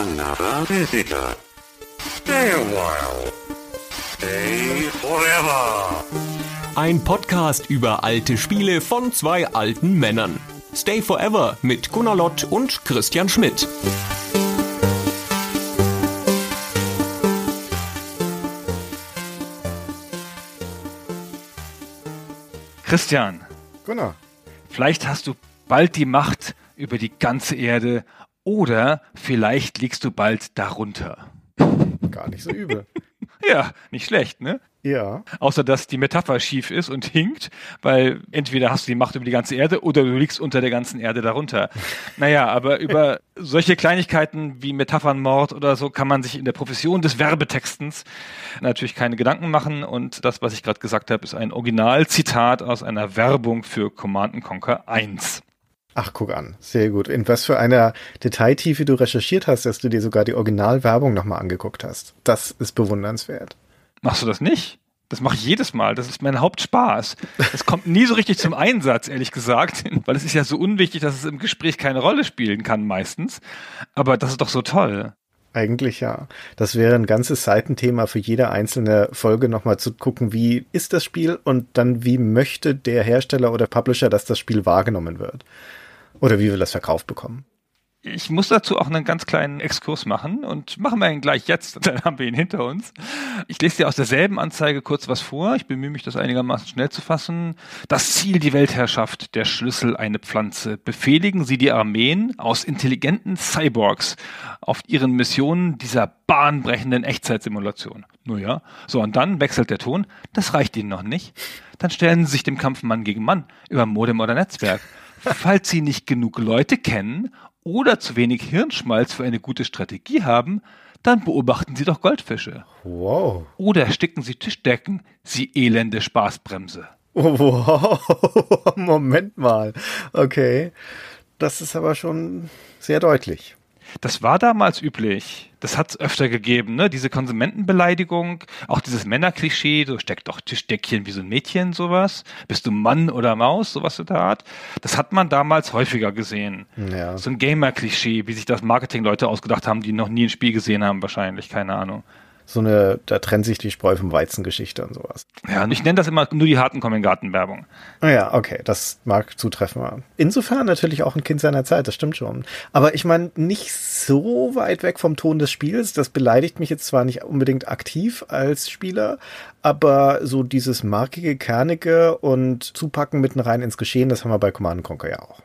another visitor. Stay a while. Stay forever. Ein Podcast über alte Spiele von zwei alten Männern. Stay Forever mit Gunnar Lott und Christian Schmidt. Christian, Gunnar. vielleicht hast du bald die Macht über die ganze Erde oder vielleicht liegst du bald darunter. Gar nicht so übel. Ja, nicht schlecht, ne? ja. Außer dass die Metapher schief ist und hinkt, weil entweder hast du die Macht über die ganze Erde oder du liegst unter der ganzen Erde darunter. Naja, aber über solche Kleinigkeiten wie Metaphernmord oder so kann man sich in der Profession des Werbetextens natürlich keine Gedanken machen und das, was ich gerade gesagt habe, ist ein Originalzitat aus einer Werbung für Command Conquer 1. Ach, guck an. Sehr gut. In was für einer Detailtiefe du recherchiert hast, dass du dir sogar die Originalwerbung nochmal angeguckt hast. Das ist bewundernswert. Machst du das nicht? Das mache ich jedes Mal. Das ist mein Hauptspaß. Das kommt nie so richtig zum Einsatz, ehrlich gesagt, weil es ist ja so unwichtig, dass es im Gespräch keine Rolle spielen kann meistens. Aber das ist doch so toll. Eigentlich ja. Das wäre ein ganzes Seitenthema für jede einzelne Folge nochmal zu gucken, wie ist das Spiel und dann wie möchte der Hersteller oder Publisher, dass das Spiel wahrgenommen wird. Oder wie will das verkauft bekommen. Ich muss dazu auch einen ganz kleinen Exkurs machen und machen wir ihn gleich jetzt, dann haben wir ihn hinter uns. Ich lese dir aus derselben Anzeige kurz was vor. Ich bemühe mich, das einigermaßen schnell zu fassen. Das Ziel die Weltherrschaft, der Schlüssel eine Pflanze. Befehligen Sie die Armeen aus intelligenten Cyborgs auf ihren Missionen dieser bahnbrechenden Echtzeitsimulation. Nun ja, so und dann wechselt der Ton. Das reicht Ihnen noch nicht. Dann stellen Sie sich dem Kampf Mann gegen Mann über Modem oder Netzwerk. Falls Sie nicht genug Leute kennen oder zu wenig Hirnschmalz für eine gute Strategie haben, dann beobachten Sie doch Goldfische. Wow. Oder ersticken Sie Tischdecken, Sie elende Spaßbremse. Wow. Moment mal. Okay. Das ist aber schon sehr deutlich. Das war damals üblich. Das hat es öfter gegeben, ne? Diese Konsumentenbeleidigung, auch dieses Männerklischee, so steckt doch Tischdeckchen wie so ein Mädchen, sowas. Bist du Mann oder Maus, sowas in der Art. Das hat man damals häufiger gesehen. Ja. So ein Gamer-Klischee, wie sich das Marketingleute ausgedacht haben, die noch nie ein Spiel gesehen haben, wahrscheinlich, keine Ahnung. So eine, da trennt sich die Spreu vom Weizen-Geschichte und sowas. Ja, und ich nenne das immer nur die harten Kommen-Garten-Werbung. Ah Ja, okay, das mag zutreffen. Insofern natürlich auch ein Kind seiner Zeit, das stimmt schon. Aber ich meine, nicht so weit weg vom Ton des Spiels. Das beleidigt mich jetzt zwar nicht unbedingt aktiv als Spieler, aber so dieses markige, kernige und Zupacken mitten rein ins Geschehen, das haben wir bei Command Conquer ja auch.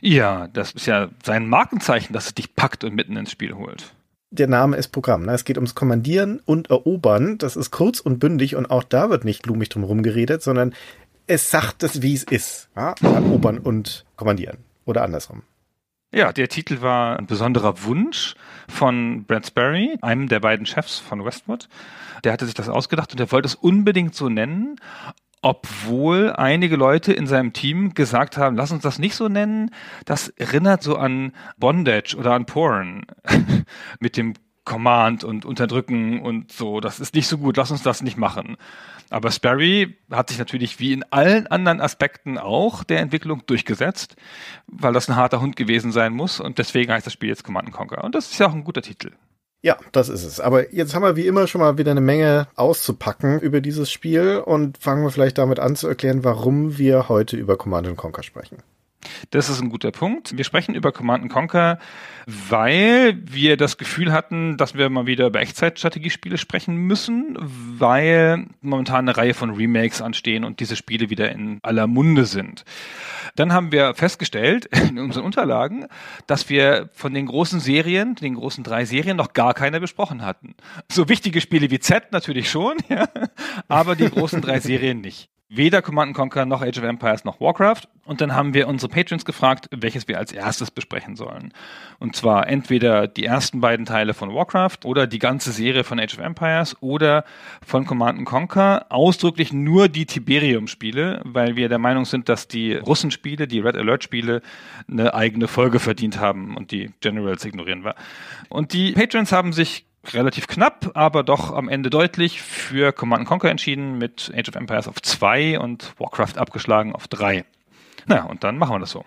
Ja, das ist ja sein Markenzeichen, dass es dich packt und mitten ins Spiel holt. Der Name ist Programm. Ne? Es geht ums Kommandieren und Erobern. Das ist kurz und bündig und auch da wird nicht blumig drum rumgeredet, sondern es sagt es, wie es ist. Ja? Erobern und kommandieren. Oder andersrum. Ja, der Titel war ein besonderer Wunsch von Brad Sperry, einem der beiden Chefs von Westwood. Der hatte sich das ausgedacht und er wollte es unbedingt so nennen, obwohl einige Leute in seinem Team gesagt haben, lass uns das nicht so nennen. Das erinnert so an Bondage oder an Porn mit dem Command und Unterdrücken und so. Das ist nicht so gut. Lass uns das nicht machen. Aber Sperry hat sich natürlich wie in allen anderen Aspekten auch der Entwicklung durchgesetzt, weil das ein harter Hund gewesen sein muss und deswegen heißt das Spiel jetzt Command Conquer. Und das ist ja auch ein guter Titel. Ja, das ist es. Aber jetzt haben wir wie immer schon mal wieder eine Menge auszupacken über dieses Spiel und fangen wir vielleicht damit an zu erklären, warum wir heute über Command Conquer sprechen. Das ist ein guter Punkt. Wir sprechen über Command Conquer, weil wir das Gefühl hatten, dass wir mal wieder über Echtzeitstrategiespiele sprechen müssen, weil momentan eine Reihe von Remakes anstehen und diese Spiele wieder in aller Munde sind. Dann haben wir festgestellt in unseren Unterlagen, dass wir von den großen Serien, den großen drei Serien, noch gar keine besprochen hatten. So wichtige Spiele wie Z natürlich schon, ja, aber die großen drei Serien nicht. Weder Command Conquer noch Age of Empires noch Warcraft. Und dann haben wir unsere Patrons gefragt, welches wir als erstes besprechen sollen. Und zwar entweder die ersten beiden Teile von Warcraft oder die ganze Serie von Age of Empires oder von Command Conquer. Ausdrücklich nur die Tiberium-Spiele, weil wir der Meinung sind, dass die Russenspiele, die Red Alert-Spiele, eine eigene Folge verdient haben und die Generals ignorieren wir. Und die Patrons haben sich relativ knapp, aber doch am Ende deutlich für Command Conquer entschieden mit Age of Empires auf 2 und Warcraft abgeschlagen auf 3. Na, und dann machen wir das so.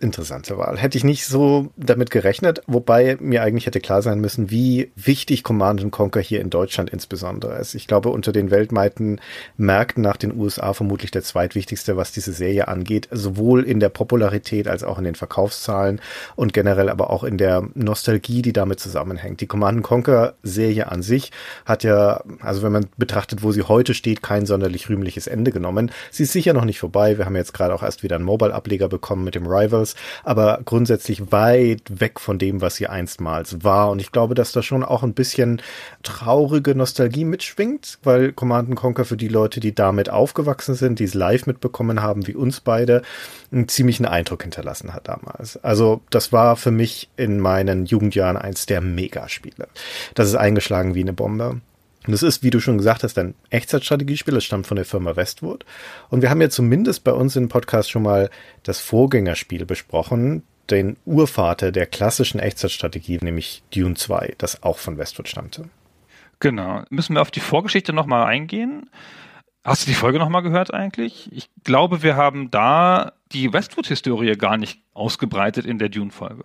Interessante Wahl. Hätte ich nicht so damit gerechnet, wobei mir eigentlich hätte klar sein müssen, wie wichtig Command Conquer hier in Deutschland insbesondere ist. Ich glaube, unter den weltweiten Märkten nach den USA vermutlich der zweitwichtigste, was diese Serie angeht, sowohl in der Popularität als auch in den Verkaufszahlen und generell aber auch in der Nostalgie, die damit zusammenhängt. Die Command Conquer Serie an sich hat ja, also wenn man betrachtet, wo sie heute steht, kein sonderlich rühmliches Ende genommen. Sie ist sicher noch nicht vorbei. Wir haben jetzt gerade auch erst wieder einen Mobile-Ableger bekommen mit dem Rival Turtles, aber grundsätzlich weit weg von dem, was sie einstmals war. Und ich glaube, dass da schon auch ein bisschen traurige Nostalgie mitschwingt, weil Command Conquer für die Leute, die damit aufgewachsen sind, die es live mitbekommen haben, wie uns beide, einen ziemlichen Eindruck hinterlassen hat damals. Also das war für mich in meinen Jugendjahren eins der Megaspiele. Das ist eingeschlagen wie eine Bombe. Und es ist, wie du schon gesagt hast, ein Echtzeitstrategiespiel. Es stammt von der Firma Westwood. Und wir haben ja zumindest bei uns im Podcast schon mal das Vorgängerspiel besprochen, den Urvater der klassischen Echtzeitstrategie, nämlich Dune 2, das auch von Westwood stammte. Genau. Müssen wir auf die Vorgeschichte nochmal eingehen? Hast du die Folge nochmal gehört eigentlich? Ich glaube, wir haben da die Westwood-Historie gar nicht ausgebreitet in der Dune-Folge.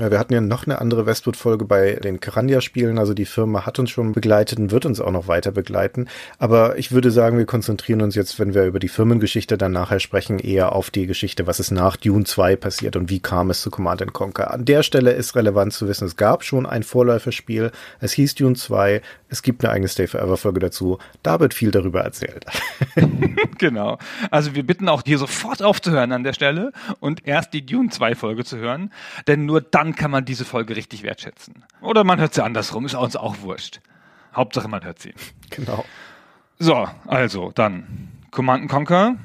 Ja, wir hatten ja noch eine andere Westwood-Folge bei den Karandia-Spielen. Also die Firma hat uns schon begleitet und wird uns auch noch weiter begleiten. Aber ich würde sagen, wir konzentrieren uns jetzt, wenn wir über die Firmengeschichte dann nachher sprechen, eher auf die Geschichte, was ist nach Dune 2 passiert und wie kam es zu Command Conquer. An der Stelle ist relevant zu wissen, es gab schon ein Vorläuferspiel. Es hieß Dune 2. Es gibt eine eigene Stay Forever Folge dazu. Da wird viel darüber erzählt. genau. Also wir bitten auch hier sofort aufzuhören an der Stelle und erst die Dune 2 Folge zu hören. Denn nur dann dann kann man diese Folge richtig wertschätzen. Oder man hört sie andersrum, ist uns auch wurscht. Hauptsache man hört sie. Genau. So, also dann Command Conquer.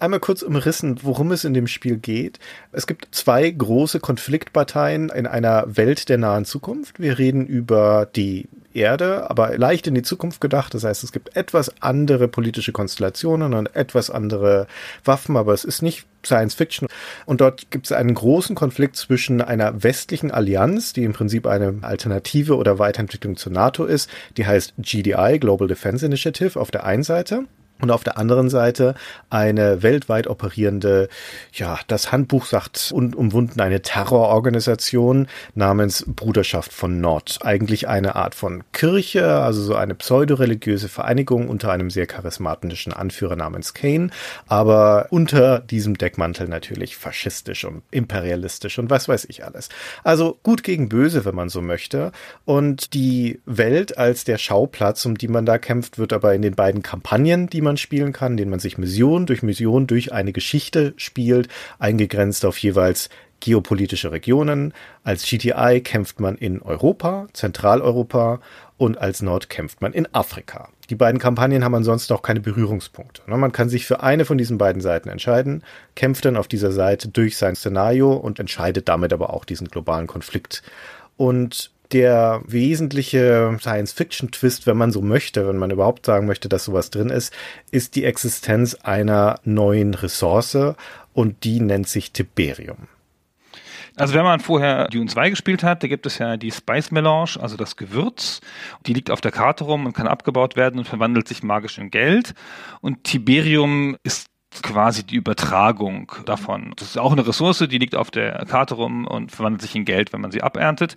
Einmal kurz umrissen, worum es in dem Spiel geht. Es gibt zwei große Konfliktparteien in einer Welt der nahen Zukunft. Wir reden über die Erde, aber leicht in die Zukunft gedacht. Das heißt, es gibt etwas andere politische Konstellationen und etwas andere Waffen, aber es ist nicht Science Fiction. Und dort gibt es einen großen Konflikt zwischen einer westlichen Allianz, die im Prinzip eine Alternative oder Weiterentwicklung zur NATO ist, die heißt GDI, Global Defense Initiative, auf der einen Seite und auf der anderen Seite eine weltweit operierende, ja, das Handbuch sagt unumwunden eine Terrororganisation namens Bruderschaft von Nord. Eigentlich eine Art von Kirche, also so eine pseudoreligiöse Vereinigung unter einem sehr charismatischen Anführer namens Kane, aber unter diesem Deckmantel natürlich faschistisch und imperialistisch und was weiß ich alles. Also gut gegen böse, wenn man so möchte. Und die Welt als der Schauplatz, um die man da kämpft, wird aber in den beiden Kampagnen, die man spielen kann, den man sich Mission durch Mission durch eine Geschichte spielt, eingegrenzt auf jeweils geopolitische Regionen. Als GTI kämpft man in Europa, Zentraleuropa und als Nord kämpft man in Afrika. Die beiden Kampagnen haben ansonsten auch keine Berührungspunkte. Ne, man kann sich für eine von diesen beiden Seiten entscheiden, kämpft dann auf dieser Seite durch sein Szenario und entscheidet damit aber auch diesen globalen Konflikt. Und der wesentliche Science-Fiction-Twist, wenn man so möchte, wenn man überhaupt sagen möchte, dass sowas drin ist, ist die Existenz einer neuen Ressource und die nennt sich Tiberium. Also wenn man vorher Dune 2 gespielt hat, da gibt es ja die Spice Melange, also das Gewürz. Die liegt auf der Karte rum und kann abgebaut werden und verwandelt sich magisch in Geld. Und Tiberium ist quasi die Übertragung davon. Das ist auch eine Ressource, die liegt auf der Karte rum und verwandelt sich in Geld, wenn man sie aberntet.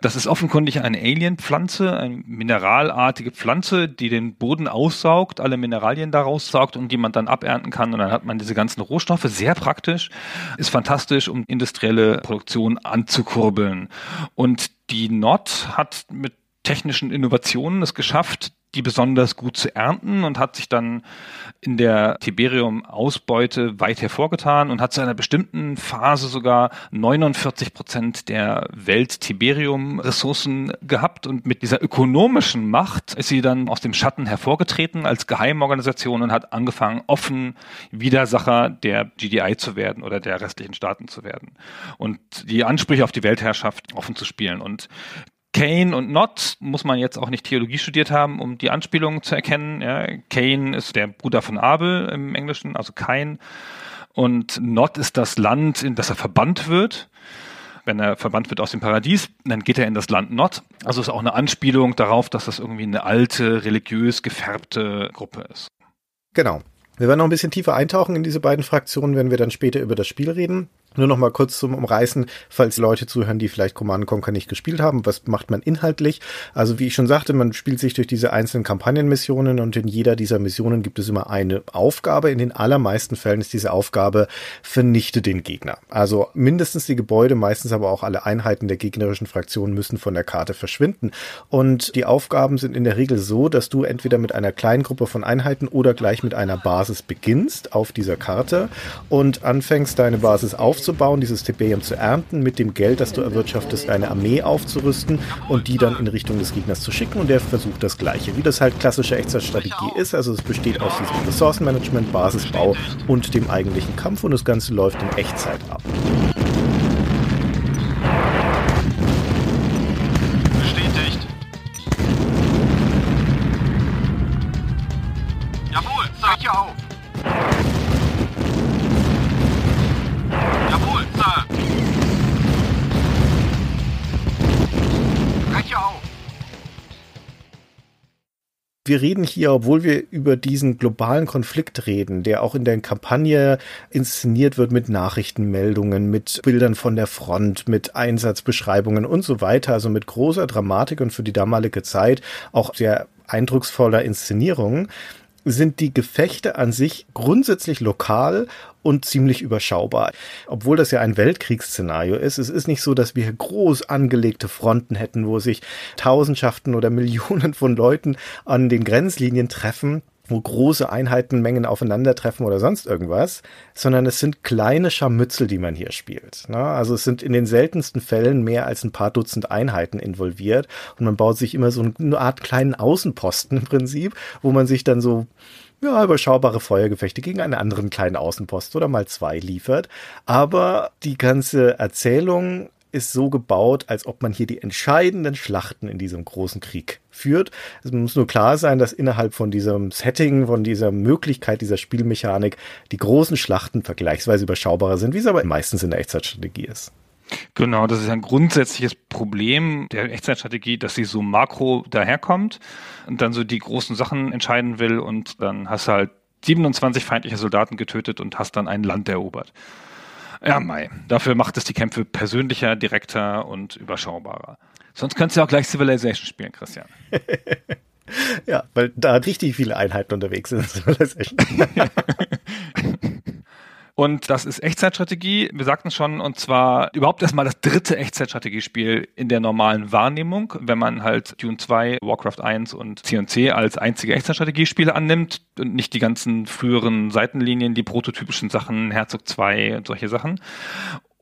Das ist offenkundig eine Alien-Pflanze, eine mineralartige Pflanze, die den Boden aussaugt, alle Mineralien daraus saugt und die man dann abernten kann. Und dann hat man diese ganzen Rohstoffe. Sehr praktisch, ist fantastisch, um industrielle Produktion anzukurbeln. Und die NOT hat mit technischen Innovationen es geschafft, die besonders gut zu ernten und hat sich dann in der Tiberium-Ausbeute weit hervorgetan und hat zu einer bestimmten Phase sogar 49 Prozent der Welt-Tiberium-Ressourcen gehabt. Und mit dieser ökonomischen Macht ist sie dann aus dem Schatten hervorgetreten als Geheimorganisation und hat angefangen, offen Widersacher der GDI zu werden oder der restlichen Staaten zu werden und die Ansprüche auf die Weltherrschaft offen zu spielen. Und Cain und Not muss man jetzt auch nicht Theologie studiert haben, um die Anspielungen zu erkennen. Ja, Cain ist der Bruder von Abel im Englischen, also Kain. Und Not ist das Land, in das er verbannt wird. Wenn er verbannt wird aus dem Paradies, dann geht er in das Land Not. Also ist auch eine Anspielung darauf, dass das irgendwie eine alte, religiös gefärbte Gruppe ist. Genau. Wir werden noch ein bisschen tiefer eintauchen in diese beiden Fraktionen, wenn wir dann später über das Spiel reden. Nur noch mal kurz zum Umreißen, falls Leute zuhören, die vielleicht Command Conquer nicht gespielt haben. Was macht man inhaltlich? Also wie ich schon sagte, man spielt sich durch diese einzelnen Kampagnenmissionen und in jeder dieser Missionen gibt es immer eine Aufgabe. In den allermeisten Fällen ist diese Aufgabe vernichte den Gegner. Also mindestens die Gebäude, meistens aber auch alle Einheiten der gegnerischen Fraktion müssen von der Karte verschwinden. Und die Aufgaben sind in der Regel so, dass du entweder mit einer kleinen Gruppe von Einheiten oder gleich mit einer Basis beginnst auf dieser Karte und anfängst deine Basis auf aufzubauen, dieses Tiberium zu ernten, mit dem Geld, das du erwirtschaftest, eine Armee aufzurüsten und die dann in Richtung des Gegners zu schicken. Und der versucht das Gleiche, wie das halt klassische Echtzeitstrategie ist. Also es besteht aus diesem Ressourcenmanagement, Basisbau und dem eigentlichen Kampf und das Ganze läuft in Echtzeit ab. Wir reden hier, obwohl wir über diesen globalen Konflikt reden, der auch in der Kampagne inszeniert wird mit Nachrichtenmeldungen, mit Bildern von der Front, mit Einsatzbeschreibungen und so weiter, also mit großer Dramatik und für die damalige Zeit auch sehr eindrucksvoller Inszenierung sind die Gefechte an sich grundsätzlich lokal und ziemlich überschaubar. Obwohl das ja ein Weltkriegsszenario ist, es ist nicht so, dass wir groß angelegte Fronten hätten, wo sich Tausendschaften oder Millionen von Leuten an den Grenzlinien treffen wo große Einheitenmengen aufeinandertreffen oder sonst irgendwas, sondern es sind kleine Scharmützel, die man hier spielt. Ne? Also es sind in den seltensten Fällen mehr als ein paar Dutzend Einheiten involviert und man baut sich immer so eine Art kleinen Außenposten im Prinzip, wo man sich dann so ja, überschaubare Feuergefechte gegen einen anderen kleinen Außenposten oder mal zwei liefert. Aber die ganze Erzählung ist so gebaut, als ob man hier die entscheidenden Schlachten in diesem großen Krieg führt. Es muss nur klar sein, dass innerhalb von diesem Setting, von dieser Möglichkeit, dieser Spielmechanik, die großen Schlachten vergleichsweise überschaubarer sind, wie es aber meistens in der Echtzeitstrategie ist. Genau, das ist ein grundsätzliches Problem der Echtzeitstrategie, dass sie so makro daherkommt und dann so die großen Sachen entscheiden will und dann hast du halt 27 feindliche Soldaten getötet und hast dann ein Land erobert. Ja, Mai. Dafür macht es die Kämpfe persönlicher, direkter und überschaubarer. Sonst könntest du auch gleich Civilization spielen, Christian. ja, weil da richtig viele Einheiten unterwegs sind. Civilization. Und das ist Echtzeitstrategie. Wir sagten schon, und zwar überhaupt erstmal das dritte Echtzeitstrategiespiel in der normalen Wahrnehmung, wenn man halt Dune 2, Warcraft 1 und C&C als einzige Echtzeitstrategiespiele annimmt und nicht die ganzen früheren Seitenlinien, die prototypischen Sachen, Herzog 2 und solche Sachen.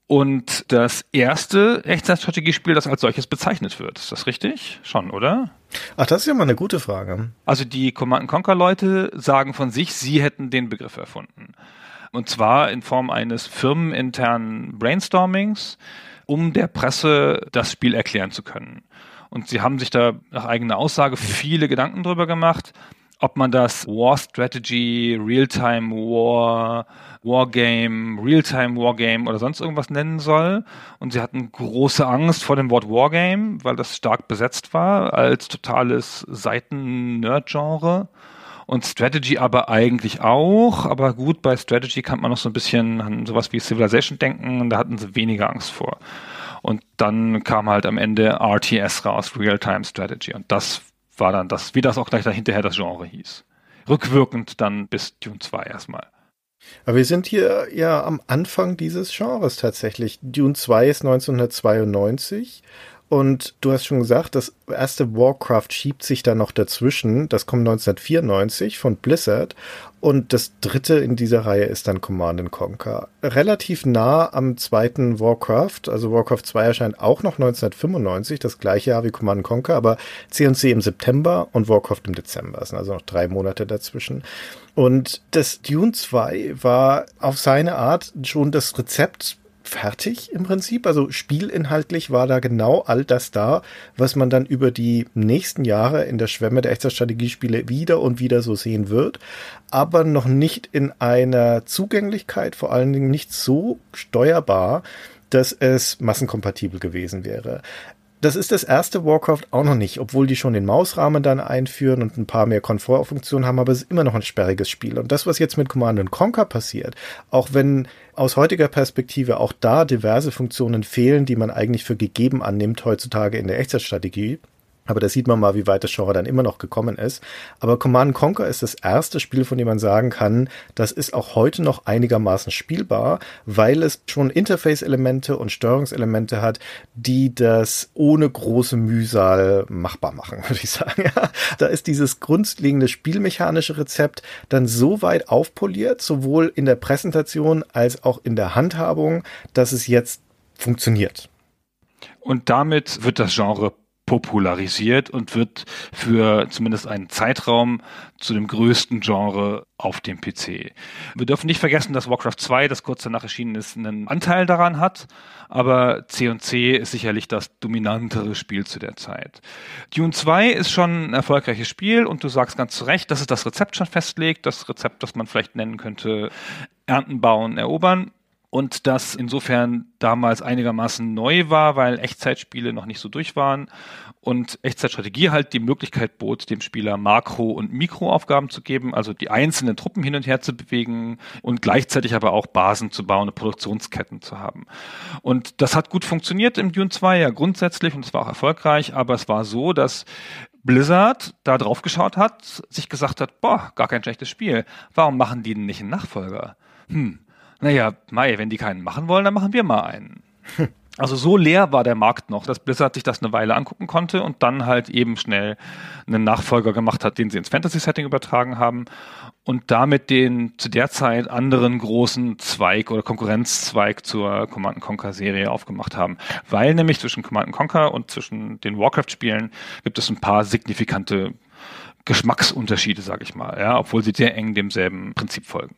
Und das erste Echtzeitstrategiespiel, das als solches bezeichnet wird. Ist das richtig? Schon, oder? Ach, das ist ja mal eine gute Frage. Also die Command Conquer Leute sagen von sich, sie hätten den Begriff erfunden. Und zwar in Form eines firmeninternen Brainstormings, um der Presse das Spiel erklären zu können. Und sie haben sich da nach eigener Aussage viele Gedanken drüber gemacht, ob man das War Strategy, Real-Time War, Wargame, Real-Time Wargame oder sonst irgendwas nennen soll. Und sie hatten große Angst vor dem Wort Wargame, weil das stark besetzt war als totales Seiten-Nerd-Genre und Strategy aber eigentlich auch. Aber gut, bei Strategy kann man noch so ein bisschen an sowas wie Civilization denken und da hatten sie weniger Angst vor. Und dann kam halt am Ende RTS raus, Real-Time Strategy. Und das war dann das, wie das auch gleich dahinterher das Genre hieß. Rückwirkend dann bis Dune 2 erstmal. Aber wir sind hier ja am Anfang dieses Genres tatsächlich. Dune 2 ist 1992 und du hast schon gesagt, das erste Warcraft schiebt sich da noch dazwischen. Das kommt 1994 von Blizzard. Und das dritte in dieser Reihe ist dann Command Conquer. Relativ nah am zweiten Warcraft. Also Warcraft 2 erscheint auch noch 1995, das gleiche Jahr wie Command Conquer, aber C&C im September und Warcraft im Dezember. Es sind also noch drei Monate dazwischen. Und das Dune 2 war auf seine Art schon das Rezept fertig im Prinzip. Also spielinhaltlich war da genau all das da, was man dann über die nächsten Jahre in der Schwemme der Echtzeitstrategiespiele wieder und wieder so sehen wird, aber noch nicht in einer Zugänglichkeit, vor allen Dingen nicht so steuerbar, dass es massenkompatibel gewesen wäre. Das ist das erste Warcraft auch noch nicht, obwohl die schon den Mausrahmen dann einführen und ein paar mehr Komfortfunktionen haben, aber es ist immer noch ein sperriges Spiel. Und das, was jetzt mit Command Conquer passiert, auch wenn aus heutiger Perspektive auch da diverse Funktionen fehlen, die man eigentlich für gegeben annimmt heutzutage in der Echtzeitstrategie, aber da sieht man mal, wie weit das Genre dann immer noch gekommen ist. Aber Command Conquer ist das erste Spiel, von dem man sagen kann, das ist auch heute noch einigermaßen spielbar, weil es schon Interface-Elemente und Steuerungselemente hat, die das ohne große Mühsal machbar machen, würde ich sagen. Ja, da ist dieses grundlegende spielmechanische Rezept dann so weit aufpoliert, sowohl in der Präsentation als auch in der Handhabung, dass es jetzt funktioniert. Und damit wird das Genre popularisiert und wird für zumindest einen Zeitraum zu dem größten Genre auf dem PC. Wir dürfen nicht vergessen, dass Warcraft 2, das kurz danach erschienen ist, einen Anteil daran hat, aber C&C ist sicherlich das dominantere Spiel zu der Zeit. Dune 2 ist schon ein erfolgreiches Spiel und du sagst ganz zu Recht, dass es das Rezept schon festlegt, das Rezept, das man vielleicht nennen könnte, Ernten bauen, erobern und das insofern damals einigermaßen neu war, weil Echtzeitspiele noch nicht so durch waren und Echtzeitstrategie halt die Möglichkeit bot, dem Spieler Makro- und Mikroaufgaben zu geben, also die einzelnen Truppen hin und her zu bewegen und gleichzeitig aber auch Basen zu bauen und Produktionsketten zu haben. Und das hat gut funktioniert im Dune 2 ja grundsätzlich und es war auch erfolgreich, aber es war so, dass Blizzard da drauf geschaut hat, sich gesagt hat, boah, gar kein schlechtes Spiel. Warum machen die denn nicht einen Nachfolger? Hm, naja, Mai, wenn die keinen machen wollen, dann machen wir mal einen. Also so leer war der Markt noch, dass Blizzard sich das eine Weile angucken konnte und dann halt eben schnell einen Nachfolger gemacht hat, den sie ins Fantasy-Setting übertragen haben und damit den zu der Zeit anderen großen Zweig oder Konkurrenzzweig zur Command Conquer Serie aufgemacht haben. Weil nämlich zwischen Command Conquer und zwischen den Warcraft-Spielen gibt es ein paar signifikante Geschmacksunterschiede, sag ich mal, ja, obwohl sie sehr eng demselben Prinzip folgen.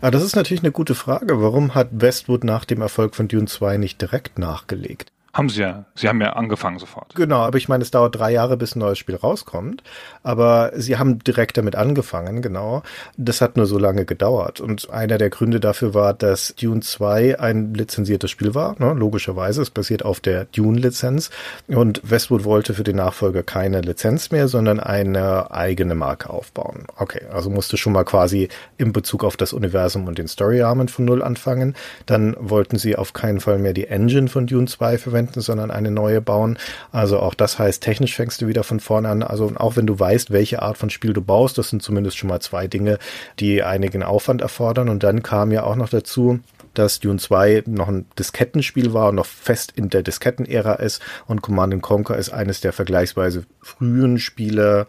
Aber das ist natürlich eine gute Frage. Warum hat Westwood nach dem Erfolg von Dune 2 nicht direkt nachgelegt? Haben sie ja. Sie haben ja angefangen sofort. Genau, aber ich meine, es dauert drei Jahre, bis ein neues Spiel rauskommt. Aber sie haben direkt damit angefangen, genau. Das hat nur so lange gedauert. Und einer der Gründe dafür war, dass Dune 2 ein lizenziertes Spiel war. Ne? Logischerweise, es basiert auf der Dune-Lizenz. Und Westwood wollte für den Nachfolger keine Lizenz mehr, sondern eine eigene Marke aufbauen. Okay, also musste schon mal quasi in Bezug auf das Universum und den Storyrahmen von Null anfangen. Dann wollten sie auf keinen Fall mehr die Engine von Dune 2 verwenden verwenden, sondern eine neue bauen. Also auch das heißt, technisch fängst du wieder von vorne an. Also auch wenn du weißt, welche Art von Spiel du baust, das sind zumindest schon mal zwei Dinge, die einigen Aufwand erfordern. Und dann kam ja auch noch dazu, dass Dune 2 noch ein Diskettenspiel war und noch fest in der Diskettenära ist und Command Conquer ist eines der vergleichsweise frühen Spiele,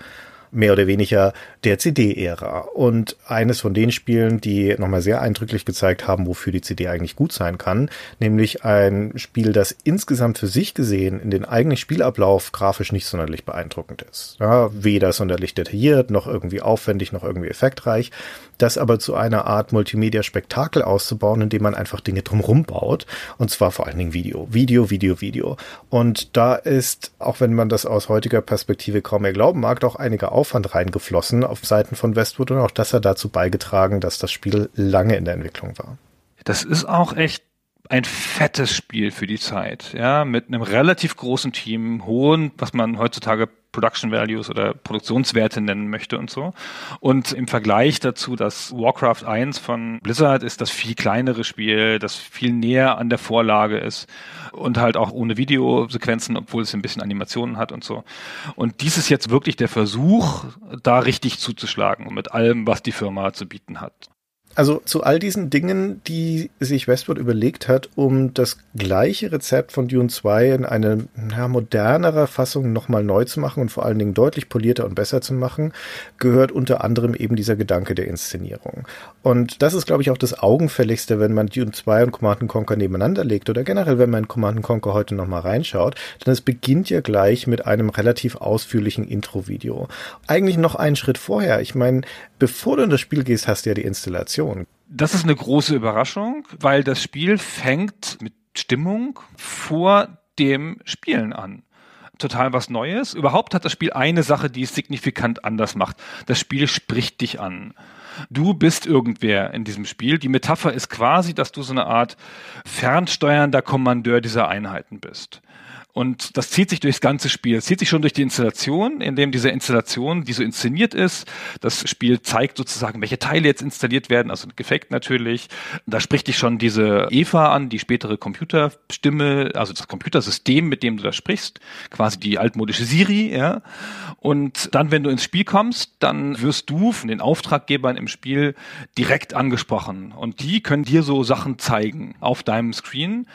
mehr oder weniger der CD-Ära. Und eines von den Spielen, die nochmal sehr eindrücklich gezeigt haben, wofür die CD eigentlich gut sein kann, nämlich ein Spiel, das insgesamt für sich gesehen in den eigenen Spielablauf grafisch nicht sonderlich beeindruckend ist. Ja, weder sonderlich detailliert, noch irgendwie aufwendig, noch irgendwie effektreich, das aber zu einer Art Multimedia-Spektakel auszubauen, indem man einfach Dinge drumherum baut. Und zwar vor allen Dingen Video. Video, Video, Video. Und da ist, auch wenn man das aus heutiger Perspektive kaum mehr glauben mag, doch einiger Aufwand reingeflossen auf Seiten von Westwood und auch das hat dazu beigetragen, dass das Spiel lange in der Entwicklung war. Das ist auch echt ein fettes Spiel für die Zeit, ja, mit einem relativ großen Team, hohen, was man heutzutage Production Values oder Produktionswerte nennen möchte und so. Und im Vergleich dazu, dass Warcraft 1 von Blizzard ist das viel kleinere Spiel, das viel näher an der Vorlage ist und halt auch ohne Videosequenzen, obwohl es ein bisschen Animationen hat und so. Und dies ist jetzt wirklich der Versuch, da richtig zuzuschlagen mit allem, was die Firma zu bieten hat. Also zu all diesen Dingen, die sich Westwood überlegt hat, um das gleiche Rezept von Dune 2 in eine ja, modernerer Fassung nochmal neu zu machen und vor allen Dingen deutlich polierter und besser zu machen, gehört unter anderem eben dieser Gedanke der Inszenierung. Und das ist, glaube ich, auch das Augenfälligste, wenn man Dune 2 und Command Conquer nebeneinander legt oder generell, wenn man Command Conquer heute nochmal reinschaut, denn es beginnt ja gleich mit einem relativ ausführlichen Intro-Video. Eigentlich noch einen Schritt vorher. Ich meine, bevor du in das Spiel gehst, hast du ja die Installation. Das ist eine große Überraschung, weil das Spiel fängt mit Stimmung vor dem Spielen an total was Neues. Überhaupt hat das Spiel eine Sache, die es signifikant anders macht. Das Spiel spricht dich an. Du bist irgendwer in diesem Spiel. Die Metapher ist quasi, dass du so eine Art fernsteuernder Kommandeur dieser Einheiten bist. Und das zieht sich durchs ganze Spiel. Es zieht sich schon durch die Installation, in dem diese Installation, die so inszeniert ist, das Spiel zeigt sozusagen, welche Teile jetzt installiert werden, also gefaked natürlich. Da spricht dich schon diese Eva an, die spätere Computerstimme, also das Computersystem, mit dem du da sprichst, quasi die altmodische Siri, ja. Und dann, wenn du ins Spiel kommst, dann wirst du von den Auftraggebern im Spiel direkt angesprochen. Und die können dir so Sachen zeigen auf deinem Screen.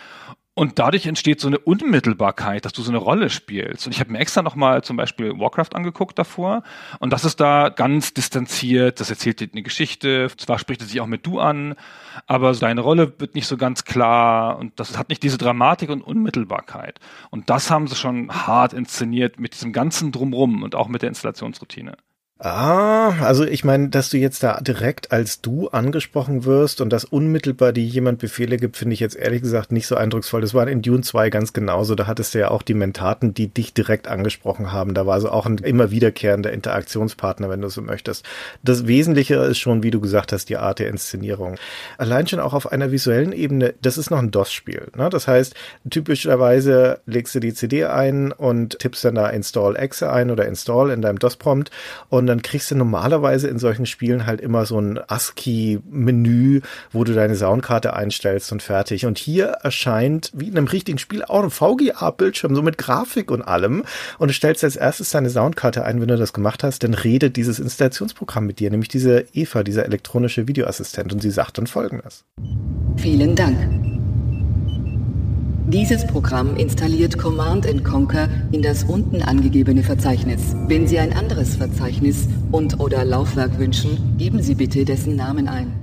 Und dadurch entsteht so eine Unmittelbarkeit, dass du so eine Rolle spielst. Und ich habe mir extra nochmal zum Beispiel Warcraft angeguckt davor. Und das ist da ganz distanziert. Das erzählt dir eine Geschichte. Zwar spricht es sich auch mit du an, aber deine Rolle wird nicht so ganz klar. Und das hat nicht diese Dramatik und Unmittelbarkeit. Und das haben sie schon hart inszeniert mit diesem ganzen Drumrum und auch mit der Installationsroutine. Ah, also ich meine, dass du jetzt da direkt als du angesprochen wirst und dass unmittelbar dir jemand Befehle gibt, finde ich jetzt ehrlich gesagt nicht so eindrucksvoll. Das war in Dune 2 ganz genauso. Da hattest du ja auch die Mentaten, die dich direkt angesprochen haben. Da war also auch ein immer wiederkehrender Interaktionspartner, wenn du so möchtest. Das Wesentliche ist schon, wie du gesagt hast, die Art der Inszenierung. Allein schon auch auf einer visuellen Ebene, das ist noch ein DOS-Spiel. Ne? Das heißt, typischerweise legst du die CD ein und tippst dann da Install Exe ein oder Install in deinem DOS-Prompt und dann kriegst du normalerweise in solchen Spielen halt immer so ein ASCII-Menü, wo du deine Soundkarte einstellst und fertig. Und hier erscheint wie in einem richtigen Spiel auch ein VGA-Bildschirm, so mit Grafik und allem. Und du stellst als erstes deine Soundkarte ein, wenn du das gemacht hast, dann redet dieses Installationsprogramm mit dir, nämlich diese Eva, dieser elektronische Videoassistent. Und sie sagt dann folgendes. Vielen Dank. Dieses Programm installiert Command Conquer in das unten angegebene Verzeichnis. Wenn Sie ein anderes Verzeichnis und/oder Laufwerk wünschen, geben Sie bitte dessen Namen ein.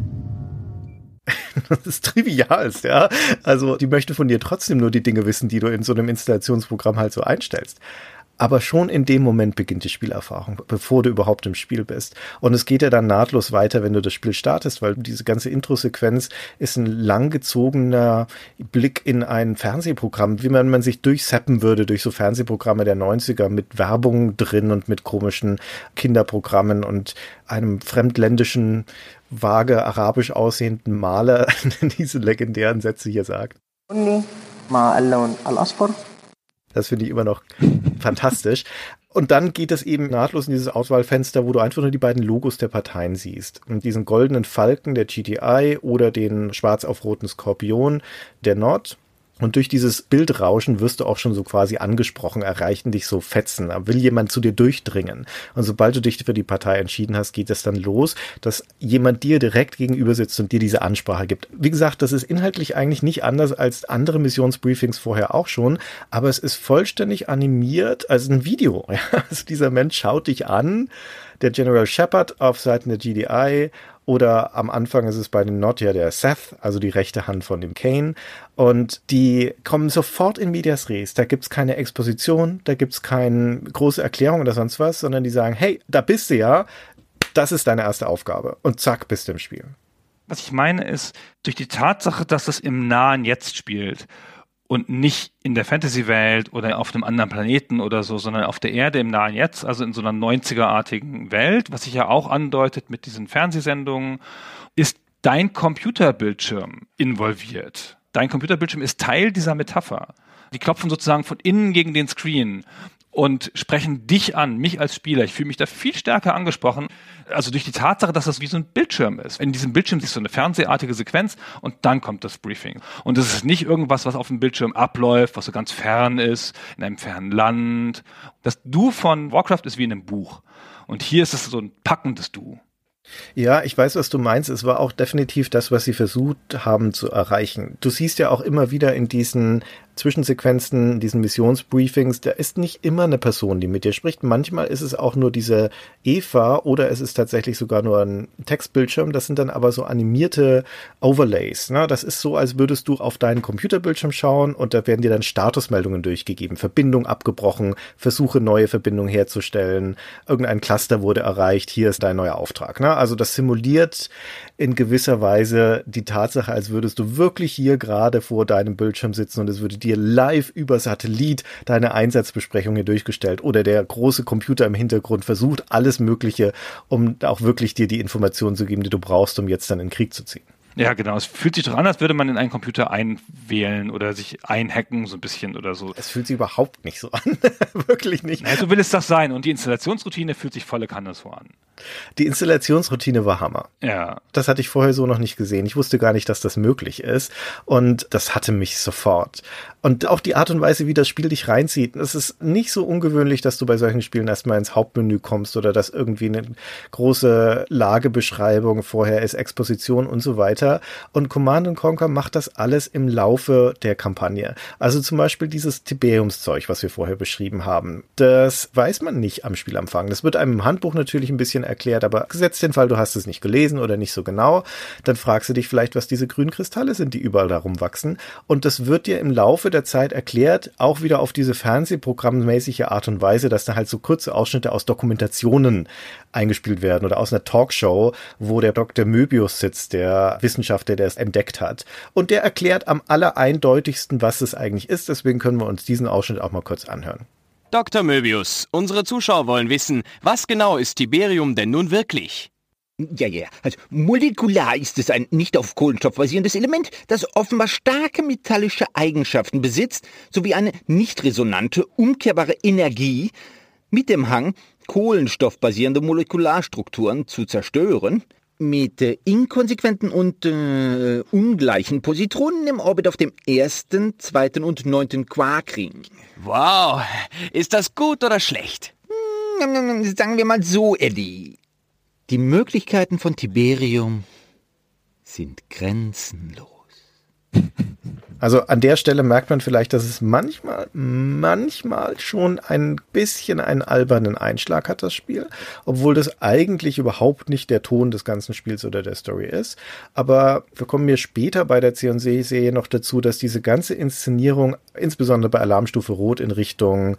das ist trivial, ja. Also, die möchte von dir trotzdem nur die Dinge wissen, die du in so einem Installationsprogramm halt so einstellst. Aber schon in dem Moment beginnt die Spielerfahrung, bevor du überhaupt im Spiel bist. Und es geht ja dann nahtlos weiter, wenn du das Spiel startest, weil diese ganze Intro-Sequenz ist ein langgezogener Blick in ein Fernsehprogramm, wie man, man sich durchseppen würde durch so Fernsehprogramme der 90er mit Werbung drin und mit komischen Kinderprogrammen und einem fremdländischen, vage arabisch aussehenden Maler, diese legendären Sätze hier sagt. Das finde ich immer noch fantastisch. Und dann geht es eben nahtlos in dieses Auswahlfenster, wo du einfach nur die beiden Logos der Parteien siehst. Und diesen goldenen Falken der GTI oder den schwarz auf roten Skorpion der Nord und durch dieses Bildrauschen wirst du auch schon so quasi angesprochen, erreichen dich so Fetzen, will jemand zu dir durchdringen. Und sobald du dich für die Partei entschieden hast, geht es dann los, dass jemand dir direkt gegenüber sitzt und dir diese Ansprache gibt. Wie gesagt, das ist inhaltlich eigentlich nicht anders als andere Missionsbriefings vorher auch schon, aber es ist vollständig animiert als ein Video. Also dieser Mensch schaut dich an, der General Shepard auf Seiten der GDI oder am Anfang ist es bei den Nord ja der Seth, also die rechte Hand von dem Kane. Und die kommen sofort in Medias Res. Da gibt's keine Exposition, da gibt's keine große Erklärung oder sonst was, sondern die sagen, hey, da bist du ja, das ist deine erste Aufgabe. Und zack, bist du im Spiel. Was ich meine ist, durch die Tatsache, dass es im nahen Jetzt spielt und nicht in der Fantasy-Welt oder auf einem anderen Planeten oder so, sondern auf der Erde im nahen Jetzt, also in so einer 90er-artigen Welt, was sich ja auch andeutet mit diesen Fernsehsendungen, ist dein Computerbildschirm involviert. Dein Computerbildschirm ist Teil dieser Metapher. Die klopfen sozusagen von innen gegen den Screen und sprechen dich an, mich als Spieler. Ich fühle mich da viel stärker angesprochen. Also durch die Tatsache, dass das wie so ein Bildschirm ist. In diesem Bildschirm siehst du eine fernsehartige Sequenz und dann kommt das Briefing. Und es ist nicht irgendwas, was auf dem Bildschirm abläuft, was so ganz fern ist, in einem fernen Land. Das Du von Warcraft ist wie in einem Buch. Und hier ist es so ein packendes Du. Ja, ich weiß, was du meinst. Es war auch definitiv das, was sie versucht haben zu erreichen. Du siehst ja auch immer wieder in diesen Zwischensequenzen, diesen Missionsbriefings, da ist nicht immer eine Person, die mit dir spricht. Manchmal ist es auch nur diese Eva oder es ist tatsächlich sogar nur ein Textbildschirm. Das sind dann aber so animierte Overlays. Ne? Das ist so, als würdest du auf deinen Computerbildschirm schauen und da werden dir dann Statusmeldungen durchgegeben. Verbindung abgebrochen, Versuche neue Verbindungen herzustellen, irgendein Cluster wurde erreicht, hier ist dein neuer Auftrag. Ne? Also das simuliert in gewisser Weise die Tatsache, als würdest du wirklich hier gerade vor deinem Bildschirm sitzen und es würde dir live über Satellit deine Einsatzbesprechung hier durchgestellt oder der große Computer im Hintergrund versucht alles Mögliche, um auch wirklich dir die Informationen zu geben, die du brauchst, um jetzt dann in den Krieg zu ziehen. Ja, genau. Es fühlt sich doch an, als würde man in einen Computer einwählen oder sich einhacken, so ein bisschen oder so. Es fühlt sich überhaupt nicht so an. Wirklich nicht. Ja, so will es das sein. Und die Installationsroutine fühlt sich volle Kanne so an. Die Installationsroutine war Hammer. Ja. Das hatte ich vorher so noch nicht gesehen. Ich wusste gar nicht, dass das möglich ist. Und das hatte mich sofort. Und auch die Art und Weise, wie das Spiel dich reinzieht. Es ist nicht so ungewöhnlich, dass du bei solchen Spielen erstmal ins Hauptmenü kommst oder dass irgendwie eine große Lagebeschreibung vorher ist, Exposition und so weiter. Und Command Conquer macht das alles im Laufe der Kampagne. Also zum Beispiel dieses Tiberiumszeug, was wir vorher beschrieben haben. Das weiß man nicht am Spielanfang. Das wird einem im Handbuch natürlich ein bisschen erklärt, aber gesetzt den Fall, du hast es nicht gelesen oder nicht so genau, dann fragst du dich vielleicht, was diese grünen Kristalle sind, die überall darum wachsen. Und das wird dir im Laufe der Zeit erklärt, auch wieder auf diese Fernsehprogrammmäßige Art und Weise, dass da halt so kurze Ausschnitte aus Dokumentationen eingespielt werden oder aus einer Talkshow, wo der Dr. Möbius sitzt, der Wissenschaftler, der es entdeckt hat. Und der erklärt am allereindeutigsten, was es eigentlich ist. Deswegen können wir uns diesen Ausschnitt auch mal kurz anhören. Dr. Möbius, unsere Zuschauer wollen wissen, was genau ist Tiberium denn nun wirklich? Ja, ja. Also molekular ist es ein nicht auf Kohlenstoff basierendes Element, das offenbar starke metallische Eigenschaften besitzt, sowie eine nicht resonante, umkehrbare Energie mit dem Hang, kohlenstoffbasierende Molekularstrukturen zu zerstören, mit äh, inkonsequenten und äh, ungleichen Positronen im Orbit auf dem ersten, zweiten und neunten Quarkring. Wow, ist das gut oder schlecht? Hm, sagen wir mal so, Eddie. Die Möglichkeiten von Tiberium sind grenzenlos. Also an der Stelle merkt man vielleicht, dass es manchmal, manchmal schon ein bisschen einen albernen Einschlag hat, das Spiel, obwohl das eigentlich überhaupt nicht der Ton des ganzen Spiels oder der Story ist. Aber wir kommen mir später bei der C&C-Serie noch dazu, dass diese ganze Inszenierung, insbesondere bei Alarmstufe Rot, in Richtung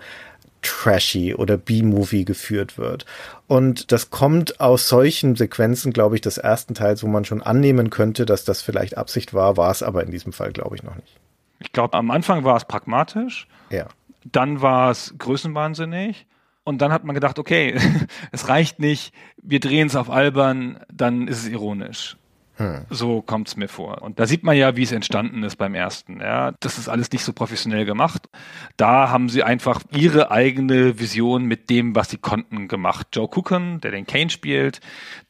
trashy oder B-Movie geführt wird. Und das kommt aus solchen Sequenzen, glaube ich, des ersten Teils, wo man schon annehmen könnte, dass das vielleicht Absicht war, war es aber in diesem Fall, glaube ich, noch nicht. Ich glaube, am Anfang war es pragmatisch. Ja. Dann war es größenwahnsinnig. Und dann hat man gedacht, okay, es reicht nicht, wir drehen es auf albern, dann ist es ironisch. Hm. So kommt es mir vor. Und da sieht man ja, wie es entstanden ist beim ersten. Ja, das ist alles nicht so professionell gemacht. Da haben sie einfach ihre eigene Vision mit dem, was sie konnten, gemacht. Joe Cooken, der den Kane spielt,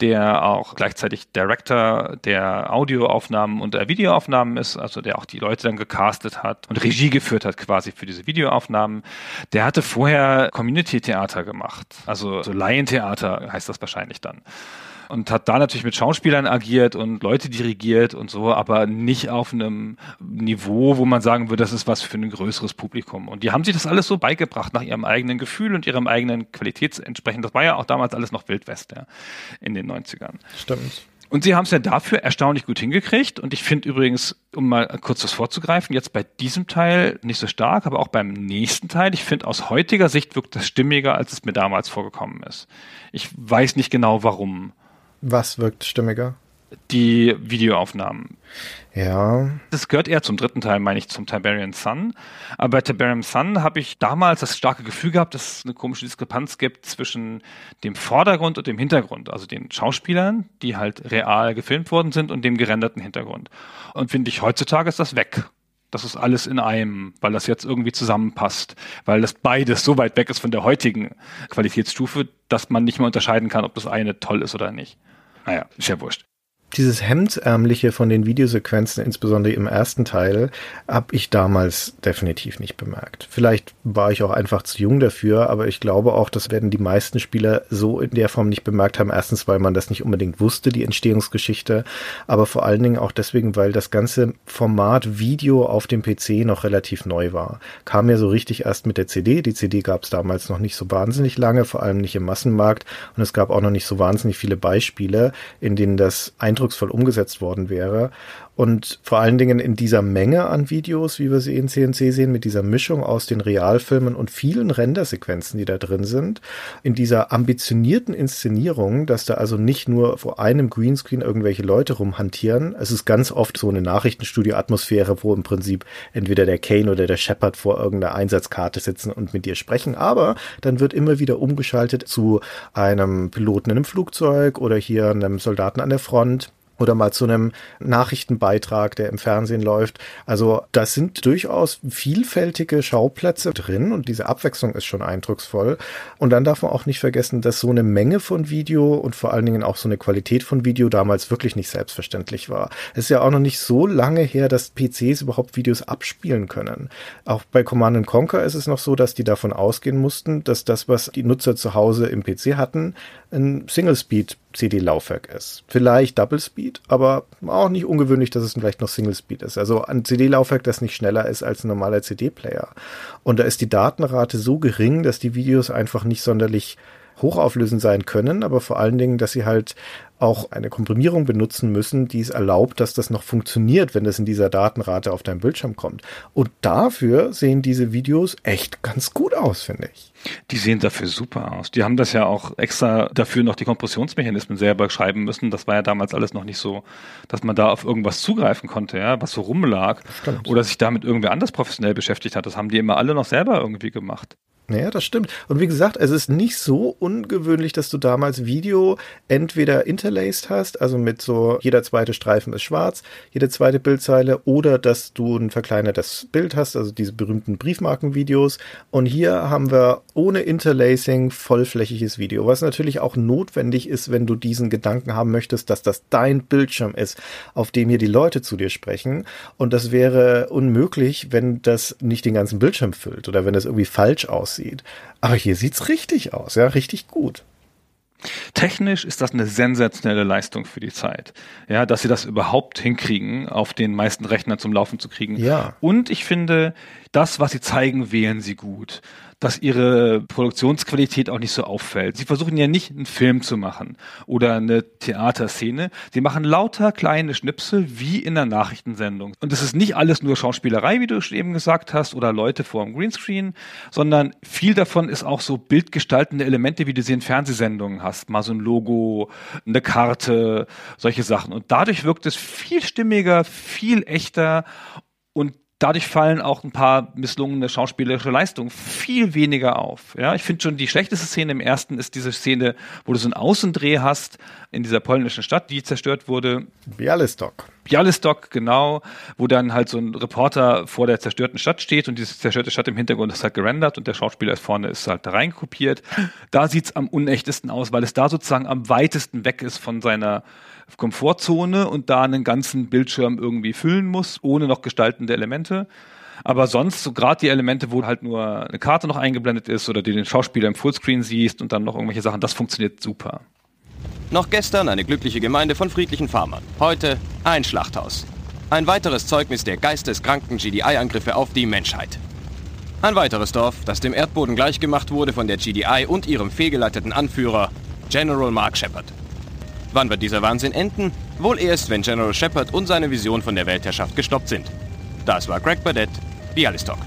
der auch gleichzeitig Director der Audioaufnahmen und der Videoaufnahmen ist, also der auch die Leute dann gecastet hat und Regie geführt hat quasi für diese Videoaufnahmen. Der hatte vorher Community-Theater gemacht, also so Laientheater heißt das wahrscheinlich dann und hat da natürlich mit Schauspielern agiert und Leute dirigiert und so, aber nicht auf einem Niveau, wo man sagen würde, das ist was für ein größeres Publikum. Und die haben sich das alles so beigebracht nach ihrem eigenen Gefühl und ihrem eigenen Qualitätsentsprechend. Das war ja auch damals alles noch Wildwest ja, in den 90ern. Stimmt. Und sie haben es ja dafür erstaunlich gut hingekriegt. Und ich finde übrigens, um mal kurz das vorzugreifen, jetzt bei diesem Teil nicht so stark, aber auch beim nächsten Teil, ich finde aus heutiger Sicht wirkt das stimmiger, als es mir damals vorgekommen ist. Ich weiß nicht genau warum. Was wirkt stimmiger? Die Videoaufnahmen. Ja. Das gehört eher zum dritten Teil, meine ich, zum Tiberian Sun. Aber bei Tiberian Sun habe ich damals das starke Gefühl gehabt, dass es eine komische Diskrepanz gibt zwischen dem Vordergrund und dem Hintergrund. Also den Schauspielern, die halt real gefilmt worden sind und dem gerenderten Hintergrund. Und finde ich, heutzutage ist das weg. Das ist alles in einem, weil das jetzt irgendwie zusammenpasst, weil das beides so weit weg ist von der heutigen Qualitätsstufe, dass man nicht mehr unterscheiden kann, ob das eine toll ist oder nicht. Naja, ist ja wurscht. Dieses Hemdsärmliche von den Videosequenzen, insbesondere im ersten Teil, habe ich damals definitiv nicht bemerkt. Vielleicht war ich auch einfach zu jung dafür, aber ich glaube auch, das werden die meisten Spieler so in der Form nicht bemerkt haben. Erstens, weil man das nicht unbedingt wusste, die Entstehungsgeschichte, aber vor allen Dingen auch deswegen, weil das ganze Format Video auf dem PC noch relativ neu war. Kam ja so richtig erst mit der CD. Die CD gab es damals noch nicht so wahnsinnig lange, vor allem nicht im Massenmarkt und es gab auch noch nicht so wahnsinnig viele Beispiele, in denen das ein eindrucksvoll umgesetzt worden wäre. Und vor allen Dingen in dieser Menge an Videos, wie wir sie in CNC sehen, mit dieser Mischung aus den Realfilmen und vielen Rendersequenzen, die da drin sind, in dieser ambitionierten Inszenierung, dass da also nicht nur vor einem Greenscreen irgendwelche Leute rumhantieren. Es ist ganz oft so eine Nachrichtenstudio-Atmosphäre, wo im Prinzip entweder der Kane oder der Shepard vor irgendeiner Einsatzkarte sitzen und mit dir sprechen. Aber dann wird immer wieder umgeschaltet zu einem Piloten in einem Flugzeug oder hier einem Soldaten an der Front oder mal zu einem Nachrichtenbeitrag, der im Fernsehen läuft. Also das sind durchaus vielfältige Schauplätze drin und diese Abwechslung ist schon eindrucksvoll. Und dann darf man auch nicht vergessen, dass so eine Menge von Video und vor allen Dingen auch so eine Qualität von Video damals wirklich nicht selbstverständlich war. Es ist ja auch noch nicht so lange her, dass PCs überhaupt Videos abspielen können. Auch bei Command Conquer ist es noch so, dass die davon ausgehen mussten, dass das, was die Nutzer zu Hause im PC hatten, ein Single-Speed CD-Laufwerk ist. Vielleicht Double Speed, aber auch nicht ungewöhnlich, dass es vielleicht noch Single Speed ist. Also ein CD-Laufwerk, das nicht schneller ist als ein normaler CD-Player. Und da ist die Datenrate so gering, dass die Videos einfach nicht sonderlich hochauflösend sein können, aber vor allen Dingen, dass sie halt auch eine Komprimierung benutzen müssen, die es erlaubt, dass das noch funktioniert, wenn es in dieser Datenrate auf deinem Bildschirm kommt. Und dafür sehen diese Videos echt ganz gut aus, finde ich. Die sehen dafür super aus. Die haben das ja auch extra dafür noch die Kompressionsmechanismen selber schreiben müssen. Das war ja damals alles noch nicht so, dass man da auf irgendwas zugreifen konnte, ja, was so rumlag. Stimmt. Oder sich damit irgendwer anders professionell beschäftigt hat. Das haben die immer alle noch selber irgendwie gemacht. Ja, das stimmt. Und wie gesagt, es ist nicht so ungewöhnlich, dass du damals Video entweder interlaced hast, also mit so jeder zweite Streifen ist schwarz, jede zweite Bildzeile, oder dass du ein verkleinertes Bild hast, also diese berühmten Briefmarkenvideos. Und hier haben wir ohne Interlacing vollflächiges Video, was natürlich auch notwendig ist, wenn du diesen Gedanken haben möchtest, dass das dein Bildschirm ist, auf dem hier die Leute zu dir sprechen. Und das wäre unmöglich, wenn das nicht den ganzen Bildschirm füllt oder wenn das irgendwie falsch aussieht aussieht. Aber hier sieht's richtig aus, ja, richtig gut. Technisch ist das eine sensationelle Leistung für die Zeit. Ja, dass sie das überhaupt hinkriegen, auf den meisten Rechnern zum Laufen zu kriegen. Ja. Und ich finde, das, was sie zeigen, wählen sie gut dass ihre Produktionsqualität auch nicht so auffällt. Sie versuchen ja nicht einen Film zu machen oder eine Theaterszene. Sie machen lauter kleine Schnipsel wie in einer Nachrichtensendung. Und es ist nicht alles nur Schauspielerei, wie du eben gesagt hast, oder Leute vor dem Greenscreen, sondern viel davon ist auch so bildgestaltende Elemente, wie du sie in Fernsehsendungen hast. Mal so ein Logo, eine Karte, solche Sachen. Und dadurch wirkt es viel stimmiger, viel echter und dadurch fallen auch ein paar misslungene schauspielerische Leistungen viel weniger auf. Ja, ich finde schon die schlechteste Szene im ersten ist diese Szene, wo du so einen Außendreh hast in dieser polnischen Stadt, die zerstört wurde. Bialystok. Bialystok, genau, wo dann halt so ein Reporter vor der zerstörten Stadt steht und diese zerstörte Stadt im Hintergrund ist halt gerendert und der Schauspieler ist vorne ist halt da reinkopiert. Da sieht's am unechtesten aus, weil es da sozusagen am weitesten weg ist von seiner Komfortzone und da einen ganzen Bildschirm irgendwie füllen muss, ohne noch gestaltende Elemente. Aber sonst, so gerade die Elemente, wo halt nur eine Karte noch eingeblendet ist oder du den Schauspieler im Fullscreen siehst und dann noch irgendwelche Sachen, das funktioniert super. Noch gestern eine glückliche Gemeinde von friedlichen Farmern. Heute ein Schlachthaus. Ein weiteres Zeugnis der geisteskranken GDI-Angriffe auf die Menschheit. Ein weiteres Dorf, das dem Erdboden gleichgemacht wurde von der GDI und ihrem fehlgeleiteten Anführer General Mark Shepard. Wann wird dieser Wahnsinn enden? Wohl erst, wenn General Shepard und seine Vision von der Weltherrschaft gestoppt sind. Das war Greg Burdett, Bialystok.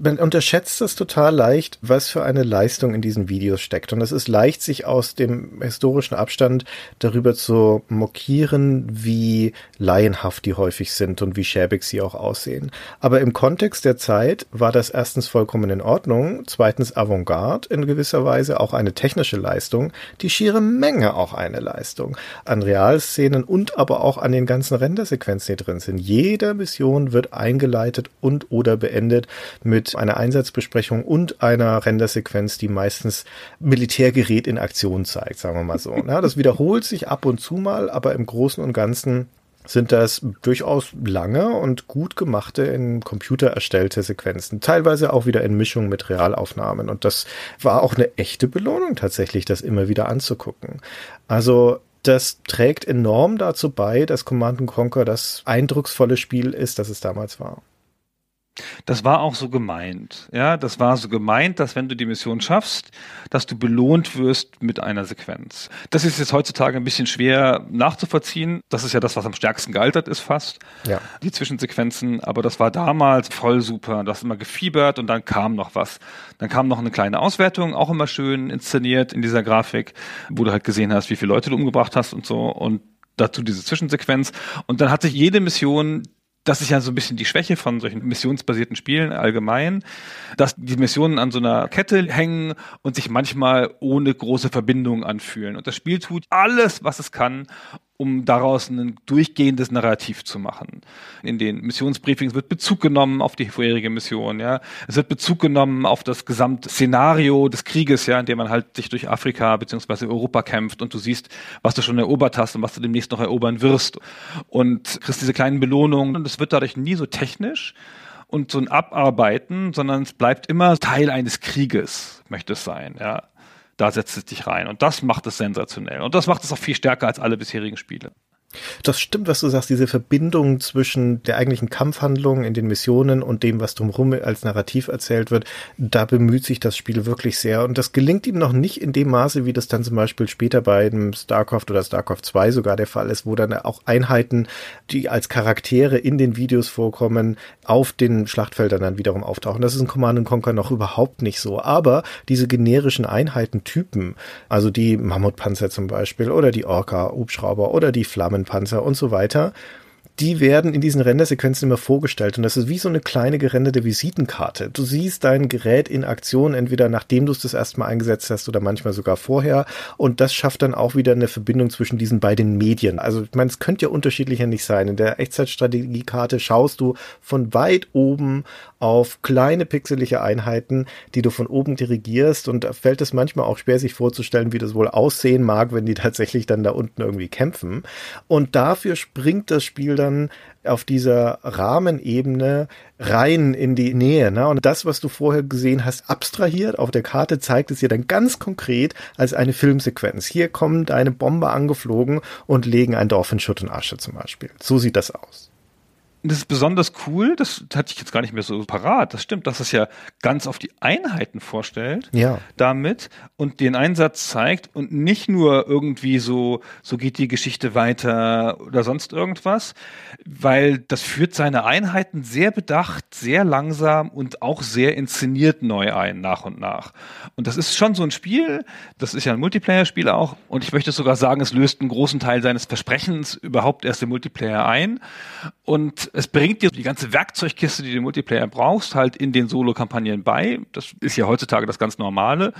Man unterschätzt es total leicht, was für eine Leistung in diesen Videos steckt. Und es ist leicht, sich aus dem historischen Abstand darüber zu mokieren, wie laienhaft die häufig sind und wie schäbig sie auch aussehen. Aber im Kontext der Zeit war das erstens vollkommen in Ordnung, zweitens Avantgarde in gewisser Weise auch eine technische Leistung, die schiere Menge auch eine Leistung. An Realszenen und aber auch an den ganzen Rendersequenzen, die drin sind. Jede Mission wird eingeleitet und oder beendet mit einer Einsatzbesprechung und einer Rendersequenz, die meistens Militärgerät in Aktion zeigt, sagen wir mal so. Ja, das wiederholt sich ab und zu mal, aber im Großen und Ganzen sind das durchaus lange und gut gemachte in Computer erstellte Sequenzen. Teilweise auch wieder in Mischung mit Realaufnahmen. Und das war auch eine echte Belohnung tatsächlich, das immer wieder anzugucken. Also das trägt enorm dazu bei, dass Command Conquer das eindrucksvolle Spiel ist, das es damals war. Das war auch so gemeint. Ja, das war so gemeint, dass wenn du die Mission schaffst, dass du belohnt wirst mit einer Sequenz. Das ist jetzt heutzutage ein bisschen schwer nachzuvollziehen. Das ist ja das, was am stärksten gealtert ist fast. Ja. Die Zwischensequenzen. Aber das war damals voll super. Du hast immer gefiebert und dann kam noch was. Dann kam noch eine kleine Auswertung, auch immer schön inszeniert in dieser Grafik, wo du halt gesehen hast, wie viele Leute du umgebracht hast und so. Und dazu diese Zwischensequenz. Und dann hat sich jede Mission das ist ja so ein bisschen die Schwäche von solchen missionsbasierten Spielen allgemein, dass die Missionen an so einer Kette hängen und sich manchmal ohne große Verbindung anfühlen. Und das Spiel tut alles, was es kann, um daraus ein durchgehendes Narrativ zu machen. In den Missionsbriefings wird Bezug genommen auf die vorherige Mission, ja. Es wird Bezug genommen auf das Gesamtszenario des Krieges, ja, in dem man halt sich durch Afrika beziehungsweise Europa kämpft und du siehst, was du schon erobert hast und was du demnächst noch erobern wirst und kriegst diese kleinen Belohnungen und es wird dadurch nie so technisch und so ein Abarbeiten, sondern es bleibt immer Teil eines Krieges, möchte es sein, ja da setzt es dich rein. Und das macht es sensationell. Und das macht es auch viel stärker als alle bisherigen Spiele. Das stimmt, was du sagst, diese Verbindung zwischen der eigentlichen Kampfhandlung in den Missionen und dem, was drumherum als Narrativ erzählt wird, da bemüht sich das Spiel wirklich sehr. Und das gelingt ihm noch nicht in dem Maße, wie das dann zum Beispiel später bei dem StarCraft oder StarCraft 2 sogar der Fall ist, wo dann auch Einheiten, die als Charaktere in den Videos vorkommen, auf den Schlachtfeldern dann wiederum auftauchen. Das ist in Command Conquer noch überhaupt nicht so. Aber diese generischen Einheitentypen, also die Mammutpanzer zum Beispiel oder die Orca-Hubschrauber oder die Flammen, Flammenpanzer und so weiter die werden in diesen Rendersequenzen immer vorgestellt und das ist wie so eine kleine gerenderte Visitenkarte. Du siehst dein Gerät in Aktion, entweder nachdem du es das erste Mal eingesetzt hast oder manchmal sogar vorher und das schafft dann auch wieder eine Verbindung zwischen diesen beiden Medien. Also ich meine, es könnte ja unterschiedlicher nicht sein. In der Echtzeitstrategiekarte schaust du von weit oben auf kleine pixelige Einheiten, die du von oben dirigierst und da fällt es manchmal auch schwer, sich vorzustellen, wie das wohl aussehen mag, wenn die tatsächlich dann da unten irgendwie kämpfen. Und dafür springt das Spiel dann dann auf dieser Rahmenebene rein in die Nähe. Ne? Und das, was du vorher gesehen hast, abstrahiert auf der Karte, zeigt es dir dann ganz konkret als eine Filmsequenz. Hier kommt eine Bombe angeflogen und legen ein Dorf in Schutt und Asche zum Beispiel. So sieht das aus das ist besonders cool, das hatte ich jetzt gar nicht mehr so parat. Das stimmt, dass es ja ganz auf die Einheiten vorstellt. Ja. Damit und den Einsatz zeigt und nicht nur irgendwie so, so geht die Geschichte weiter oder sonst irgendwas, weil das führt seine Einheiten sehr bedacht, sehr langsam und auch sehr inszeniert neu ein, nach und nach. Und das ist schon so ein Spiel, das ist ja ein Multiplayer-Spiel auch und ich möchte sogar sagen, es löst einen großen Teil seines Versprechens überhaupt erst im Multiplayer ein und es bringt dir die ganze Werkzeugkiste, die du im Multiplayer brauchst, halt in den Solo-Kampagnen bei. Das ist ja heutzutage das ganz Normale,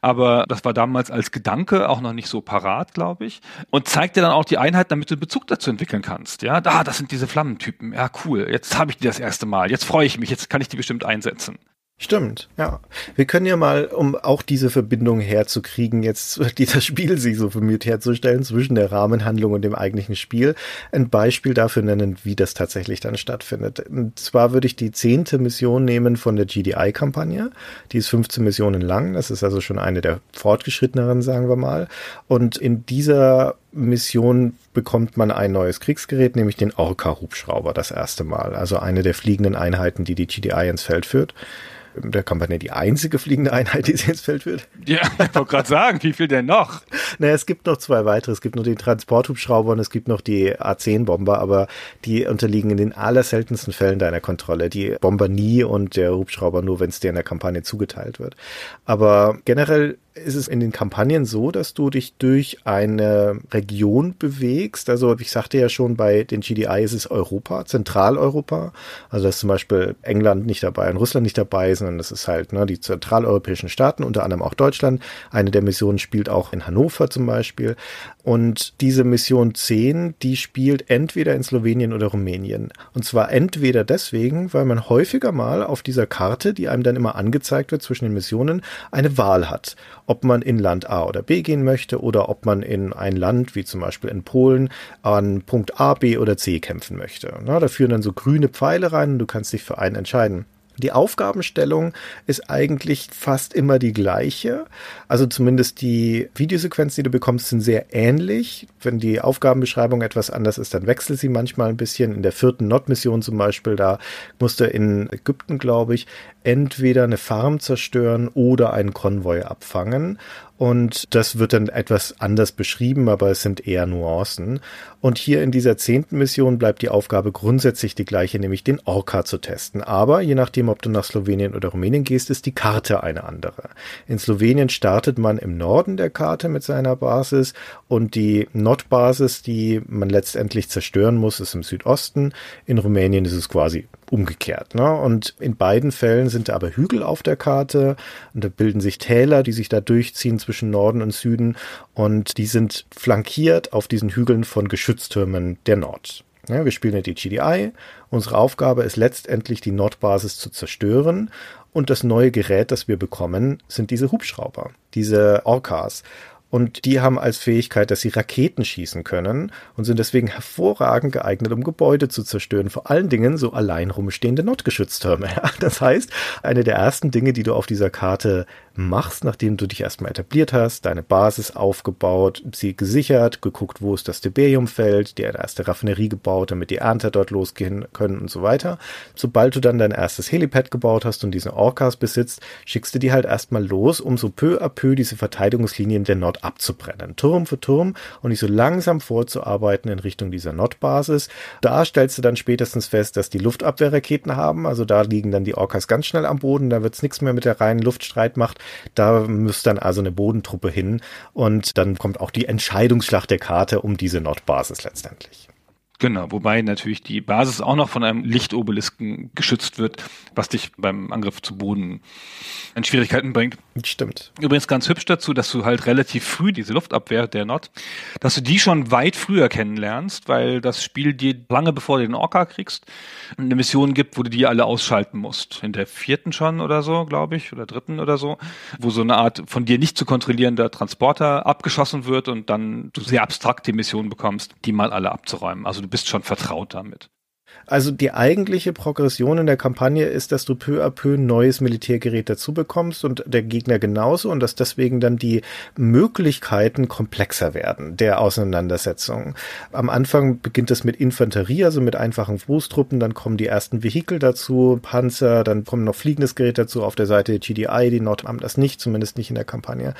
aber das war damals als Gedanke auch noch nicht so parat, glaube ich. Und zeigt dir dann auch die Einheit, damit du Bezug dazu entwickeln kannst. Ja, da, das sind diese Flammentypen. Ja, cool. Jetzt habe ich die das erste Mal. Jetzt freue ich mich. Jetzt kann ich die bestimmt einsetzen. Stimmt, ja. Wir können ja mal, um auch diese Verbindung herzukriegen, jetzt die das Spiel sich so bemüht herzustellen zwischen der Rahmenhandlung und dem eigentlichen Spiel, ein Beispiel dafür nennen, wie das tatsächlich dann stattfindet. Und zwar würde ich die zehnte Mission nehmen von der GDI-Kampagne. Die ist 15 Missionen lang. Das ist also schon eine der fortgeschritteneren, sagen wir mal. Und in dieser Mission bekommt man ein neues Kriegsgerät, nämlich den Orca-Hubschrauber das erste Mal. Also eine der fliegenden Einheiten, die die GDI ins Feld führt der Kampagne die einzige fliegende Einheit, die sie ins Feld führt. Ja, ich wollte gerade sagen, wie viel denn noch? Naja, es gibt noch zwei weitere. Es gibt noch den Transporthubschrauber und es gibt noch die A-10-Bomber, aber die unterliegen in den allerseltensten Fällen deiner Kontrolle. Die Bomber nie und der Hubschrauber nur, wenn es dir in der Kampagne zugeteilt wird. Aber generell ist es in den Kampagnen so, dass du dich durch eine Region bewegst. Also ich sagte ja schon, bei den GDI ist es Europa, Zentraleuropa. Also dass zum Beispiel England nicht dabei und Russland nicht dabei, sondern das ist halt ne, die zentraleuropäischen Staaten, unter anderem auch Deutschland. Eine der Missionen spielt auch in Hannover zum Beispiel. Und diese Mission 10, die spielt entweder in Slowenien oder Rumänien. Und zwar entweder deswegen, weil man häufiger mal auf dieser Karte, die einem dann immer angezeigt wird zwischen den Missionen, eine Wahl hat. Ob man in Land A oder B gehen möchte oder ob man in ein Land, wie zum Beispiel in Polen, an Punkt A, B oder C kämpfen möchte. Na, da führen dann so grüne Pfeile rein und du kannst dich für einen entscheiden. Die Aufgabenstellung ist eigentlich fast immer die gleiche. Also zumindest die Videosequenzen, die du bekommst, sind sehr ähnlich. Wenn die Aufgabenbeschreibung etwas anders ist, dann wechselt sie manchmal ein bisschen. In der vierten Nord-Mission zum Beispiel, da musste in Ägypten, glaube ich, entweder eine Farm zerstören oder einen Konvoi abfangen. Und das wird dann etwas anders beschrieben, aber es sind eher Nuancen. Und hier in dieser zehnten Mission bleibt die Aufgabe grundsätzlich die gleiche, nämlich den Orca zu testen. Aber je nachdem, ob du nach Slowenien oder Rumänien gehst, ist die Karte eine andere. In Slowenien startet man im Norden der Karte mit seiner Basis und die Nordbasis, die man letztendlich zerstören muss, ist im Südosten. In Rumänien ist es quasi umgekehrt. Ne? Und in beiden Fällen sind aber Hügel auf der Karte und da bilden sich Täler, die sich da durchziehen zwischen zwischen Norden und Süden und die sind flankiert auf diesen Hügeln von Geschütztürmen der Nord. Ja, wir spielen ja die GDI. Unsere Aufgabe ist letztendlich, die Nordbasis zu zerstören. Und das neue Gerät, das wir bekommen, sind diese Hubschrauber, diese Orcas. Und die haben als Fähigkeit, dass sie Raketen schießen können und sind deswegen hervorragend geeignet, um Gebäude zu zerstören. Vor allen Dingen so allein rumstehende Notgeschütztürme. Das heißt, eine der ersten Dinge, die du auf dieser Karte machst, nachdem du dich erstmal etabliert hast, deine Basis aufgebaut, sie gesichert, geguckt, wo ist das Tiberiumfeld, die erste Raffinerie gebaut, damit die Ernte dort losgehen können und so weiter. Sobald du dann dein erstes Helipad gebaut hast und diese Orcas besitzt, schickst du die halt erstmal los, um so peu à peu diese Verteidigungslinien der Nord abzubrennen. Turm für Turm und dich so langsam vorzuarbeiten in Richtung dieser Nordbasis. Da stellst du dann spätestens fest, dass die Luftabwehrraketen haben, also da liegen dann die Orcas ganz schnell am Boden, da wird's nichts mehr mit der reinen Luftstreitmacht. Da müsste dann also eine Bodentruppe hin und dann kommt auch die Entscheidungsschlacht der Karte um diese Nordbasis letztendlich. Genau, wobei natürlich die Basis auch noch von einem Lichtobelisken geschützt wird, was dich beim Angriff zu Boden in Schwierigkeiten bringt. Stimmt. Übrigens ganz hübsch dazu, dass du halt relativ früh diese Luftabwehr der Nord, dass du die schon weit früher kennenlernst, weil das Spiel dir lange bevor du den Orca kriegst, eine Mission gibt, wo du die alle ausschalten musst. In der vierten schon oder so, glaube ich, oder dritten oder so, wo so eine Art von dir nicht zu kontrollierender Transporter abgeschossen wird und dann du sehr abstrakte Missionen bekommst, die mal alle abzuräumen. Also du bist schon vertraut damit. Also die eigentliche Progression in der Kampagne ist, dass du peu à peu neues Militärgerät dazu bekommst und der Gegner genauso und dass deswegen dann die Möglichkeiten komplexer werden der Auseinandersetzung. Am Anfang beginnt es mit Infanterie, also mit einfachen Fußtruppen, dann kommen die ersten Vehikel dazu, Panzer, dann kommt noch fliegendes Gerät dazu auf der Seite der GDI, die Nord haben das nicht, zumindest nicht in der Kampagne.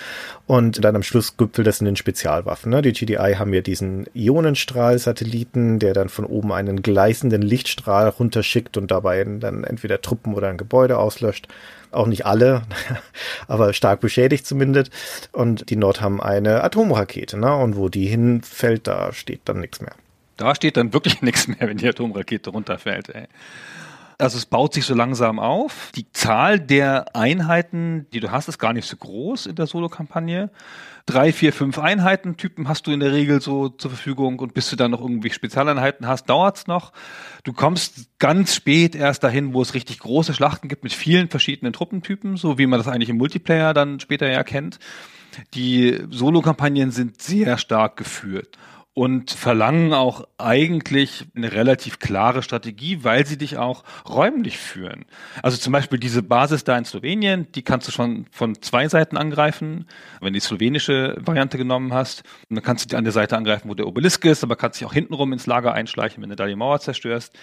Und dann am Schluss gipfelt das in den Spezialwaffen. Ne? Die GDI haben ja diesen Ionenstrahl-Satelliten, der dann von oben einen gleißenden Lichtstrahl runterschickt und dabei dann entweder Truppen oder ein Gebäude auslöscht. Auch nicht alle, aber stark beschädigt zumindest. Und die Nord haben eine Atomrakete, ne? Und wo die hinfällt, da steht dann nichts mehr. Da steht dann wirklich nichts mehr, wenn die Atomrakete runterfällt. Ey. Also es baut sich so langsam auf. Die Zahl der Einheiten, die du hast, ist gar nicht so groß in der Solo-Kampagne. Drei, vier, fünf Einheiten-Typen hast du in der Regel so zur Verfügung und bis du dann noch irgendwie Spezialeinheiten hast, dauert's noch. Du kommst ganz spät erst dahin, wo es richtig große Schlachten gibt mit vielen verschiedenen Truppentypen, so wie man das eigentlich im Multiplayer dann später ja kennt. Die Solo-Kampagnen sind sehr stark geführt und verlangen auch eigentlich eine relativ klare Strategie, weil sie dich auch räumlich führen. Also zum Beispiel diese Basis da in Slowenien, die kannst du schon von zwei Seiten angreifen, wenn du die slowenische Variante genommen hast. Dann kannst du die an der Seite angreifen, wo der Obelisk ist, aber kannst dich auch hintenrum ins Lager einschleichen, wenn du da die Mauer zerstörst.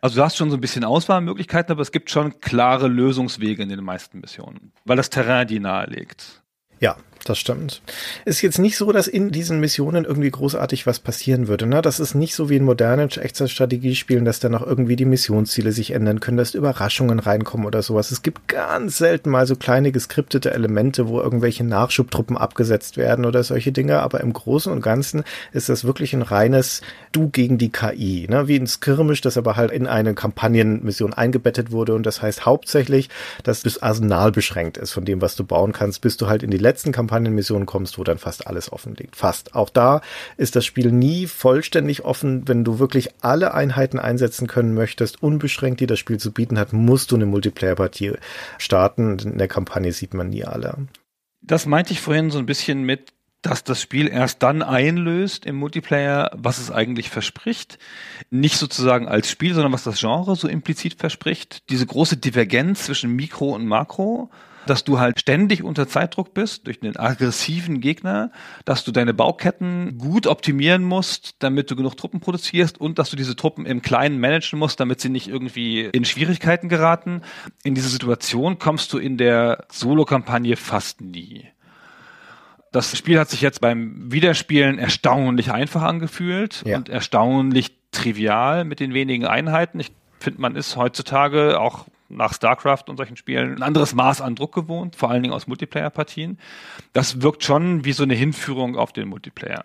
Also du hast schon so ein bisschen Auswahlmöglichkeiten, aber es gibt schon klare Lösungswege in den meisten Missionen, weil das Terrain die nahelegt. Ja, das stimmt. Ist jetzt nicht so, dass in diesen Missionen irgendwie großartig was passieren würde. Ne? Das ist nicht so wie in modernen Echtzeitstrategiespielen, dass dann auch irgendwie die Missionsziele sich ändern können, dass Überraschungen reinkommen oder sowas. Es gibt ganz selten mal so kleine geskriptete Elemente, wo irgendwelche Nachschubtruppen abgesetzt werden oder solche Dinge. Aber im Großen und Ganzen ist das wirklich ein reines Du gegen die KI. Ne? Wie ein Skirmish, das aber halt in eine Kampagnenmission eingebettet wurde. Und das heißt hauptsächlich, dass das Arsenal beschränkt ist von dem, was du bauen kannst, bis du halt in die letzten Kampagnenmissionen kommst, wo dann fast alles offen liegt. Fast. Auch da ist das Spiel nie vollständig offen. Wenn du wirklich alle Einheiten einsetzen können möchtest, unbeschränkt, die das Spiel zu bieten hat, musst du eine Multiplayer-Partie starten. In der Kampagne sieht man nie alle. Das meinte ich vorhin so ein bisschen mit, dass das Spiel erst dann einlöst im Multiplayer, was es eigentlich verspricht. Nicht sozusagen als Spiel, sondern was das Genre so implizit verspricht. Diese große Divergenz zwischen Mikro und Makro dass du halt ständig unter Zeitdruck bist durch einen aggressiven Gegner, dass du deine Bauketten gut optimieren musst, damit du genug Truppen produzierst und dass du diese Truppen im Kleinen managen musst, damit sie nicht irgendwie in Schwierigkeiten geraten. In diese Situation kommst du in der Solo-Kampagne fast nie. Das Spiel hat sich jetzt beim Wiederspielen erstaunlich einfach angefühlt ja. und erstaunlich trivial mit den wenigen Einheiten. Ich finde, man ist heutzutage auch nach StarCraft und solchen Spielen ein anderes Maß an Druck gewohnt, vor allen Dingen aus Multiplayer-Partien. Das wirkt schon wie so eine Hinführung auf den Multiplayer.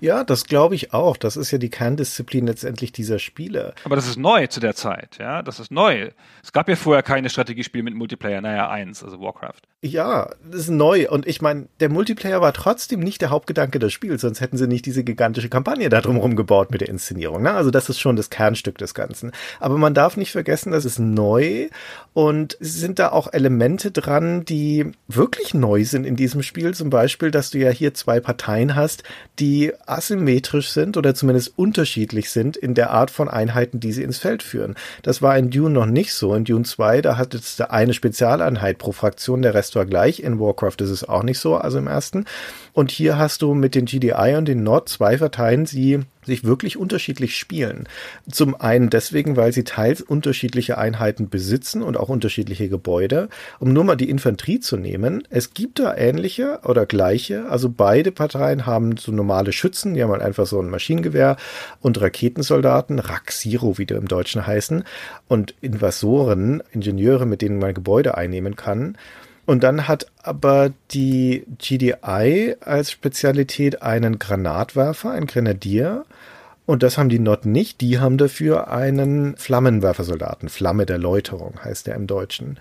Ja, das glaube ich auch. Das ist ja die Kerndisziplin letztendlich dieser Spiele. Aber das ist neu zu der Zeit, ja. Das ist neu. Es gab ja vorher keine Strategiespiele mit Multiplayer, naja, eins, also Warcraft. Ja, das ist neu. Und ich meine, der Multiplayer war trotzdem nicht der Hauptgedanke des Spiels, sonst hätten sie nicht diese gigantische Kampagne da drumherum gebaut mit der Inszenierung. Ne? Also das ist schon das Kernstück des Ganzen. Aber man darf nicht vergessen, das ist neu und sind da auch Elemente dran, die wirklich neu sind in diesem Spiel. Zum Beispiel, dass du ja hier zwei Parteien hast, die asymmetrisch sind oder zumindest unterschiedlich sind in der Art von Einheiten, die sie ins Feld führen. Das war in Dune noch nicht so. In Dune 2, da hat es eine Spezialeinheit pro Fraktion, der Rest war gleich. In Warcraft ist es auch nicht so, also im ersten. Und hier hast du mit den GDI und den Nord zwei Parteien, die sich wirklich unterschiedlich spielen. Zum einen deswegen, weil sie teils unterschiedliche Einheiten besitzen und auch unterschiedliche Gebäude. Um nur mal die Infanterie zu nehmen, es gibt da ähnliche oder gleiche. Also beide Parteien haben so normale Schützen, die haben halt einfach so ein Maschinengewehr und Raketensoldaten, Raxiro, wie die im Deutschen heißen, und Invasoren, Ingenieure, mit denen man Gebäude einnehmen kann. Und dann hat aber die GDI als Spezialität einen Granatwerfer, einen Grenadier. Und das haben die Not nicht. Die haben dafür einen Flammenwerfersoldaten. Flamme der Läuterung heißt der im Deutschen.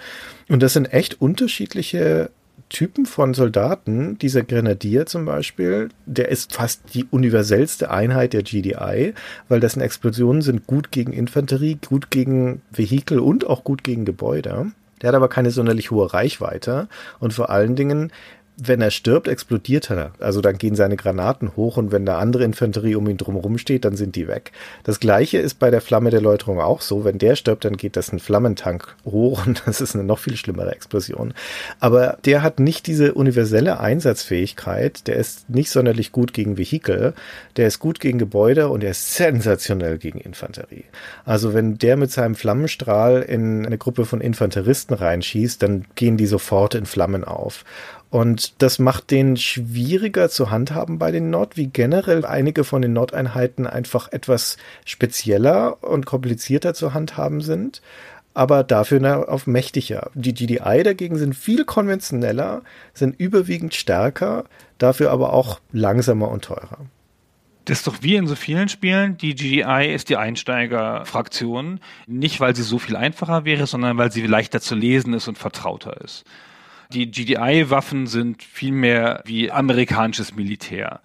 Und das sind echt unterschiedliche Typen von Soldaten. Dieser Grenadier zum Beispiel, der ist fast die universellste Einheit der GDI, weil dessen Explosionen sind gut gegen Infanterie, gut gegen Vehikel und auch gut gegen Gebäude. Der hat aber keine sonderlich hohe Reichweite und vor allen Dingen wenn er stirbt, explodiert er. Also dann gehen seine Granaten hoch und wenn da andere Infanterie um ihn drumherum steht, dann sind die weg. Das gleiche ist bei der Flamme der Läuterung auch so. Wenn der stirbt, dann geht das ein Flammentank hoch und das ist eine noch viel schlimmere Explosion. Aber der hat nicht diese universelle Einsatzfähigkeit. Der ist nicht sonderlich gut gegen Vehikel. Der ist gut gegen Gebäude und er ist sensationell gegen Infanterie. Also wenn der mit seinem Flammenstrahl in eine Gruppe von Infanteristen reinschießt, dann gehen die sofort in Flammen auf. Und das macht den schwieriger zu handhaben bei den Nord, wie generell einige von den Nordeinheiten einfach etwas spezieller und komplizierter zu handhaben sind, aber dafür auf mächtiger. Die GDI dagegen sind viel konventioneller, sind überwiegend stärker, dafür aber auch langsamer und teurer. Das ist doch wie in so vielen Spielen, die GDI ist die Einsteigerfraktion, nicht weil sie so viel einfacher wäre, sondern weil sie leichter zu lesen ist und vertrauter ist. Die GDI-Waffen sind vielmehr wie amerikanisches Militär.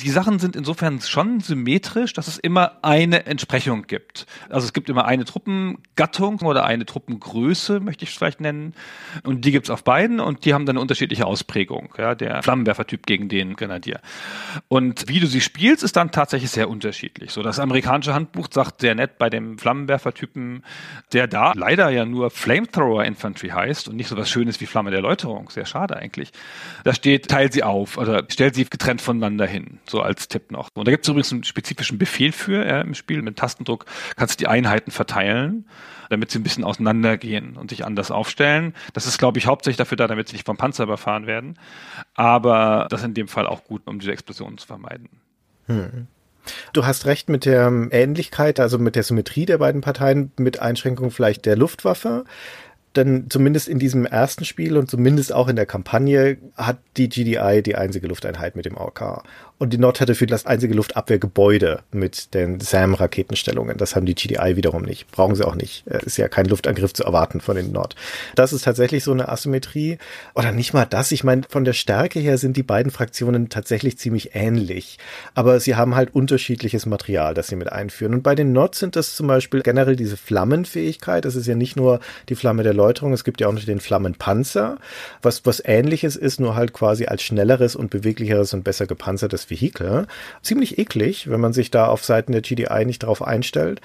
Die Sachen sind insofern schon symmetrisch, dass es immer eine Entsprechung gibt. Also es gibt immer eine Truppengattung oder eine Truppengröße, möchte ich es vielleicht nennen. Und die gibt's auf beiden und die haben dann eine unterschiedliche Ausprägung. Ja, der Flammenwerfertyp gegen den Grenadier. Und wie du sie spielst, ist dann tatsächlich sehr unterschiedlich. So, das amerikanische Handbuch sagt sehr nett bei dem Flammenwerfertypen, der da leider ja nur Flamethrower Infantry heißt und nicht so was Schönes wie Flamme der Läuterung. Sehr schade eigentlich. Da steht, teil sie auf oder stell sie getrennt voneinander hin so als Tipp noch. Und da gibt es übrigens einen spezifischen Befehl für ja, im Spiel. Mit Tastendruck kannst du die Einheiten verteilen, damit sie ein bisschen auseinandergehen und sich anders aufstellen. Das ist, glaube ich, hauptsächlich dafür da, damit sie nicht vom Panzer überfahren werden. Aber das ist in dem Fall auch gut, um diese Explosionen zu vermeiden. Hm. Du hast recht mit der Ähnlichkeit, also mit der Symmetrie der beiden Parteien, mit Einschränkung vielleicht der Luftwaffe denn zumindest in diesem ersten Spiel und zumindest auch in der Kampagne hat die GDI die einzige Lufteinheit mit dem AK. Und die Nord hatte für das einzige Luftabwehrgebäude mit den SAM-Raketenstellungen. Das haben die GDI wiederum nicht. Brauchen sie auch nicht. Es ist ja kein Luftangriff zu erwarten von den Nord. Das ist tatsächlich so eine Asymmetrie. Oder nicht mal das. Ich meine, von der Stärke her sind die beiden Fraktionen tatsächlich ziemlich ähnlich. Aber sie haben halt unterschiedliches Material, das sie mit einführen. Und bei den Nord sind das zum Beispiel generell diese Flammenfähigkeit. Das ist ja nicht nur die Flamme der Läuterung. Es gibt ja auch noch den Flammenpanzer. Was, was ähnliches ist, nur halt quasi als schnelleres und beweglicheres und besser gepanzertes Vehikel. Ziemlich eklig, wenn man sich da auf Seiten der GDI nicht drauf einstellt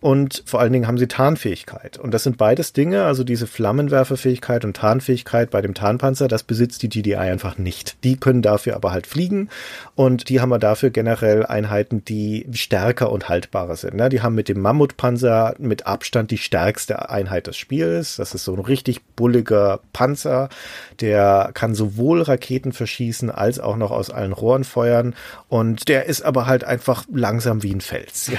und vor allen Dingen haben sie Tarnfähigkeit. Und das sind beides Dinge, also diese Flammenwerferfähigkeit und Tarnfähigkeit bei dem Tarnpanzer, das besitzt die GDI einfach nicht. Die können dafür aber halt fliegen und die haben wir dafür generell Einheiten, die stärker und haltbarer sind. Ne? Die haben mit dem Mammutpanzer mit Abstand die stärkste Einheit des Spiels. Das ist so ein richtig bulliger Panzer, der kann sowohl Raketen verschießen als auch noch aus allen Rohren feuern und der ist aber halt einfach langsam wie ein Fels. Ja?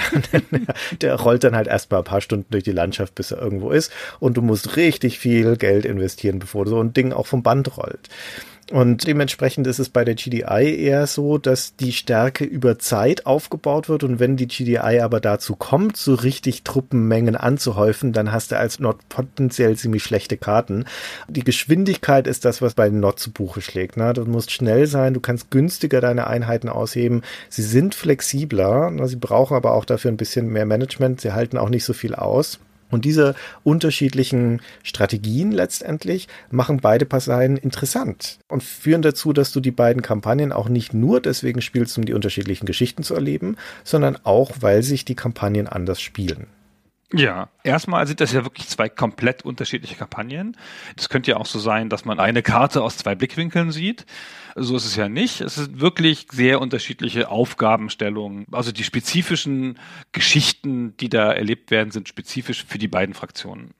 der rollt dann halt erstmal ein paar Stunden durch die Landschaft, bis er irgendwo ist. Und du musst richtig viel Geld investieren, bevor so ein Ding auch vom Band rollt. Und dementsprechend ist es bei der GDI eher so, dass die Stärke über Zeit aufgebaut wird und wenn die GDI aber dazu kommt, so richtig Truppenmengen anzuhäufen, dann hast du als Not potenziell ziemlich schlechte Karten. Die Geschwindigkeit ist das, was bei Not zu Buche schlägt. Ne? Du musst schnell sein, du kannst günstiger deine Einheiten ausheben. Sie sind flexibler, ne? sie brauchen aber auch dafür ein bisschen mehr Management. Sie halten auch nicht so viel aus. Und diese unterschiedlichen Strategien letztendlich machen beide Parteien interessant und führen dazu, dass du die beiden Kampagnen auch nicht nur deswegen spielst, um die unterschiedlichen Geschichten zu erleben, sondern auch, weil sich die Kampagnen anders spielen. Ja, erstmal sind das ja wirklich zwei komplett unterschiedliche Kampagnen. Es könnte ja auch so sein, dass man eine Karte aus zwei Blickwinkeln sieht. So ist es ja nicht. Es sind wirklich sehr unterschiedliche Aufgabenstellungen. Also die spezifischen Geschichten, die da erlebt werden, sind spezifisch für die beiden Fraktionen.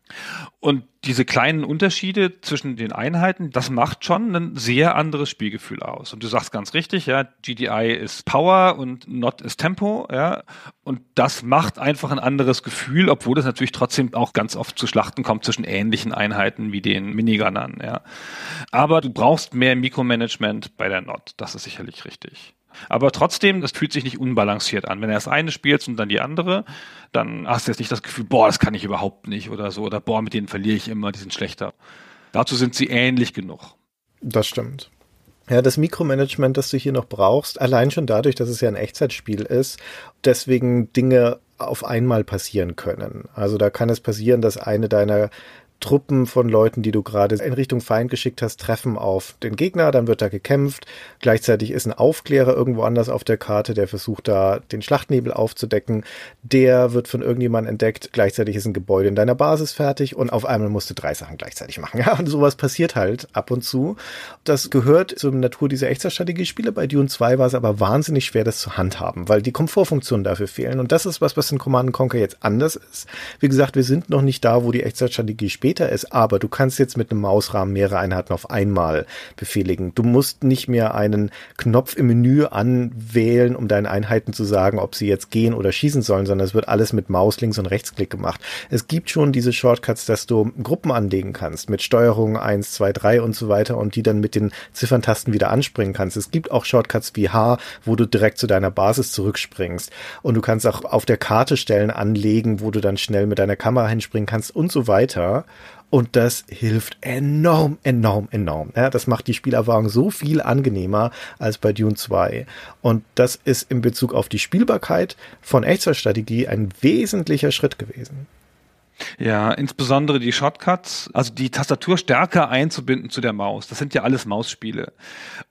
Und diese kleinen Unterschiede zwischen den Einheiten, das macht schon ein sehr anderes Spielgefühl aus. Und du sagst ganz richtig, ja, GDI ist Power und Not ist Tempo, ja. Und das macht einfach ein anderes Gefühl, obwohl es natürlich trotzdem auch ganz oft zu Schlachten kommt zwischen ähnlichen Einheiten wie den Minigunnern, ja. Aber du brauchst mehr Mikromanagement bei der Not. Das ist sicherlich richtig. Aber trotzdem, das fühlt sich nicht unbalanciert an. Wenn er das eine spielt und dann die andere, dann hast du jetzt nicht das Gefühl, boah, das kann ich überhaupt nicht oder so, oder boah, mit denen verliere ich immer, die sind schlechter. Dazu sind sie ähnlich genug. Das stimmt. Ja, das Mikromanagement, das du hier noch brauchst, allein schon dadurch, dass es ja ein Echtzeitspiel ist, deswegen Dinge auf einmal passieren können. Also da kann es passieren, dass eine deiner Truppen von Leuten, die du gerade in Richtung Feind geschickt hast, treffen auf den Gegner, dann wird da gekämpft. Gleichzeitig ist ein Aufklärer irgendwo anders auf der Karte, der versucht da den Schlachtnebel aufzudecken. Der wird von irgendjemandem entdeckt. Gleichzeitig ist ein Gebäude in deiner Basis fertig und auf einmal musst du drei Sachen gleichzeitig machen. Ja, und sowas passiert halt ab und zu. Das gehört zur Natur dieser Echtzeitstrategiespiele. Bei Dune 2 war es aber wahnsinnig schwer, das zu handhaben, weil die Komfortfunktionen dafür fehlen. Und das ist was, was in Command Conquer jetzt anders ist. Wie gesagt, wir sind noch nicht da, wo die Echtzeitstrategie später ist, aber du kannst jetzt mit einem Mausrahmen mehrere Einheiten auf einmal befehligen. Du musst nicht mehr einen Knopf im Menü anwählen, um deinen Einheiten zu sagen, ob sie jetzt gehen oder schießen sollen, sondern es wird alles mit Maus, Links- und Rechtsklick gemacht. Es gibt schon diese Shortcuts, dass du Gruppen anlegen kannst mit Steuerung 1, 2, 3 und so weiter und die dann mit den Zifferntasten wieder anspringen kannst. Es gibt auch Shortcuts wie H, wo du direkt zu deiner Basis zurückspringst und du kannst auch auf der Karte Stellen anlegen, wo du dann schnell mit deiner Kamera hinspringen kannst und so weiter. Und das hilft enorm, enorm, enorm. Ja, das macht die Spielerfahrung so viel angenehmer als bei Dune 2. Und das ist in Bezug auf die Spielbarkeit von Echtzeitstrategie ein wesentlicher Schritt gewesen. Ja, insbesondere die Shortcuts, also die Tastatur stärker einzubinden zu der Maus. Das sind ja alles Mausspiele.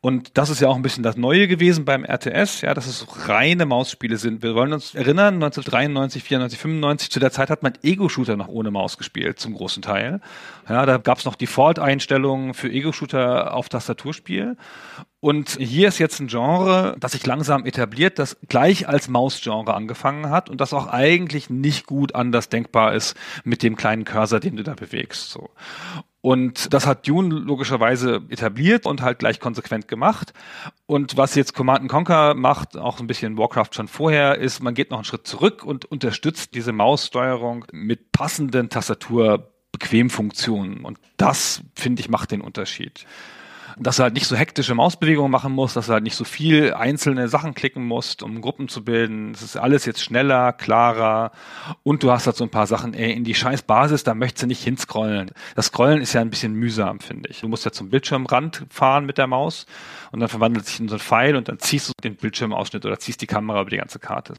Und das ist ja auch ein bisschen das Neue gewesen beim RTS, ja, dass es reine Mausspiele sind. Wir wollen uns erinnern, 1993, 94, 95, zu der Zeit hat man Ego-Shooter noch ohne Maus gespielt, zum großen Teil. Ja, da gab es noch Default-Einstellungen für Ego-Shooter auf Tastaturspiel. Und hier ist jetzt ein Genre, das sich langsam etabliert, das gleich als Maus-Genre angefangen hat und das auch eigentlich nicht gut anders denkbar ist mit dem kleinen Cursor, den du da bewegst. So. Und das hat Dune logischerweise etabliert und halt gleich konsequent gemacht. Und was jetzt Command Conquer macht, auch ein bisschen Warcraft schon vorher, ist, man geht noch einen Schritt zurück und unterstützt diese Maussteuerung mit passenden Tastaturbequemfunktionen. Und das, finde ich, macht den Unterschied dass du halt nicht so hektische Mausbewegungen machen musst, dass du halt nicht so viel einzelne Sachen klicken musst, um Gruppen zu bilden. Es ist alles jetzt schneller, klarer und du hast halt so ein paar Sachen, ey, in die scheiß Basis, da möchtest du nicht hinscrollen. Das Scrollen ist ja ein bisschen mühsam, finde ich. Du musst ja zum Bildschirmrand fahren mit der Maus und dann verwandelt sich in so ein Pfeil und dann ziehst du den Bildschirmausschnitt oder ziehst die Kamera über die ganze Karte.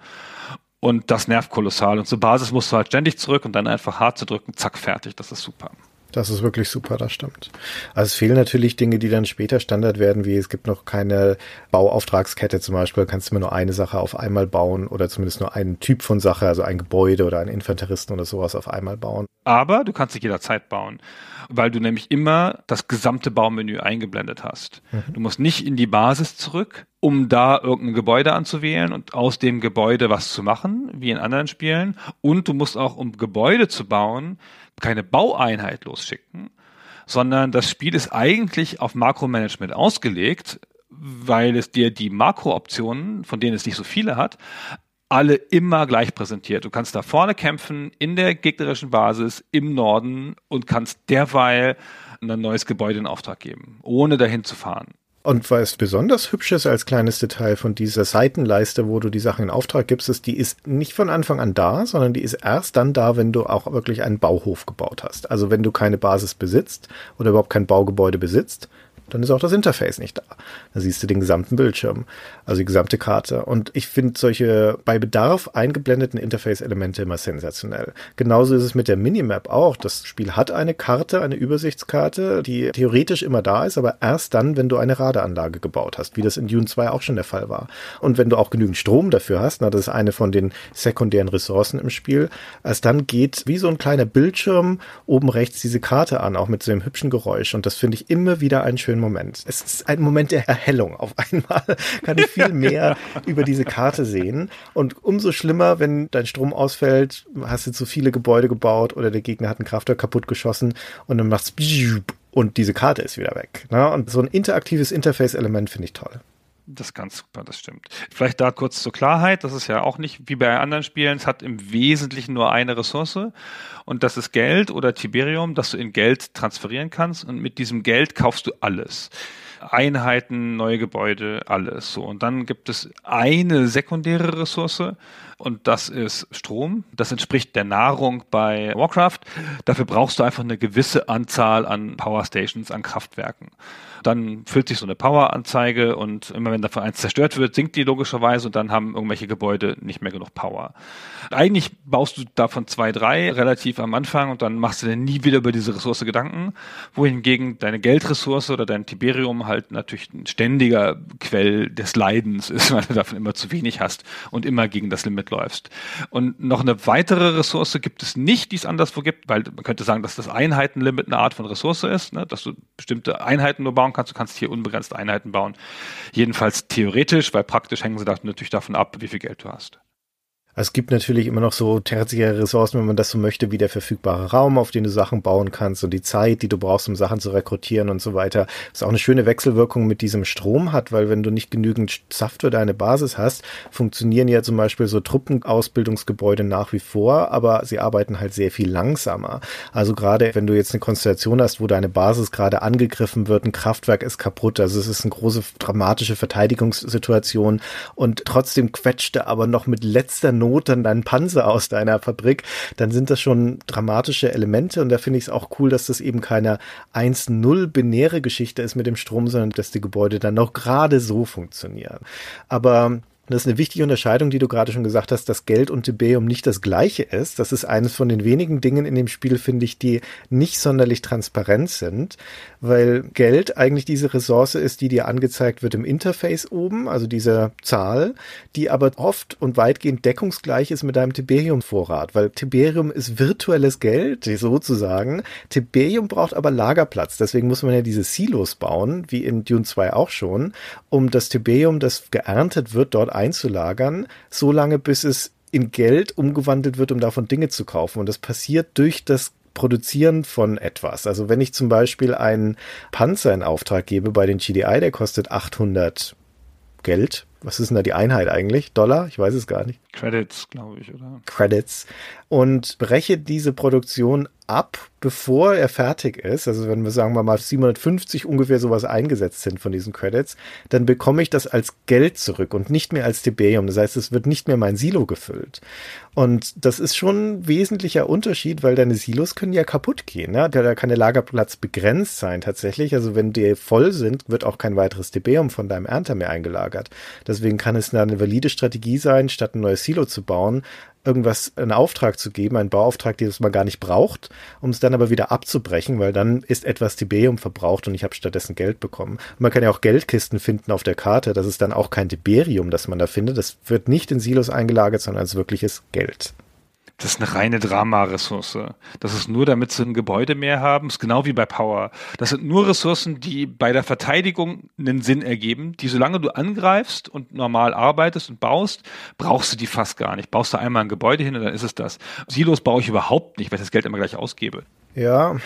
Und das nervt kolossal. Und zur Basis musst du halt ständig zurück und dann einfach hart zu drücken, zack, fertig. Das ist super. Das ist wirklich super, das stimmt. Also es fehlen natürlich Dinge, die dann später Standard werden, wie es gibt noch keine Bauauftragskette zum Beispiel, kannst du immer nur eine Sache auf einmal bauen oder zumindest nur einen Typ von Sache, also ein Gebäude oder einen Infanteristen oder sowas auf einmal bauen. Aber du kannst dich jederzeit bauen, weil du nämlich immer das gesamte Baumenü eingeblendet hast. Mhm. Du musst nicht in die Basis zurück, um da irgendein Gebäude anzuwählen und aus dem Gebäude was zu machen, wie in anderen Spielen. Und du musst auch, um Gebäude zu bauen, keine Baueinheit losschicken, sondern das Spiel ist eigentlich auf Makromanagement ausgelegt, weil es dir die Makrooptionen, von denen es nicht so viele hat, alle immer gleich präsentiert. Du kannst da vorne kämpfen, in der gegnerischen Basis, im Norden und kannst derweil ein neues Gebäude in Auftrag geben, ohne dahin zu fahren. Und was besonders hübsch ist als kleines Detail von dieser Seitenleiste, wo du die Sachen in Auftrag gibst, ist, die ist nicht von Anfang an da, sondern die ist erst dann da, wenn du auch wirklich einen Bauhof gebaut hast. Also wenn du keine Basis besitzt oder überhaupt kein Baugebäude besitzt, dann ist auch das Interface nicht da. Da siehst du den gesamten Bildschirm, also die gesamte Karte. Und ich finde solche bei Bedarf eingeblendeten Interface-Elemente immer sensationell. Genauso ist es mit der Minimap auch. Das Spiel hat eine Karte, eine Übersichtskarte, die theoretisch immer da ist, aber erst dann, wenn du eine Radeanlage gebaut hast, wie das in Dune 2 auch schon der Fall war. Und wenn du auch genügend Strom dafür hast, na, das ist eine von den sekundären Ressourcen im Spiel, erst dann geht wie so ein kleiner Bildschirm oben rechts diese Karte an, auch mit so einem hübschen Geräusch. Und das finde ich immer wieder einen schönen Moment. Es ist ein Moment der Erhellung. Auf einmal kann ich viel mehr über diese Karte sehen. Und umso schlimmer, wenn dein Strom ausfällt, hast du zu viele Gebäude gebaut oder der Gegner hat ein Kraftwerk kaputt geschossen und dann macht's und diese Karte ist wieder weg. Ne? Und so ein interaktives Interface-Element finde ich toll. Das ganz super, das stimmt. Vielleicht da kurz zur Klarheit, das ist ja auch nicht wie bei anderen Spielen, es hat im Wesentlichen nur eine Ressource und das ist Geld oder Tiberium, das du in Geld transferieren kannst und mit diesem Geld kaufst du alles. Einheiten, neue Gebäude, alles so. Und dann gibt es eine sekundäre Ressource und das ist Strom. Das entspricht der Nahrung bei Warcraft. Dafür brauchst du einfach eine gewisse Anzahl an Power Stations, an Kraftwerken. Dann füllt sich so eine Power-Anzeige und immer wenn davon eins zerstört wird, sinkt die logischerweise und dann haben irgendwelche Gebäude nicht mehr genug Power. Eigentlich baust du davon zwei, drei relativ am Anfang und dann machst du dir nie wieder über diese Ressource Gedanken, wohingegen deine Geldressource oder dein Tiberium halt natürlich ein ständiger Quell des Leidens ist, weil du davon immer zu wenig hast und immer gegen das Limit läufst. Und noch eine weitere Ressource gibt es nicht, die es anderswo gibt, weil man könnte sagen, dass das Einheitenlimit eine Art von Ressource ist, ne? dass du bestimmte Einheiten nur bauen kannst. Du kannst hier unbegrenzt Einheiten bauen. Jedenfalls theoretisch, weil praktisch hängen sie natürlich davon ab, wie viel Geld du hast. Es gibt natürlich immer noch so tertiäre Ressourcen, wenn man das so möchte, wie der verfügbare Raum, auf den du Sachen bauen kannst und die Zeit, die du brauchst, um Sachen zu rekrutieren und so weiter. Was auch eine schöne Wechselwirkung mit diesem Strom hat, weil wenn du nicht genügend Saft für deine Basis hast, funktionieren ja zum Beispiel so Truppenausbildungsgebäude nach wie vor, aber sie arbeiten halt sehr viel langsamer. Also gerade wenn du jetzt eine Konstellation hast, wo deine Basis gerade angegriffen wird, ein Kraftwerk ist kaputt, also es ist eine große dramatische Verteidigungssituation und trotzdem quetschte aber noch mit letzter Not dann deinen Panzer aus deiner Fabrik, dann sind das schon dramatische Elemente und da finde ich es auch cool, dass das eben keine 1-0 binäre Geschichte ist mit dem Strom, sondern dass die Gebäude dann noch gerade so funktionieren. Aber das ist eine wichtige Unterscheidung, die du gerade schon gesagt hast, dass Geld und Tiberium nicht das gleiche ist. Das ist eines von den wenigen Dingen in dem Spiel, finde ich, die nicht sonderlich transparent sind, weil Geld eigentlich diese Ressource ist, die dir angezeigt wird im Interface oben, also diese Zahl, die aber oft und weitgehend deckungsgleich ist mit deinem Tiberium-Vorrat, weil Tiberium ist virtuelles Geld, sozusagen. Tiberium braucht aber Lagerplatz, deswegen muss man ja diese Silos bauen, wie in Dune 2 auch schon, um das Tiberium, das geerntet wird, dort einzulagern, so lange bis es in Geld umgewandelt wird, um davon Dinge zu kaufen. Und das passiert durch das Produzieren von etwas. Also wenn ich zum Beispiel einen Panzer in Auftrag gebe bei den GDI, der kostet 800 Geld. Was ist denn da die Einheit eigentlich? Dollar? Ich weiß es gar nicht. Credits, glaube ich, oder? Credits. Und breche diese Produktion ab, bevor er fertig ist, also wenn wir sagen wir mal 750 ungefähr sowas eingesetzt sind von diesen Credits, dann bekomme ich das als Geld zurück und nicht mehr als Tiberium. Das heißt, es wird nicht mehr mein Silo gefüllt. Und das ist schon ein wesentlicher Unterschied, weil deine Silos können ja kaputt gehen. Ne? Da kann der Lagerplatz begrenzt sein tatsächlich. Also wenn die voll sind, wird auch kein weiteres Tiberium von deinem Ernter mehr eingelagert. Deswegen kann es eine valide Strategie sein, statt ein neues Silo zu bauen, irgendwas einen Auftrag zu geben, einen Bauauftrag, den man gar nicht braucht, um es dann aber wieder abzubrechen, weil dann ist etwas Tiberium verbraucht und ich habe stattdessen Geld bekommen. Und man kann ja auch Geldkisten finden auf der Karte, das ist dann auch kein Tiberium, das man da findet. Das wird nicht in Silos eingelagert, sondern als wirkliches Geld. Das ist eine reine Drama-Ressource. Das ist nur, damit sie ein Gebäude mehr haben. Das ist genau wie bei Power. Das sind nur Ressourcen, die bei der Verteidigung einen Sinn ergeben, die solange du angreifst und normal arbeitest und baust, brauchst du die fast gar nicht. Baust du einmal ein Gebäude hin und dann ist es das. Silos baue ich überhaupt nicht, weil ich das Geld immer gleich ausgebe. Ja,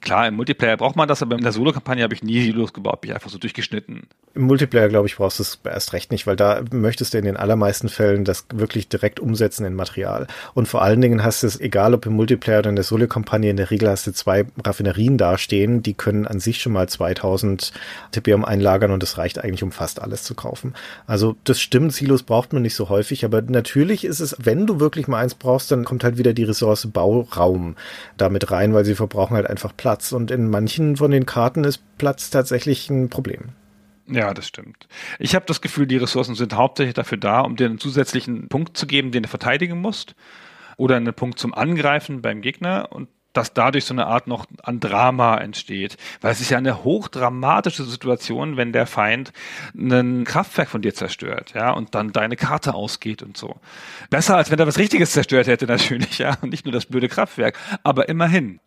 Klar, im Multiplayer braucht man das, aber in der Solo-Kampagne habe ich nie Silos gebaut, bin ich einfach so durchgeschnitten. Im Multiplayer, glaube ich, brauchst du es erst recht nicht, weil da möchtest du in den allermeisten Fällen das wirklich direkt umsetzen in Material. Und vor allen Dingen hast du es, egal ob im Multiplayer oder in der Solo-Kampagne, in der Regel hast du zwei Raffinerien dastehen, die können an sich schon mal 2000 TPM einlagern und das reicht eigentlich, um fast alles zu kaufen. Also das stimmt, Silos braucht man nicht so häufig, aber natürlich ist es, wenn du wirklich mal eins brauchst, dann kommt halt wieder die Ressource Bauraum damit rein, weil sie verbrauchen halt einfach Platz. Und in manchen von den Karten ist Platz tatsächlich ein Problem. Ja, das stimmt. Ich habe das Gefühl, die Ressourcen sind hauptsächlich dafür da, um dir einen zusätzlichen Punkt zu geben, den du verteidigen musst. Oder einen Punkt zum Angreifen beim Gegner und dass dadurch so eine Art noch an Drama entsteht. Weil es ist ja eine hochdramatische Situation, wenn der Feind ein Kraftwerk von dir zerstört, ja, und dann deine Karte ausgeht und so. Besser als wenn er was Richtiges zerstört hätte, natürlich, ja, und nicht nur das blöde Kraftwerk. Aber immerhin.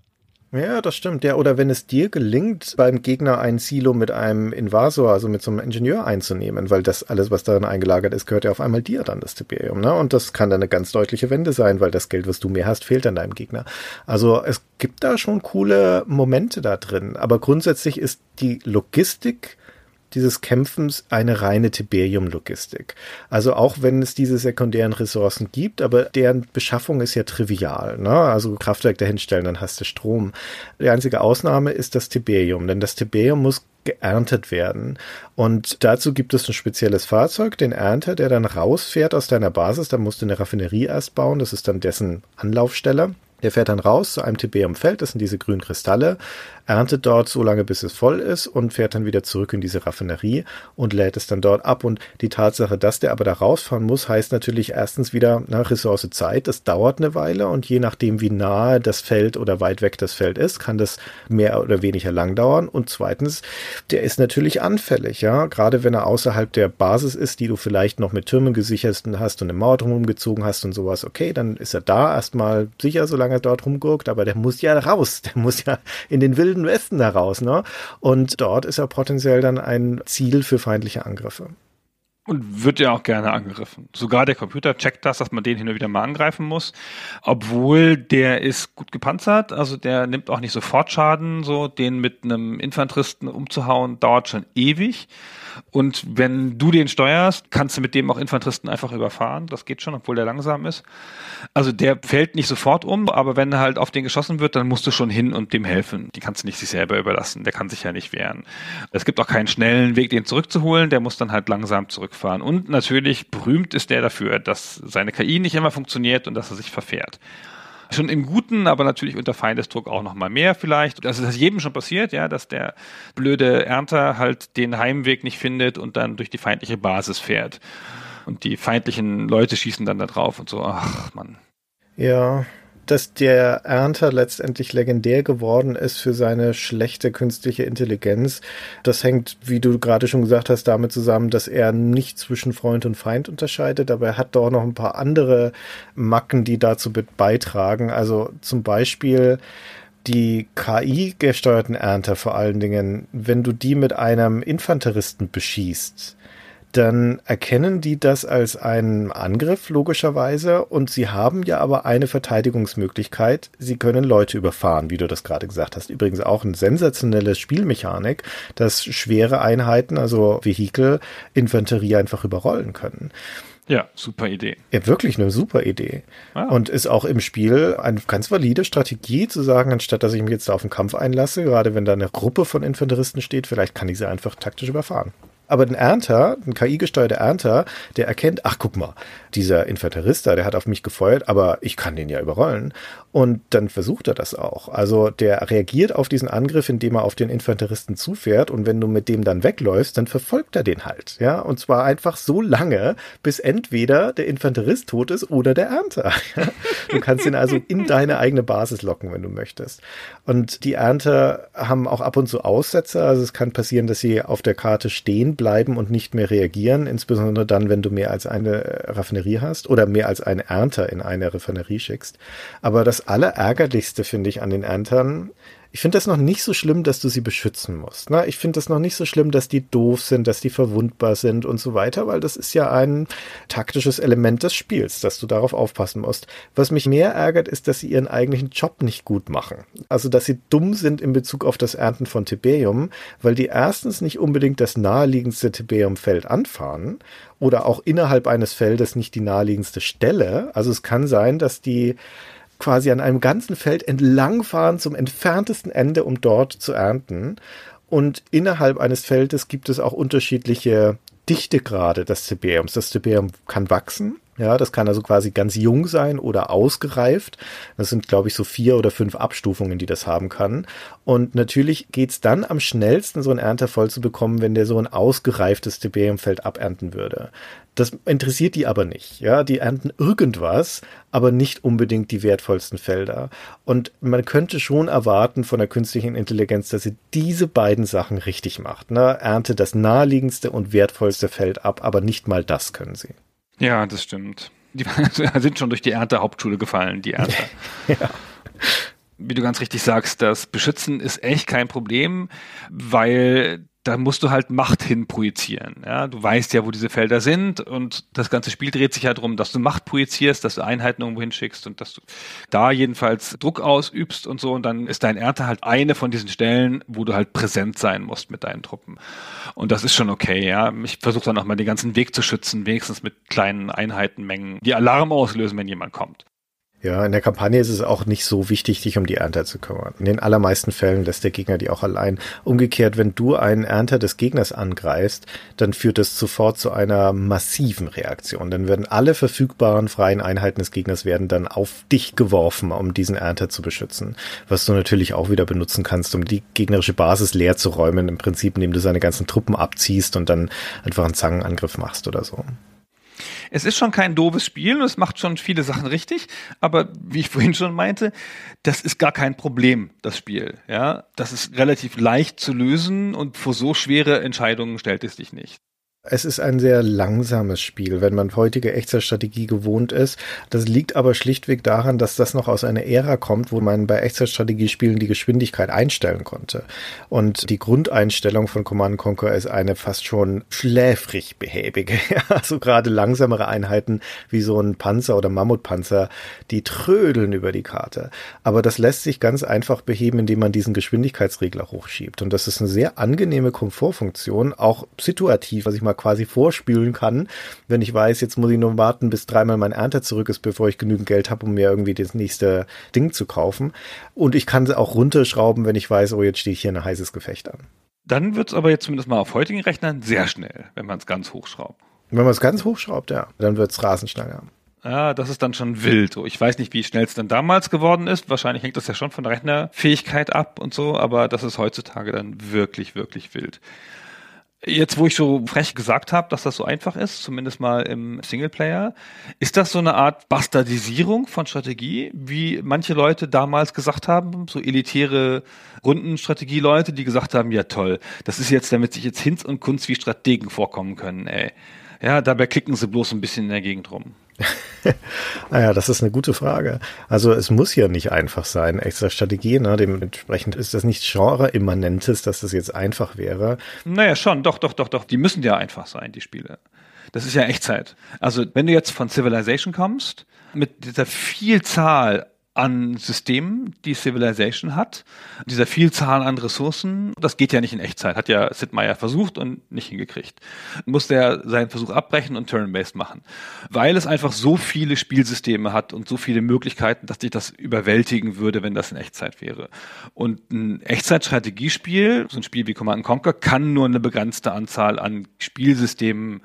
Ja, das stimmt. Ja, oder wenn es dir gelingt, beim Gegner ein Silo mit einem Invasor, also mit so einem Ingenieur einzunehmen, weil das alles, was darin eingelagert ist, gehört ja auf einmal dir dann, das Tiberium, ne? Und das kann dann eine ganz deutliche Wende sein, weil das Geld, was du mehr hast, fehlt an deinem Gegner. Also es gibt da schon coole Momente da drin. Aber grundsätzlich ist die Logistik dieses Kämpfens eine reine Tiberium-Logistik. Also auch wenn es diese sekundären Ressourcen gibt, aber deren Beschaffung ist ja trivial. Ne? Also Kraftwerk dahinstellen, dann hast du Strom. Die einzige Ausnahme ist das Tiberium, denn das Tiberium muss geerntet werden. Und dazu gibt es ein spezielles Fahrzeug, den Ernter, der dann rausfährt aus deiner Basis. Da musst du eine Raffinerie erst bauen. Das ist dann dessen Anlaufstelle. Der fährt dann raus zu einem Tiberiumfeld, das sind diese grünen Kristalle, erntet dort so lange, bis es voll ist und fährt dann wieder zurück in diese Raffinerie und lädt es dann dort ab. Und die Tatsache, dass der aber da rausfahren muss, heißt natürlich erstens wieder na, Ressource Zeit. Das dauert eine Weile und je nachdem, wie nahe das Feld oder weit weg das Feld ist, kann das mehr oder weniger lang dauern. Und zweitens, der ist natürlich anfällig, ja. Gerade wenn er außerhalb der Basis ist, die du vielleicht noch mit Türmen gesichert hast und eine Mauer drumherum gezogen hast und sowas, okay, dann ist er da erstmal sicher, solange er dort rumguckt, aber der muss ja raus, der muss ja in den wilden Westen heraus, ne? Und dort ist er potenziell dann ein Ziel für feindliche Angriffe. Und wird ja auch gerne angegriffen. Sogar der Computer checkt das, dass man den hin und wieder mal angreifen muss. Obwohl der ist gut gepanzert, also der nimmt auch nicht sofort Schaden, so den mit einem Infanteristen umzuhauen, dauert schon ewig. Und wenn du den steuerst, kannst du mit dem auch Infanteristen einfach überfahren. Das geht schon, obwohl der langsam ist. Also der fällt nicht sofort um, aber wenn halt auf den geschossen wird, dann musst du schon hin und dem helfen. Die kannst du nicht sich selber überlassen. Der kann sich ja nicht wehren. Es gibt auch keinen schnellen Weg, den zurückzuholen. Der muss dann halt langsam zurückfahren. Und natürlich berühmt ist der dafür, dass seine KI nicht immer funktioniert und dass er sich verfährt schon im Guten, aber natürlich unter Feindesdruck auch noch mal mehr vielleicht. Das ist jedem schon passiert, ja, dass der blöde Ernter halt den Heimweg nicht findet und dann durch die feindliche Basis fährt. Und die feindlichen Leute schießen dann da drauf und so, ach man. Ja, dass der Ernter letztendlich legendär geworden ist für seine schlechte künstliche Intelligenz. Das hängt, wie du gerade schon gesagt hast, damit zusammen, dass er nicht zwischen Freund und Feind unterscheidet, aber er hat doch noch ein paar andere Macken, die dazu beitragen. Also zum Beispiel die KI-gesteuerten Ernter vor allen Dingen, wenn du die mit einem Infanteristen beschießt, dann erkennen die das als einen Angriff logischerweise und sie haben ja aber eine Verteidigungsmöglichkeit. Sie können Leute überfahren, wie du das gerade gesagt hast. Übrigens auch ein sensationelles Spielmechanik, dass schwere Einheiten, also Vehikel, Infanterie einfach überrollen können. Ja, super Idee. Ja, wirklich eine super Idee. Ah. Und ist auch im Spiel eine ganz valide Strategie zu sagen, anstatt dass ich mich jetzt da auf den Kampf einlasse, gerade wenn da eine Gruppe von Infanteristen steht, vielleicht kann ich sie einfach taktisch überfahren. Aber ein Ernter, ein KI-gesteuerter Ernter, der erkennt, ach guck mal, dieser Infanterist da, der hat auf mich gefeuert, aber ich kann den ja überrollen. Und dann versucht er das auch. Also der reagiert auf diesen Angriff, indem er auf den Infanteristen zufährt. Und wenn du mit dem dann wegläufst, dann verfolgt er den halt. Ja, und zwar einfach so lange, bis entweder der Infanterist tot ist oder der Ernter. Du kannst ihn also in deine eigene Basis locken, wenn du möchtest. Und die Ernter haben auch ab und zu Aussetzer. Also es kann passieren, dass sie auf der Karte stehen bleiben und nicht mehr reagieren. Insbesondere dann, wenn du mehr als eine Raffinerie hast oder mehr als einen Ernter in eine Raffinerie schickst. Aber das Allerärgerlichste finde ich an den Erntern Ich finde das noch nicht so schlimm, dass du sie beschützen musst. Ne? Ich finde das noch nicht so schlimm, dass die doof sind, dass die verwundbar sind und so weiter, weil das ist ja ein taktisches Element des Spiels, dass du darauf aufpassen musst. Was mich mehr ärgert, ist, dass sie ihren eigentlichen Job nicht gut machen. Also, dass sie dumm sind in Bezug auf das Ernten von Tiberium, weil die erstens nicht unbedingt das naheliegendste Tiberiumfeld anfahren oder auch innerhalb eines Feldes nicht die naheliegendste Stelle. Also es kann sein, dass die quasi an einem ganzen Feld entlangfahren zum entferntesten Ende, um dort zu ernten. Und innerhalb eines Feldes gibt es auch unterschiedliche Dichtegrade des Tiberiums. Das Tiberium kann wachsen. Ja, das kann also quasi ganz jung sein oder ausgereift. Das sind, glaube ich, so vier oder fünf Abstufungen, die das haben kann. Und natürlich geht's dann am schnellsten, so einen Ernter voll zu bekommen, wenn der so ein ausgereiftes Tiberiumfeld abernten würde. Das interessiert die aber nicht. Ja, die ernten irgendwas, aber nicht unbedingt die wertvollsten Felder. Und man könnte schon erwarten von der künstlichen Intelligenz, dass sie diese beiden Sachen richtig macht. Ne? Ernte das naheliegendste und wertvollste Feld ab, aber nicht mal das können sie. Ja, das stimmt. Die sind schon durch die Ernte-Hauptschule gefallen, die Ernte. ja. Wie du ganz richtig sagst, das Beschützen ist echt kein Problem, weil da musst du halt Macht hin projizieren. Ja, du weißt ja, wo diese Felder sind und das ganze Spiel dreht sich ja darum, dass du Macht projizierst, dass du Einheiten irgendwo hinschickst und dass du da jedenfalls Druck ausübst und so und dann ist dein Ernte halt eine von diesen Stellen, wo du halt präsent sein musst mit deinen Truppen. Und das ist schon okay, ja. Ich versuche dann auch mal den ganzen Weg zu schützen, wenigstens mit kleinen Einheitenmengen, die Alarm auslösen, wenn jemand kommt. Ja, in der Kampagne ist es auch nicht so wichtig, dich um die Ernte zu kümmern. In den allermeisten Fällen lässt der Gegner die auch allein. Umgekehrt, wenn du einen Ernter des Gegners angreifst, dann führt es sofort zu einer massiven Reaktion. Dann werden alle verfügbaren freien Einheiten des Gegners werden dann auf dich geworfen, um diesen Ernter zu beschützen. Was du natürlich auch wieder benutzen kannst, um die gegnerische Basis leer zu räumen, im Prinzip, indem du seine ganzen Truppen abziehst und dann einfach einen Zangenangriff machst oder so. Es ist schon kein doofes Spiel und es macht schon viele Sachen richtig, aber wie ich vorhin schon meinte, das ist gar kein Problem, das Spiel. Ja, das ist relativ leicht zu lösen und vor so schwere Entscheidungen stellt es dich nicht. Es ist ein sehr langsames Spiel, wenn man heutige Echtzeitstrategie gewohnt ist. Das liegt aber schlichtweg daran, dass das noch aus einer Ära kommt, wo man bei Echtzeitstrategiespielen die Geschwindigkeit einstellen konnte. Und die Grundeinstellung von Command Conquer ist eine fast schon schläfrig behäbige. also gerade langsamere Einheiten wie so ein Panzer oder Mammutpanzer, die trödeln über die Karte. Aber das lässt sich ganz einfach beheben, indem man diesen Geschwindigkeitsregler hochschiebt. Und das ist eine sehr angenehme Komfortfunktion, auch situativ, was ich mal quasi vorspülen kann, wenn ich weiß, jetzt muss ich nur warten, bis dreimal mein Ernte zurück ist, bevor ich genügend Geld habe, um mir irgendwie das nächste Ding zu kaufen. Und ich kann sie auch runterschrauben, wenn ich weiß, oh, jetzt stehe ich hier ein heißes Gefecht an. Dann wird es aber jetzt zumindest mal auf heutigen Rechnern sehr schnell, wenn man es ganz hochschraubt. Wenn man es ganz hochschraubt, ja, dann wird es rasend schnell. Ja, das ist dann schon wild. Ich weiß nicht, wie schnell es dann damals geworden ist. Wahrscheinlich hängt das ja schon von der Rechnerfähigkeit ab und so, aber das ist heutzutage dann wirklich, wirklich wild. Jetzt, wo ich so frech gesagt habe, dass das so einfach ist, zumindest mal im Singleplayer, ist das so eine Art Bastardisierung von Strategie, wie manche Leute damals gesagt haben, so elitäre Rundenstrategie-Leute, die gesagt haben, ja toll, das ist jetzt, damit sich jetzt Hinz und Kunst wie Strategen vorkommen können, ey. Ja, dabei klicken sie bloß ein bisschen in der Gegend rum. naja, das ist eine gute Frage. Also es muss ja nicht einfach sein, extra Strategie. Ne? Dementsprechend ist das nicht Genre-immanentes, dass das jetzt einfach wäre. Naja, schon, doch, doch, doch, doch. Die müssen ja einfach sein, die Spiele. Das ist ja Echtzeit. Also wenn du jetzt von Civilization kommst, mit dieser Vielzahl an Systemen, die Civilization hat, dieser Vielzahl an Ressourcen, das geht ja nicht in Echtzeit, hat ja Sid Meier versucht und nicht hingekriegt. Musste er seinen Versuch abbrechen und Turn-Based machen. Weil es einfach so viele Spielsysteme hat und so viele Möglichkeiten, dass dich das überwältigen würde, wenn das in Echtzeit wäre. Und ein Echtzeit-Strategiespiel, so ein Spiel wie Command Conquer, kann nur eine begrenzte Anzahl an Spielsystemen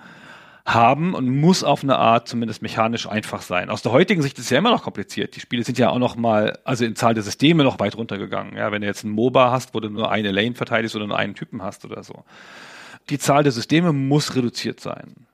haben und muss auf eine Art zumindest mechanisch einfach sein. Aus der heutigen Sicht ist es ja immer noch kompliziert. Die Spiele sind ja auch noch mal, also in Zahl der Systeme noch weit runtergegangen. Ja, wenn du jetzt ein MOBA hast, wo du nur eine Lane verteidigst oder nur einen Typen hast oder so. Die Zahl der Systeme muss reduziert sein.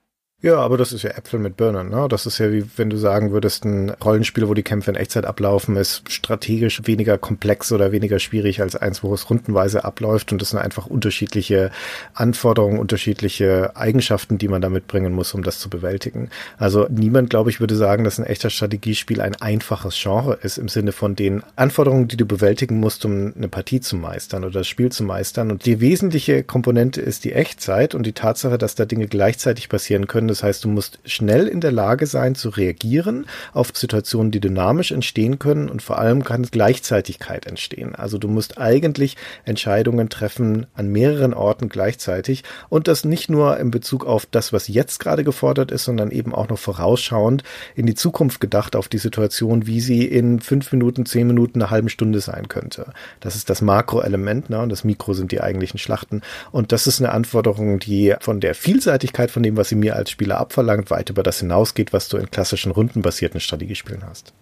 Ja, aber das ist ja Äpfel mit Birnen, ne? Das ist ja wie wenn du sagen würdest, ein Rollenspiel, wo die Kämpfe in Echtzeit ablaufen, ist strategisch weniger komplex oder weniger schwierig als eins, wo es rundenweise abläuft und das sind einfach unterschiedliche Anforderungen, unterschiedliche Eigenschaften, die man da mitbringen muss, um das zu bewältigen. Also niemand, glaube ich, würde sagen, dass ein echter Strategiespiel ein einfaches Genre ist im Sinne von den Anforderungen, die du bewältigen musst, um eine Partie zu meistern oder das Spiel zu meistern. Und die wesentliche Komponente ist die Echtzeit und die Tatsache, dass da Dinge gleichzeitig passieren können, können. Das heißt, du musst schnell in der Lage sein zu reagieren auf Situationen, die dynamisch entstehen können und vor allem kann Gleichzeitigkeit entstehen. Also du musst eigentlich Entscheidungen treffen an mehreren Orten gleichzeitig und das nicht nur in Bezug auf das, was jetzt gerade gefordert ist, sondern eben auch noch vorausschauend in die Zukunft gedacht auf die Situation, wie sie in fünf Minuten, zehn Minuten, eine halben Stunde sein könnte. Das ist das Makroelement, ne? Und das Mikro sind die eigentlichen Schlachten. Und das ist eine Anforderung, die von der Vielseitigkeit von dem, was sie mir als Spieler abverlangt, weit über das hinausgeht, was du in klassischen rundenbasierten Strategiespielen hast.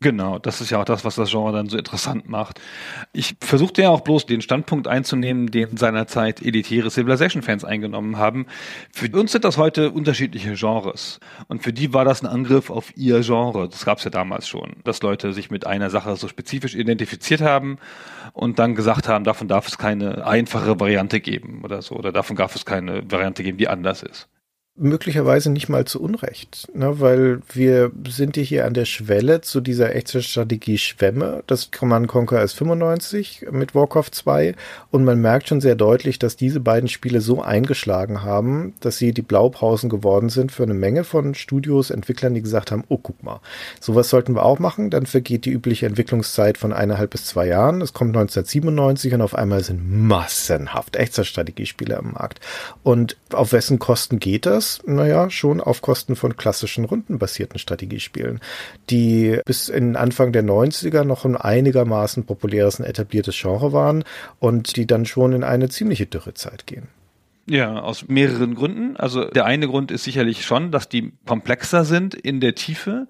Genau, das ist ja auch das, was das Genre dann so interessant macht. Ich versuchte ja auch bloß den Standpunkt einzunehmen, den seinerzeit elitäre Civilization-Fans eingenommen haben. Für uns sind das heute unterschiedliche Genres. Und für die war das ein Angriff auf ihr Genre. Das gab es ja damals schon, dass Leute sich mit einer Sache so spezifisch identifiziert haben und dann gesagt haben, davon darf es keine einfache Variante geben oder so. Oder davon darf es keine Variante geben, die anders ist möglicherweise nicht mal zu Unrecht, ne, weil wir sind ja hier an der Schwelle zu dieser Echtzeitstrategie Schwemme. Das Command Conquer ist 95 mit Warcraft 2 und man merkt schon sehr deutlich, dass diese beiden Spiele so eingeschlagen haben, dass sie die Blaupausen geworden sind für eine Menge von Studios, Entwicklern, die gesagt haben, oh guck mal, sowas sollten wir auch machen, dann vergeht die übliche Entwicklungszeit von eineinhalb bis zwei Jahren. Es kommt 1997 und auf einmal sind massenhaft Echtzeitstrategiespiele am Markt. Und auf wessen Kosten geht das? Das, naja, schon auf Kosten von klassischen rundenbasierten Strategiespielen, die bis in Anfang der 90er noch ein einigermaßen populäres und etabliertes Genre waren und die dann schon in eine ziemliche Dürrezeit gehen. Ja, aus mehreren Gründen. Also der eine Grund ist sicherlich schon, dass die komplexer sind in der Tiefe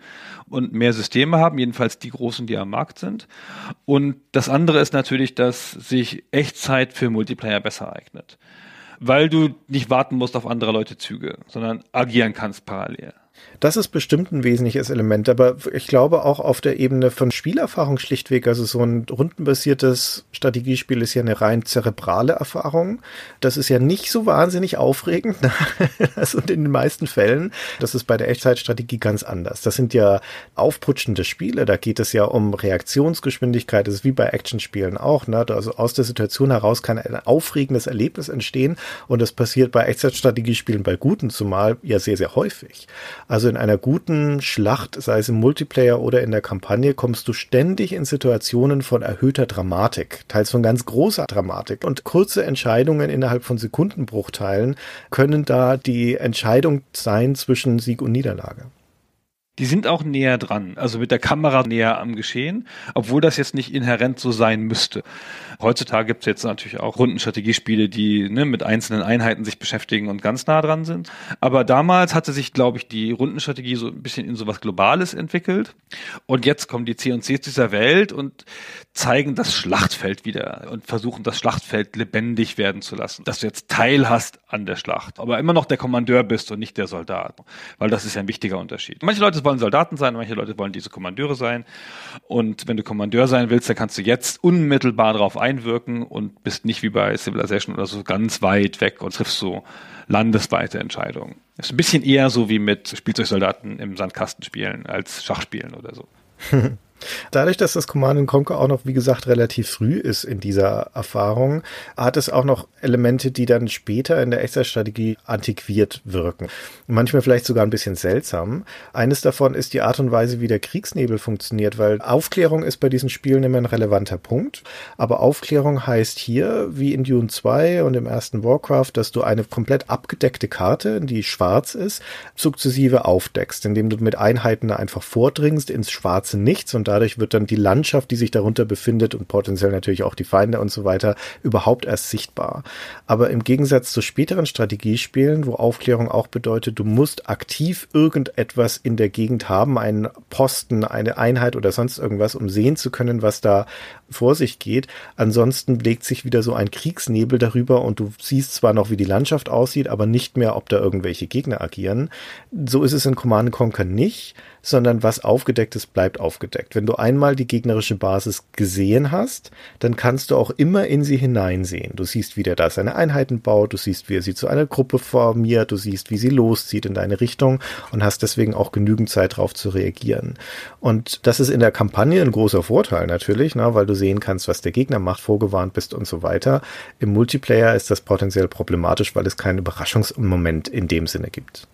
und mehr Systeme haben, jedenfalls die großen, die am Markt sind. Und das andere ist natürlich, dass sich Echtzeit für Multiplayer besser eignet weil du nicht warten musst auf andere Leute Züge, sondern agieren kannst parallel. Das ist bestimmt ein wesentliches Element, aber ich glaube auch auf der Ebene von Spielerfahrung schlichtweg, also so ein rundenbasiertes Strategiespiel ist ja eine rein zerebrale Erfahrung. Das ist ja nicht so wahnsinnig aufregend, also in den meisten Fällen. Das ist bei der Echtzeitstrategie ganz anders. Das sind ja aufputschende Spiele, da geht es ja um Reaktionsgeschwindigkeit, das ist wie bei Actionspielen auch, ne? Also aus der Situation heraus kann ein aufregendes Erlebnis entstehen und das passiert bei Echtzeitstrategiespielen bei guten zumal ja sehr, sehr häufig. Also in einer guten Schlacht, sei es im Multiplayer oder in der Kampagne, kommst du ständig in Situationen von erhöhter Dramatik, teils von ganz großer Dramatik. Und kurze Entscheidungen innerhalb von Sekundenbruchteilen können da die Entscheidung sein zwischen Sieg und Niederlage die sind auch näher dran, also mit der Kamera näher am Geschehen, obwohl das jetzt nicht inhärent so sein müsste. Heutzutage gibt es jetzt natürlich auch Rundenstrategiespiele, die ne, mit einzelnen Einheiten sich beschäftigen und ganz nah dran sind. Aber damals hatte sich, glaube ich, die Rundenstrategie so ein bisschen in so was Globales entwickelt. Und jetzt kommen die C&Cs dieser Welt und zeigen das Schlachtfeld wieder und versuchen das Schlachtfeld lebendig werden zu lassen. Dass du jetzt Teil hast an der Schlacht, aber immer noch der Kommandeur bist und nicht der Soldat. Weil das ist ja ein wichtiger Unterschied. Manche Leute wollen Soldaten sein, manche Leute wollen diese Kommandeure sein. Und wenn du Kommandeur sein willst, dann kannst du jetzt unmittelbar darauf einwirken und bist nicht wie bei Civilization oder so ganz weit weg und triffst so landesweite Entscheidungen. Ist ein bisschen eher so wie mit Spielzeugsoldaten im Sandkasten spielen als Schachspielen oder so. Dadurch, dass das Command Conquer auch noch, wie gesagt, relativ früh ist in dieser Erfahrung, hat es auch noch Elemente, die dann später in der Echtzeitstrategie antiquiert wirken. Manchmal vielleicht sogar ein bisschen seltsam. Eines davon ist die Art und Weise, wie der Kriegsnebel funktioniert, weil Aufklärung ist bei diesen Spielen immer ein relevanter Punkt. Aber Aufklärung heißt hier, wie in Dune 2 und im ersten Warcraft, dass du eine komplett abgedeckte Karte, die schwarz ist, sukzessive aufdeckst, indem du mit Einheiten einfach vordringst ins schwarze Nichts und dadurch wird dann die Landschaft, die sich darunter befindet und potenziell natürlich auch die Feinde und so weiter, überhaupt erst sichtbar. Aber im Gegensatz zu späteren Strategiespielen, wo Aufklärung auch bedeutet, du musst aktiv irgendetwas in der Gegend haben, einen Posten, eine Einheit oder sonst irgendwas, um sehen zu können, was da vor sich geht. Ansonsten legt sich wieder so ein Kriegsnebel darüber und du siehst zwar noch, wie die Landschaft aussieht, aber nicht mehr, ob da irgendwelche Gegner agieren. So ist es in Command Conquer nicht sondern was aufgedeckt ist, bleibt aufgedeckt. Wenn du einmal die gegnerische Basis gesehen hast, dann kannst du auch immer in sie hineinsehen. Du siehst, wie der da seine Einheiten baut, du siehst, wie er sie zu einer Gruppe formiert, du siehst, wie sie loszieht in deine Richtung und hast deswegen auch genügend Zeit darauf zu reagieren. Und das ist in der Kampagne ein großer Vorteil natürlich, ne, weil du sehen kannst, was der Gegner macht, vorgewarnt bist und so weiter. Im Multiplayer ist das potenziell problematisch, weil es keinen Überraschungsmoment in dem Sinne gibt.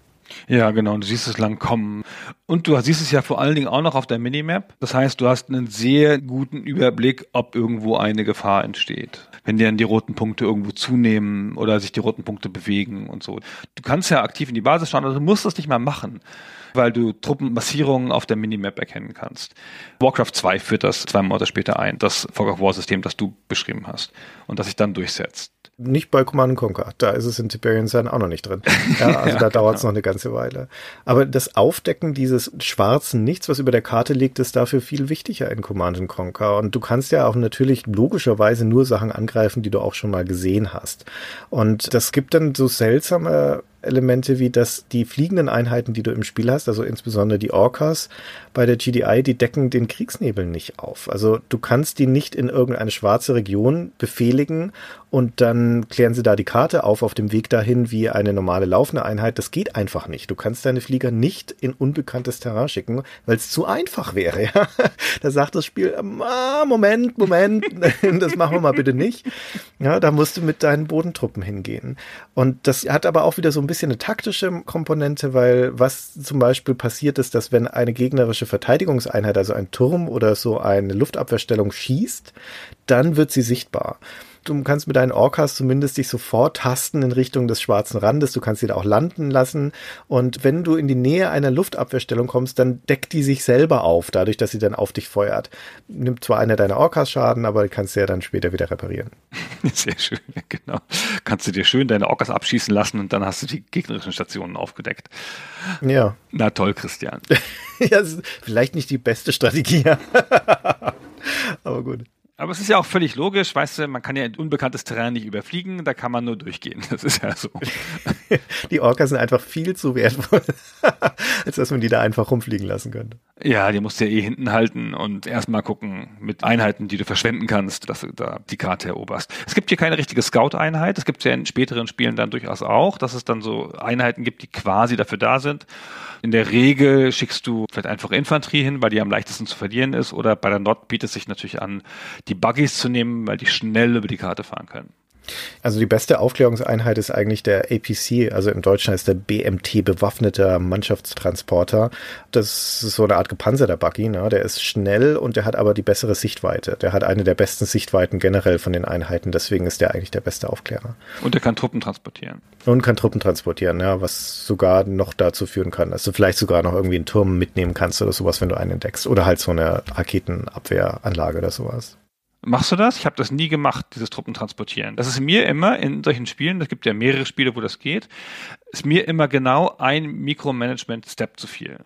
Ja, genau. Du siehst es lang kommen. Und du siehst es ja vor allen Dingen auch noch auf der Minimap. Das heißt, du hast einen sehr guten Überblick, ob irgendwo eine Gefahr entsteht. Wenn dir dann die roten Punkte irgendwo zunehmen oder sich die roten Punkte bewegen und so. Du kannst ja aktiv in die Basis schauen, aber du musst das nicht mal machen weil du Truppenmassierungen auf der Minimap erkennen kannst. Warcraft 2 führt das zwei Monate später ein, das Fog of War System, das du beschrieben hast und das sich dann durchsetzt. Nicht bei Command Conquer. Da ist es in Tiberian Sun auch noch nicht drin. Ja, also ja, da dauert es genau. noch eine ganze Weile. Aber das Aufdecken dieses schwarzen Nichts, was über der Karte liegt, ist dafür viel wichtiger in Command Conquer. Und du kannst ja auch natürlich logischerweise nur Sachen angreifen, die du auch schon mal gesehen hast. Und das gibt dann so seltsame Elemente wie dass die fliegenden Einheiten, die du im Spiel hast, also insbesondere die Orcas bei der GDI, die decken den Kriegsnebel nicht auf. Also du kannst die nicht in irgendeine schwarze Region befehligen und dann klären sie da die Karte auf auf dem Weg dahin wie eine normale laufende Einheit. Das geht einfach nicht. Du kannst deine Flieger nicht in unbekanntes Terrain schicken, weil es zu einfach wäre. Da sagt das Spiel, ah, Moment, Moment, das machen wir mal bitte nicht. Ja, da musst du mit deinen Bodentruppen hingehen. Und das hat aber auch wieder so ein bisschen eine taktische Komponente, weil was zum Beispiel passiert ist, dass wenn eine gegnerische Verteidigungseinheit, also ein Turm oder so eine Luftabwehrstellung schießt, dann wird sie sichtbar du kannst mit deinen Orcas zumindest dich sofort tasten in Richtung des schwarzen Randes. Du kannst sie da auch landen lassen. Und wenn du in die Nähe einer Luftabwehrstellung kommst, dann deckt die sich selber auf, dadurch, dass sie dann auf dich feuert. Nimmt zwar einer deiner Orcas Schaden, aber kannst sie ja dann später wieder reparieren. Sehr schön, genau. Kannst du dir schön deine Orcas abschießen lassen und dann hast du die gegnerischen Stationen aufgedeckt. Ja. Na toll, Christian. ja, vielleicht nicht die beste Strategie. aber gut. Aber es ist ja auch völlig logisch, weißt du, man kann ja unbekanntes Terrain nicht überfliegen, da kann man nur durchgehen. Das ist ja so. die Orcas sind einfach viel zu wertvoll, als dass man die da einfach rumfliegen lassen könnte. Ja, die musst du ja eh hinten halten und erstmal gucken mit Einheiten, die du verschwenden kannst, dass du da die Karte eroberst. Es gibt hier keine richtige Scout-Einheit, es gibt ja in späteren Spielen dann durchaus auch, dass es dann so Einheiten gibt, die quasi dafür da sind. In der Regel schickst du vielleicht einfach Infanterie hin, weil die am leichtesten zu verlieren ist, oder bei der Nord bietet es sich natürlich an, die Buggies zu nehmen, weil die schnell über die Karte fahren können. Also die beste Aufklärungseinheit ist eigentlich der APC, also im Deutschen heißt der BMT, bewaffneter Mannschaftstransporter. Das ist so eine Art gepanzerter Buggy, ne? der ist schnell und der hat aber die bessere Sichtweite. Der hat eine der besten Sichtweiten generell von den Einheiten, deswegen ist der eigentlich der beste Aufklärer. Und der kann Truppen transportieren. Und kann Truppen transportieren, ja, was sogar noch dazu führen kann, dass du vielleicht sogar noch irgendwie einen Turm mitnehmen kannst oder sowas, wenn du einen entdeckst. Oder halt so eine Raketenabwehranlage oder sowas. Machst du das? Ich habe das nie gemacht, dieses Truppentransportieren. Das ist mir immer in solchen Spielen, es gibt ja mehrere Spiele, wo das geht, ist mir immer genau ein Mikromanagement-Step zu viel.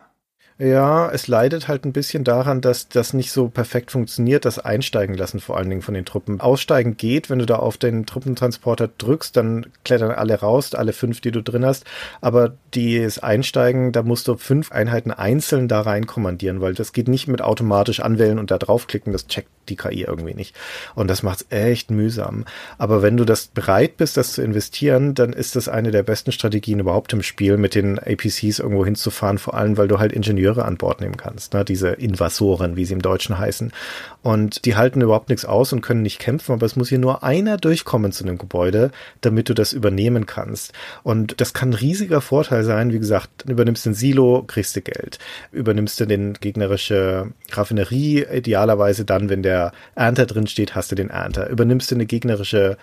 Ja, es leidet halt ein bisschen daran, dass das nicht so perfekt funktioniert, das Einsteigen lassen vor allen Dingen von den Truppen. Aussteigen geht, wenn du da auf den Truppentransporter drückst, dann klettern alle raus, alle fünf, die du drin hast. Aber das Einsteigen, da musst du fünf Einheiten einzeln da rein kommandieren, weil das geht nicht mit automatisch anwählen und da draufklicken, das checkt die KI irgendwie nicht. Und das macht's echt mühsam. Aber wenn du das bereit bist, das zu investieren, dann ist das eine der besten Strategien überhaupt im Spiel, mit den APCs irgendwo hinzufahren, vor allem, weil du halt Ingenieur Ingenieure an Bord nehmen kannst, ne? diese Invasoren, wie sie im Deutschen heißen. Und die halten überhaupt nichts aus und können nicht kämpfen, aber es muss hier nur einer durchkommen zu einem Gebäude, damit du das übernehmen kannst. Und das kann ein riesiger Vorteil sein. Wie gesagt, übernimmst den Silo, kriegst du Geld. Übernimmst du den gegnerische Raffinerie, idealerweise dann, wenn der Ernter drin steht, hast du den Ernter. Übernimmst du eine gegnerische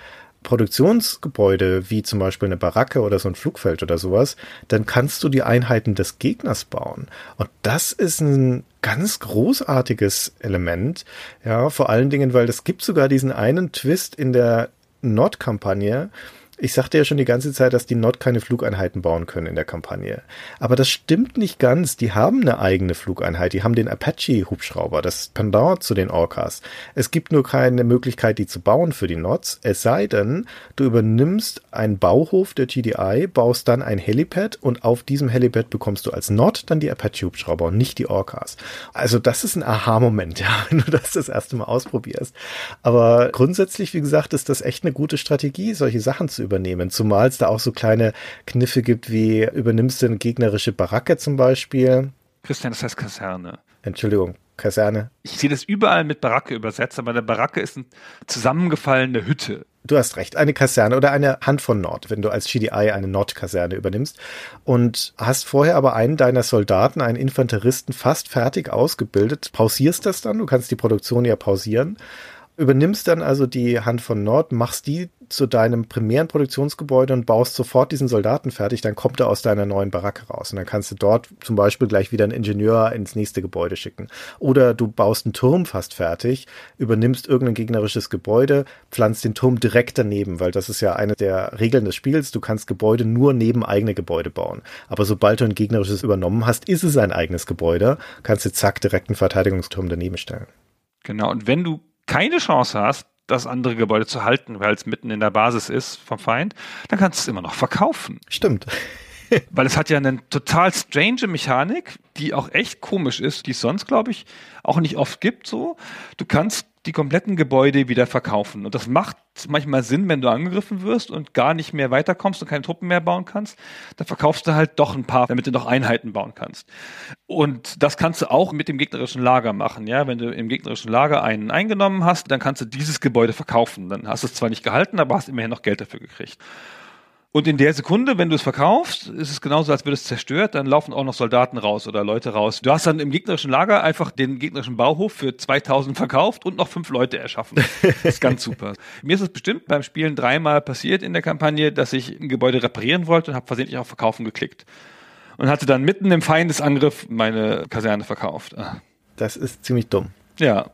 Produktionsgebäude, wie zum Beispiel eine Baracke oder so ein Flugfeld oder sowas, dann kannst du die Einheiten des Gegners bauen. Und das ist ein ganz großartiges Element. Ja, vor allen Dingen, weil es gibt sogar diesen einen Twist in der Nord-Kampagne, ich sagte ja schon die ganze Zeit, dass die Nord keine Flugeinheiten bauen können in der Kampagne. Aber das stimmt nicht ganz. Die haben eine eigene Flugeinheit. Die haben den Apache-Hubschrauber, das Pendant zu den Orcas. Es gibt nur keine Möglichkeit, die zu bauen für die Nods. Es sei denn, du übernimmst einen Bauhof der GDI, baust dann ein Helipad und auf diesem Helipad bekommst du als Nod dann die Apache-Hubschrauber und nicht die Orcas. Also das ist ein Aha-Moment, ja, wenn du das das erste Mal ausprobierst. Aber grundsätzlich, wie gesagt, ist das echt eine gute Strategie, solche Sachen zu übernehmen. Zumal es da auch so kleine Kniffe gibt, wie übernimmst du eine gegnerische Baracke zum Beispiel. Christian, das heißt Kaserne. Entschuldigung, Kaserne. Ich sehe das überall mit Baracke übersetzt, aber eine Baracke ist eine zusammengefallene Hütte. Du hast recht, eine Kaserne oder eine Hand von Nord, wenn du als GDI eine Nordkaserne übernimmst und hast vorher aber einen deiner Soldaten, einen Infanteristen fast fertig ausgebildet, pausierst das dann, du kannst die Produktion ja pausieren übernimmst dann also die Hand von Nord, machst die zu deinem primären Produktionsgebäude und baust sofort diesen Soldaten fertig, dann kommt er aus deiner neuen Baracke raus. Und dann kannst du dort zum Beispiel gleich wieder einen Ingenieur ins nächste Gebäude schicken. Oder du baust einen Turm fast fertig, übernimmst irgendein gegnerisches Gebäude, pflanzt den Turm direkt daneben, weil das ist ja eine der Regeln des Spiels. Du kannst Gebäude nur neben eigene Gebäude bauen. Aber sobald du ein gegnerisches übernommen hast, ist es ein eigenes Gebäude, kannst du zack direkt einen Verteidigungsturm daneben stellen. Genau. Und wenn du keine Chance hast, das andere Gebäude zu halten, weil es mitten in der Basis ist vom Feind, dann kannst du es immer noch verkaufen. Stimmt. weil es hat ja eine total strange Mechanik, die auch echt komisch ist, die es sonst, glaube ich, auch nicht oft gibt so. Du kannst die kompletten Gebäude wieder verkaufen. Und das macht manchmal Sinn, wenn du angegriffen wirst und gar nicht mehr weiterkommst und keine Truppen mehr bauen kannst. Dann verkaufst du halt doch ein paar, damit du noch Einheiten bauen kannst. Und das kannst du auch mit dem gegnerischen Lager machen. Ja, wenn du im gegnerischen Lager einen eingenommen hast, dann kannst du dieses Gebäude verkaufen. Dann hast du es zwar nicht gehalten, aber hast immerhin noch Geld dafür gekriegt. Und in der Sekunde, wenn du es verkaufst, ist es genauso, als würde es zerstört, dann laufen auch noch Soldaten raus oder Leute raus. Du hast dann im gegnerischen Lager einfach den gegnerischen Bauhof für 2000 verkauft und noch fünf Leute erschaffen. Das ist ganz super. Mir ist es bestimmt beim Spielen dreimal passiert in der Kampagne, dass ich ein Gebäude reparieren wollte und habe versehentlich auf Verkaufen geklickt. Und hatte dann mitten im Feindesangriff meine Kaserne verkauft. Das ist ziemlich dumm. Ja,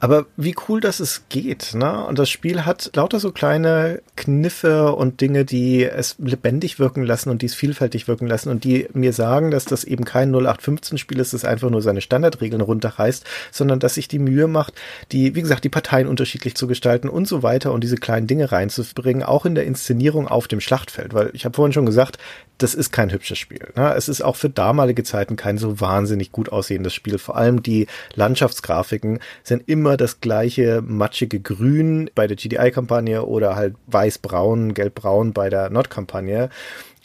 aber wie cool, dass es geht, ne? Und das Spiel hat lauter so kleine Kniffe und Dinge, die es lebendig wirken lassen und die es vielfältig wirken lassen und die mir sagen, dass das eben kein 0815-Spiel ist, das einfach nur seine Standardregeln runterreißt, sondern dass sich die Mühe macht, die, wie gesagt, die Parteien unterschiedlich zu gestalten und so weiter und diese kleinen Dinge reinzubringen, auch in der Inszenierung auf dem Schlachtfeld. Weil ich habe vorhin schon gesagt, das ist kein hübsches Spiel. Ne? Es ist auch für damalige Zeiten kein so wahnsinnig gut aussehendes Spiel. Vor allem die Landschaftsgrafiken sind immer das gleiche matschige Grün bei der GDI-Kampagne oder halt weiß-braun, gelb-braun bei der Nord-Kampagne.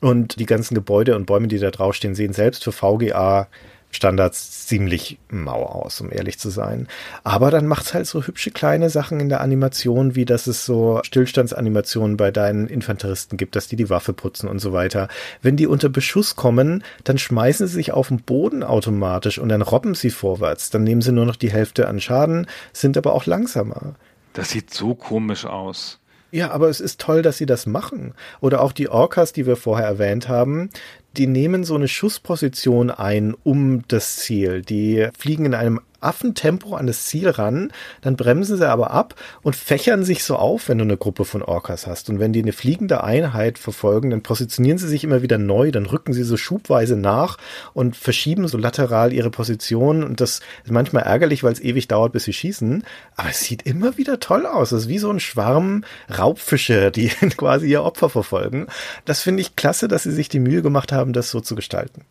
Und die ganzen Gebäude und Bäume, die da draufstehen, sehen selbst für VGA Standards ziemlich mau aus, um ehrlich zu sein. Aber dann macht's halt so hübsche kleine Sachen in der Animation, wie dass es so Stillstandsanimationen bei deinen Infanteristen gibt, dass die die Waffe putzen und so weiter. Wenn die unter Beschuss kommen, dann schmeißen sie sich auf den Boden automatisch und dann robben sie vorwärts. Dann nehmen sie nur noch die Hälfte an Schaden, sind aber auch langsamer. Das sieht so komisch aus. Ja, aber es ist toll, dass sie das machen. Oder auch die Orcas, die wir vorher erwähnt haben, die nehmen so eine Schussposition ein um das Ziel. Die fliegen in einem Affentempo an das Ziel ran, dann bremsen sie aber ab und fächern sich so auf, wenn du eine Gruppe von Orcas hast. Und wenn die eine fliegende Einheit verfolgen, dann positionieren sie sich immer wieder neu, dann rücken sie so schubweise nach und verschieben so lateral ihre Position. Und das ist manchmal ärgerlich, weil es ewig dauert, bis sie schießen. Aber es sieht immer wieder toll aus. Es ist wie so ein Schwarm Raubfische, die quasi ihr Opfer verfolgen. Das finde ich klasse, dass sie sich die Mühe gemacht haben, das so zu gestalten.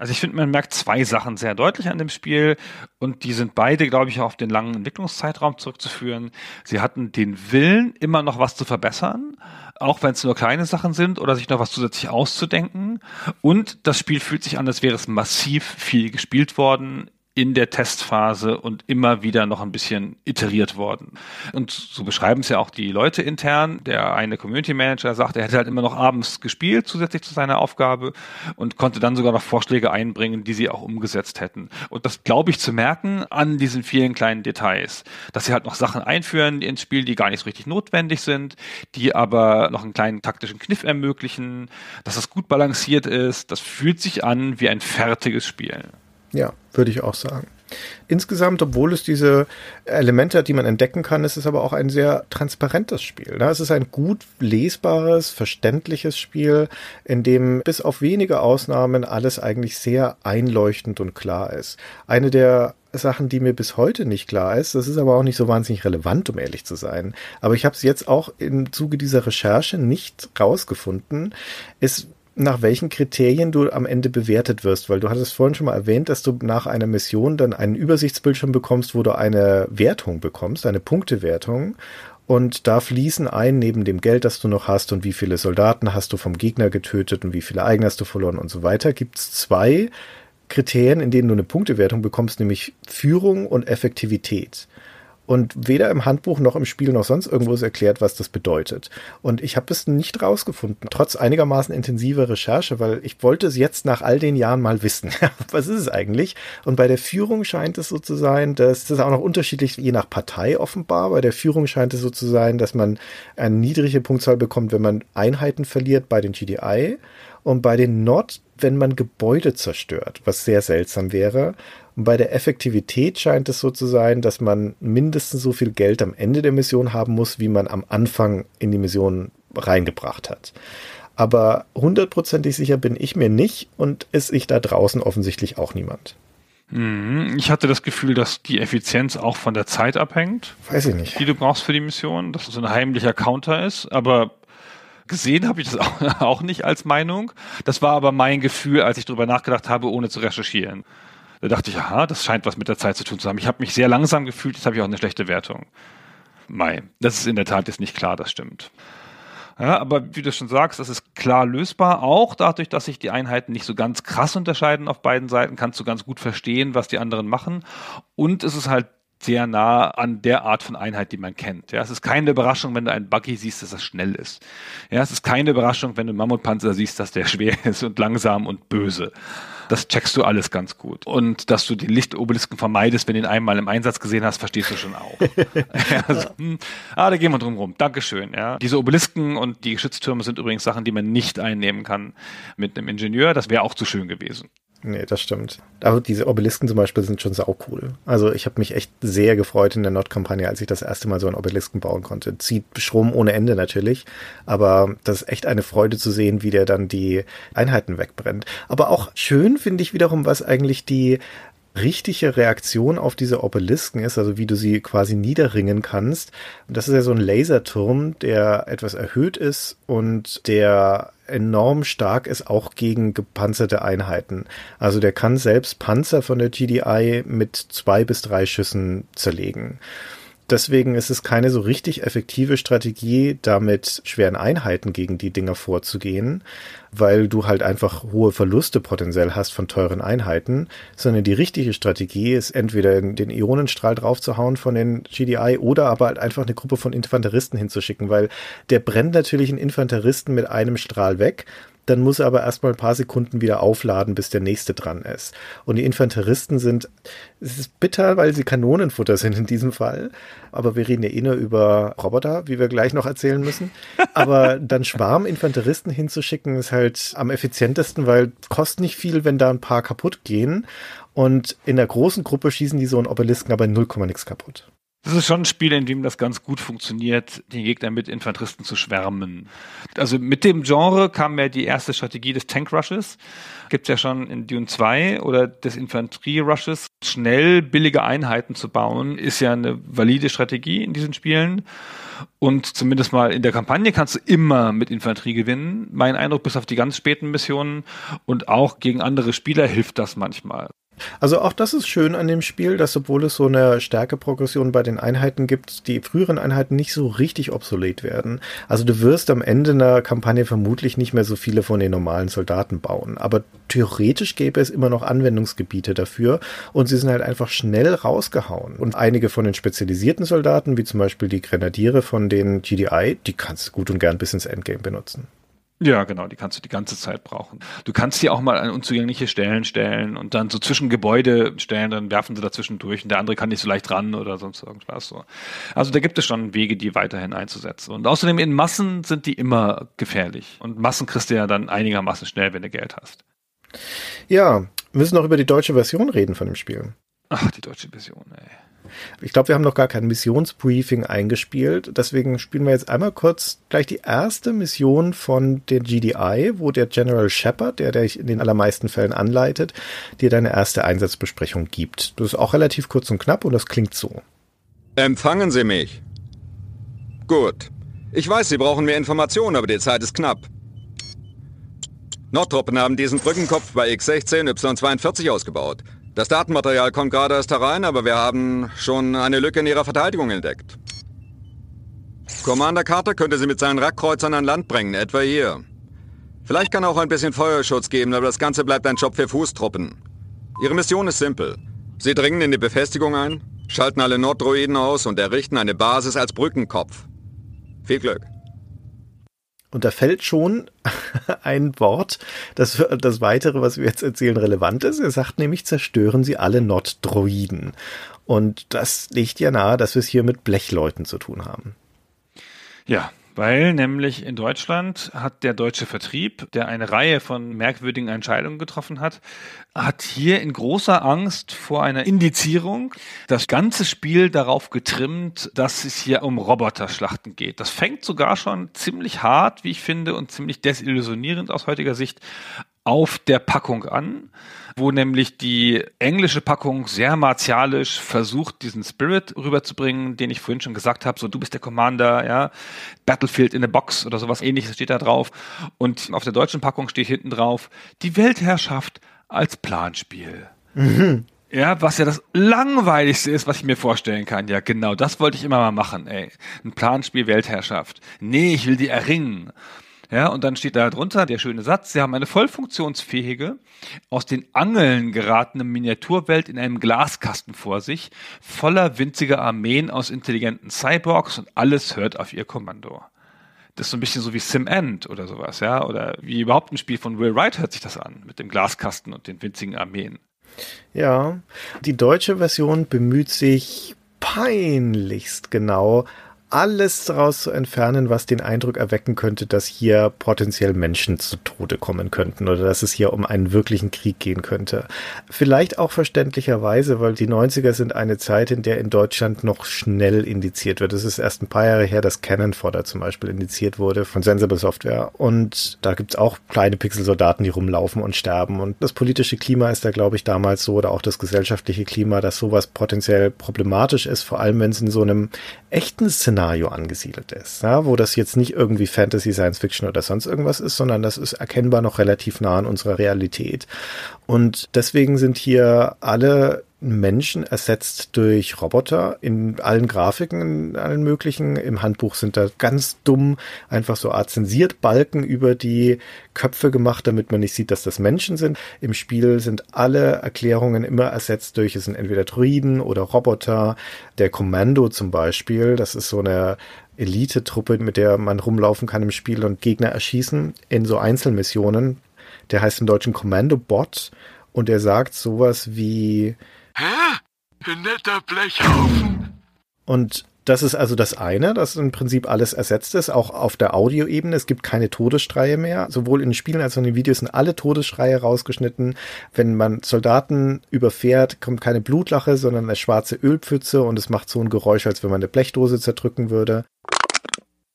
Also ich finde, man merkt zwei Sachen sehr deutlich an dem Spiel und die sind beide, glaube ich, auf den langen Entwicklungszeitraum zurückzuführen. Sie hatten den Willen, immer noch was zu verbessern, auch wenn es nur kleine Sachen sind oder sich noch was zusätzlich auszudenken. Und das Spiel fühlt sich an, als wäre es massiv viel gespielt worden in der Testphase und immer wieder noch ein bisschen iteriert worden. Und so beschreiben es ja auch die Leute intern. Der eine Community Manager sagt, er hätte halt immer noch abends gespielt, zusätzlich zu seiner Aufgabe und konnte dann sogar noch Vorschläge einbringen, die sie auch umgesetzt hätten. Und das glaube ich zu merken an diesen vielen kleinen Details, dass sie halt noch Sachen einführen ins Spiel, die gar nicht so richtig notwendig sind, die aber noch einen kleinen taktischen Kniff ermöglichen, dass es gut balanciert ist. Das fühlt sich an wie ein fertiges Spiel. Ja, würde ich auch sagen. Insgesamt, obwohl es diese Elemente hat, die man entdecken kann, ist es aber auch ein sehr transparentes Spiel. Ne? Es ist ein gut lesbares, verständliches Spiel, in dem bis auf wenige Ausnahmen alles eigentlich sehr einleuchtend und klar ist. Eine der Sachen, die mir bis heute nicht klar ist. Das ist aber auch nicht so wahnsinnig relevant, um ehrlich zu sein. Aber ich habe es jetzt auch im Zuge dieser Recherche nicht rausgefunden. Ist nach welchen Kriterien du am Ende bewertet wirst, weil du hattest vorhin schon mal erwähnt, dass du nach einer Mission dann einen Übersichtsbildschirm bekommst, wo du eine Wertung bekommst, eine Punktewertung. Und da fließen ein, neben dem Geld, das du noch hast und wie viele Soldaten hast du vom Gegner getötet und wie viele Eigene hast du verloren und so weiter, gibt es zwei Kriterien, in denen du eine Punktewertung bekommst, nämlich Führung und Effektivität. Und weder im Handbuch noch im Spiel noch sonst irgendwo ist erklärt, was das bedeutet. Und ich habe es nicht rausgefunden, trotz einigermaßen intensiver Recherche, weil ich wollte es jetzt nach all den Jahren mal wissen. was ist es eigentlich? Und bei der Führung scheint es so zu sein, dass das auch noch unterschiedlich je nach Partei offenbar. Bei der Führung scheint es so zu sein, dass man eine niedrige Punktzahl bekommt, wenn man Einheiten verliert bei den GDI. Und bei den Nord, wenn man Gebäude zerstört, was sehr seltsam wäre. Und bei der Effektivität scheint es so zu sein, dass man mindestens so viel Geld am Ende der Mission haben muss, wie man am Anfang in die Mission reingebracht hat. Aber hundertprozentig sicher bin ich mir nicht und ist ich da draußen offensichtlich auch niemand. Mhm. Ich hatte das Gefühl, dass die Effizienz auch von der Zeit abhängt. Weiß ich nicht. Die du brauchst für die Mission, dass es so ein heimlicher Counter ist, aber gesehen habe ich das auch, nicht als Meinung. Das war aber mein Gefühl, als ich darüber nachgedacht habe, ohne zu recherchieren. Da dachte ich, aha, das scheint was mit der Zeit zu tun zu haben. Ich habe mich sehr langsam gefühlt, jetzt habe ich auch eine schlechte Wertung. Mai, das ist in der Tat jetzt nicht klar, das stimmt. Ja, aber wie du schon sagst, das ist klar lösbar. Auch dadurch, dass sich die Einheiten nicht so ganz krass unterscheiden auf beiden Seiten, kannst du ganz gut verstehen, was die anderen machen. Und es ist halt sehr nah an der Art von Einheit, die man kennt. Ja, es ist keine Überraschung, wenn du einen Buggy siehst, dass das schnell ist. Ja, es ist keine Überraschung, wenn du einen Mammutpanzer siehst, dass der schwer ist und langsam und böse. Das checkst du alles ganz gut. Und dass du den Lichtobelisken vermeidest, wenn du ihn einmal im Einsatz gesehen hast, verstehst du schon auch. also, hm, ah, da gehen wir drum rum. Dankeschön. Ja. Diese Obelisken und die Geschütztürme sind übrigens Sachen, die man nicht einnehmen kann mit einem Ingenieur. Das wäre auch zu schön gewesen. Nee, das stimmt. Aber diese Obelisken zum Beispiel sind schon sau cool. Also ich habe mich echt sehr gefreut in der Nord-Kampagne, als ich das erste Mal so einen Obelisken bauen konnte. Zieht Strom ohne Ende natürlich, aber das ist echt eine Freude zu sehen, wie der dann die Einheiten wegbrennt. Aber auch schön finde ich wiederum, was eigentlich die richtige Reaktion auf diese Obelisken ist, also wie du sie quasi niederringen kannst. Das ist ja so ein Laserturm, der etwas erhöht ist und der enorm stark ist, auch gegen gepanzerte Einheiten. Also der kann selbst Panzer von der GDI mit zwei bis drei Schüssen zerlegen deswegen ist es keine so richtig effektive Strategie, damit schweren Einheiten gegen die Dinger vorzugehen, weil du halt einfach hohe Verluste potenziell hast von teuren Einheiten, sondern die richtige Strategie ist entweder den Ionenstrahl draufzuhauen von den GDI oder aber halt einfach eine Gruppe von Infanteristen hinzuschicken, weil der brennt natürlich einen Infanteristen mit einem Strahl weg dann muss er aber erstmal ein paar Sekunden wieder aufladen, bis der nächste dran ist. Und die Infanteristen sind, es ist bitter, weil sie Kanonenfutter sind in diesem Fall. Aber wir reden ja eh nur über Roboter, wie wir gleich noch erzählen müssen. Aber dann Schwarminfanteristen hinzuschicken, ist halt am effizientesten, weil kostet nicht viel, wenn da ein paar kaputt gehen. Und in der großen Gruppe schießen die so einen Obelisken aber 0, nix kaputt. Das ist schon ein Spiel, in dem das ganz gut funktioniert, den Gegner mit Infanteristen zu schwärmen. Also mit dem Genre kam ja die erste Strategie des Tank Rushes. Gibt's ja schon in Dune 2 oder des Infanterie Rushes. Schnell billige Einheiten zu bauen, ist ja eine valide Strategie in diesen Spielen. Und zumindest mal in der Kampagne kannst du immer mit Infanterie gewinnen. Mein Eindruck, bis auf die ganz späten Missionen und auch gegen andere Spieler hilft das manchmal. Also auch das ist schön an dem Spiel, dass obwohl es so eine Stärkeprogression bei den Einheiten gibt, die früheren Einheiten nicht so richtig obsolet werden. Also du wirst am Ende einer Kampagne vermutlich nicht mehr so viele von den normalen Soldaten bauen. Aber theoretisch gäbe es immer noch Anwendungsgebiete dafür und sie sind halt einfach schnell rausgehauen. Und einige von den spezialisierten Soldaten, wie zum Beispiel die Grenadiere von den GDI, die kannst du gut und gern bis ins Endgame benutzen. Ja, genau, die kannst du die ganze Zeit brauchen. Du kannst die auch mal an unzugängliche Stellen stellen und dann so zwischen Gebäude stellen, dann werfen sie dazwischen durch und der andere kann nicht so leicht ran oder sonst irgendwas so. Also da gibt es schon Wege, die weiterhin einzusetzen. Und außerdem in Massen sind die immer gefährlich. Und Massen kriegst du ja dann einigermaßen schnell, wenn du Geld hast. Ja, wir müssen noch über die deutsche Version reden von dem Spiel. Ach, die deutsche Version, ey. Ich glaube, wir haben noch gar kein Missionsbriefing eingespielt. Deswegen spielen wir jetzt einmal kurz gleich die erste Mission von der GDI, wo der General Shepard, der dich in den allermeisten Fällen anleitet, dir deine erste Einsatzbesprechung gibt. Das ist auch relativ kurz und knapp und das klingt so. Empfangen Sie mich. Gut. Ich weiß, Sie brauchen mehr Informationen, aber die Zeit ist knapp. Nordtruppen haben diesen Brückenkopf bei X16 Y42 ausgebaut. Das Datenmaterial kommt gerade erst herein, aber wir haben schon eine Lücke in ihrer Verteidigung entdeckt. Commander Carter könnte sie mit seinen Rackkreuzern an Land bringen, etwa hier. Vielleicht kann er auch ein bisschen Feuerschutz geben, aber das Ganze bleibt ein Job für Fußtruppen. Ihre Mission ist simpel. Sie dringen in die Befestigung ein, schalten alle Norddroiden aus und errichten eine Basis als Brückenkopf. Viel Glück. Und da fällt schon ein Wort, das das weitere, was wir jetzt erzählen, relevant ist. Er sagt nämlich, zerstören Sie alle Nord-Droiden. Und das liegt ja nahe, dass wir es hier mit Blechleuten zu tun haben. Ja, weil nämlich in Deutschland hat der deutsche Vertrieb, der eine Reihe von merkwürdigen Entscheidungen getroffen hat, hat hier in großer Angst vor einer Indizierung das ganze Spiel darauf getrimmt, dass es hier um Roboterschlachten geht. Das fängt sogar schon ziemlich hart, wie ich finde, und ziemlich desillusionierend aus heutiger Sicht auf der Packung an, wo nämlich die englische Packung sehr martialisch versucht, diesen Spirit rüberzubringen, den ich vorhin schon gesagt habe, so du bist der Commander, ja, Battlefield in a Box oder sowas ähnliches steht da drauf. Und auf der deutschen Packung steht hinten drauf, die Weltherrschaft als Planspiel. Mhm. Ja, was ja das langweiligste ist, was ich mir vorstellen kann. Ja, genau, das wollte ich immer mal machen, ey. Ein Planspiel Weltherrschaft. Nee, ich will die erringen. Ja, und dann steht da drunter der schöne Satz, sie haben eine voll funktionsfähige, aus den Angeln geratene Miniaturwelt in einem Glaskasten vor sich, voller winziger Armeen aus intelligenten Cyborgs und alles hört auf ihr Kommando. Das ist so ein bisschen so wie Sim End oder sowas, ja, oder wie überhaupt ein Spiel von Will Wright hört sich das an, mit dem Glaskasten und den winzigen Armeen. Ja, die deutsche Version bemüht sich peinlichst genau alles daraus zu entfernen, was den Eindruck erwecken könnte, dass hier potenziell Menschen zu Tode kommen könnten oder dass es hier um einen wirklichen Krieg gehen könnte. Vielleicht auch verständlicherweise, weil die 90er sind eine Zeit, in der in Deutschland noch schnell indiziert wird. Es ist erst ein paar Jahre her, dass Cannon Fodder zum Beispiel indiziert wurde von Sensible Software. Und da gibt's auch kleine Pixelsoldaten, die rumlaufen und sterben. Und das politische Klima ist da, glaube ich, damals so oder auch das gesellschaftliche Klima, dass sowas potenziell problematisch ist, vor allem wenn es in so einem echten Szenario Szenario angesiedelt ist, ja, wo das jetzt nicht irgendwie Fantasy, Science Fiction oder sonst irgendwas ist, sondern das ist erkennbar noch relativ nah an unserer Realität. Und deswegen sind hier alle Menschen ersetzt durch Roboter in allen Grafiken, in allen möglichen. Im Handbuch sind da ganz dumm einfach so Art zensiert Balken über die Köpfe gemacht, damit man nicht sieht, dass das Menschen sind. Im Spiel sind alle Erklärungen immer ersetzt durch, es sind entweder Druiden oder Roboter. Der Kommando zum Beispiel, das ist so eine Elite-Truppe, mit der man rumlaufen kann im Spiel und Gegner erschießen in so Einzelmissionen. Der heißt im Deutschen Kommando-Bot und der sagt sowas wie, Hä? Ein netter Blechhaufen. Und das ist also das eine, dass im Prinzip alles ersetzt ist, auch auf der Audioebene. Es gibt keine Todesschreie mehr. Sowohl in den Spielen als auch in den Videos sind alle Todesschreie rausgeschnitten. Wenn man Soldaten überfährt, kommt keine Blutlache, sondern eine schwarze Ölpfütze und es macht so ein Geräusch, als wenn man eine Blechdose zerdrücken würde.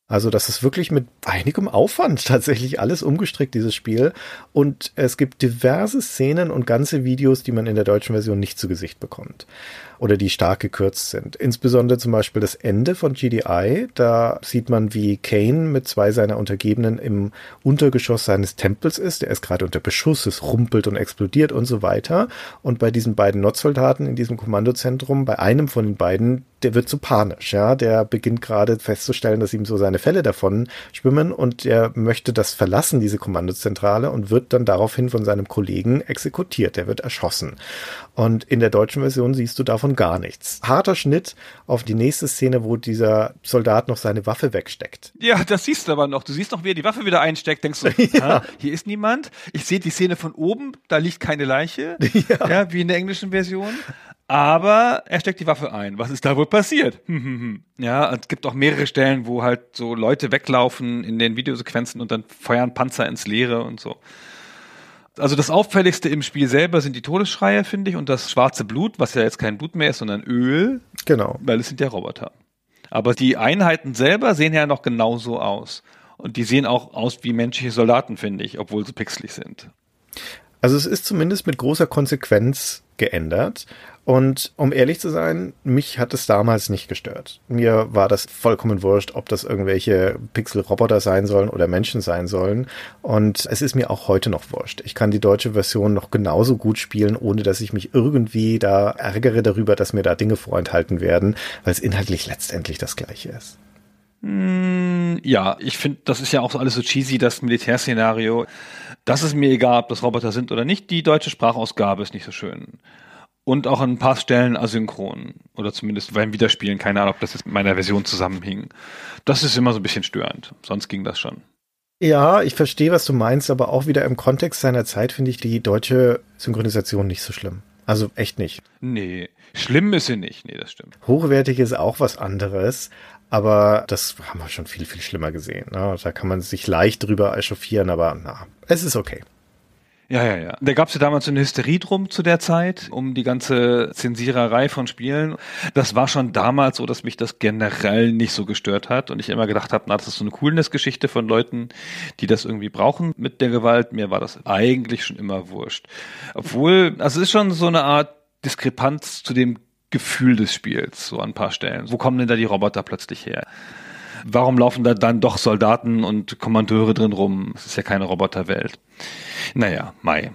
Also das ist wirklich mit einigem Aufwand tatsächlich alles umgestrickt, dieses Spiel. Und es gibt diverse Szenen und ganze Videos, die man in der deutschen Version nicht zu Gesicht bekommt oder die stark gekürzt sind. Insbesondere zum Beispiel das Ende von GDI. Da sieht man, wie Kane mit zwei seiner Untergebenen im Untergeschoss seines Tempels ist. Er ist gerade unter Beschuss, es rumpelt und explodiert und so weiter. Und bei diesen beiden Not-Soldaten in diesem Kommandozentrum, bei einem von den beiden, der wird zu so panisch, ja. Der beginnt gerade festzustellen, dass ihm so seine Fälle davon schwimmen und der möchte das verlassen, diese Kommandozentrale und wird dann daraufhin von seinem Kollegen exekutiert. Der wird erschossen. Und in der deutschen Version siehst du davon gar nichts. Harter Schnitt auf die nächste Szene, wo dieser Soldat noch seine Waffe wegsteckt. Ja, das siehst du aber noch. Du siehst noch, wie er die Waffe wieder einsteckt. Denkst du, ja. hier ist niemand. Ich sehe die Szene von oben, da liegt keine Leiche. Ja. ja, wie in der englischen Version. Aber er steckt die Waffe ein. Was ist da wohl passiert? ja, es gibt auch mehrere Stellen, wo halt so Leute weglaufen in den Videosequenzen und dann feuern Panzer ins Leere und so. Also das Auffälligste im Spiel selber sind die Todesschreie, finde ich, und das schwarze Blut, was ja jetzt kein Blut mehr ist, sondern Öl. Genau. Weil es sind ja Roboter. Aber die Einheiten selber sehen ja noch genauso aus. Und die sehen auch aus wie menschliche Soldaten, finde ich, obwohl sie pixelig sind. Also es ist zumindest mit großer Konsequenz geändert. Und um ehrlich zu sein, mich hat es damals nicht gestört. Mir war das vollkommen wurscht, ob das irgendwelche Pixel-Roboter sein sollen oder Menschen sein sollen. Und es ist mir auch heute noch wurscht. Ich kann die deutsche Version noch genauso gut spielen, ohne dass ich mich irgendwie da ärgere darüber, dass mir da Dinge vorenthalten werden, weil es inhaltlich letztendlich das gleiche ist. Hm, ja, ich finde, das ist ja auch alles so cheesy, das Militärszenario. Das ist mir egal, ob das Roboter sind oder nicht. Die deutsche Sprachausgabe ist nicht so schön und auch an ein paar Stellen asynchron oder zumindest beim Wiederspielen. Keine Ahnung, ob das jetzt mit meiner Version zusammenhing. Das ist immer so ein bisschen störend. Sonst ging das schon. Ja, ich verstehe, was du meinst, aber auch wieder im Kontext seiner Zeit finde ich die deutsche Synchronisation nicht so schlimm. Also echt nicht. Nee, schlimm ist sie nicht. Nee, das stimmt. Hochwertig ist auch was anderes, aber das haben wir schon viel, viel schlimmer gesehen. Ne? Da kann man sich leicht drüber echauffieren, aber na, es ist okay. Ja, ja, ja. Da gab es ja damals so eine Hysterie drum zu der Zeit, um die ganze Zensiererei von Spielen. Das war schon damals so, dass mich das generell nicht so gestört hat und ich immer gedacht habe, na, das ist so eine Coolness-Geschichte von Leuten, die das irgendwie brauchen mit der Gewalt. Mir war das eigentlich schon immer wurscht. Obwohl, also es ist schon so eine Art Diskrepanz zu dem Gefühl des Spiels, so an ein paar Stellen. Wo kommen denn da die Roboter plötzlich her? Warum laufen da dann doch Soldaten und Kommandeure drin rum? Es ist ja keine Roboterwelt. Naja, Mai.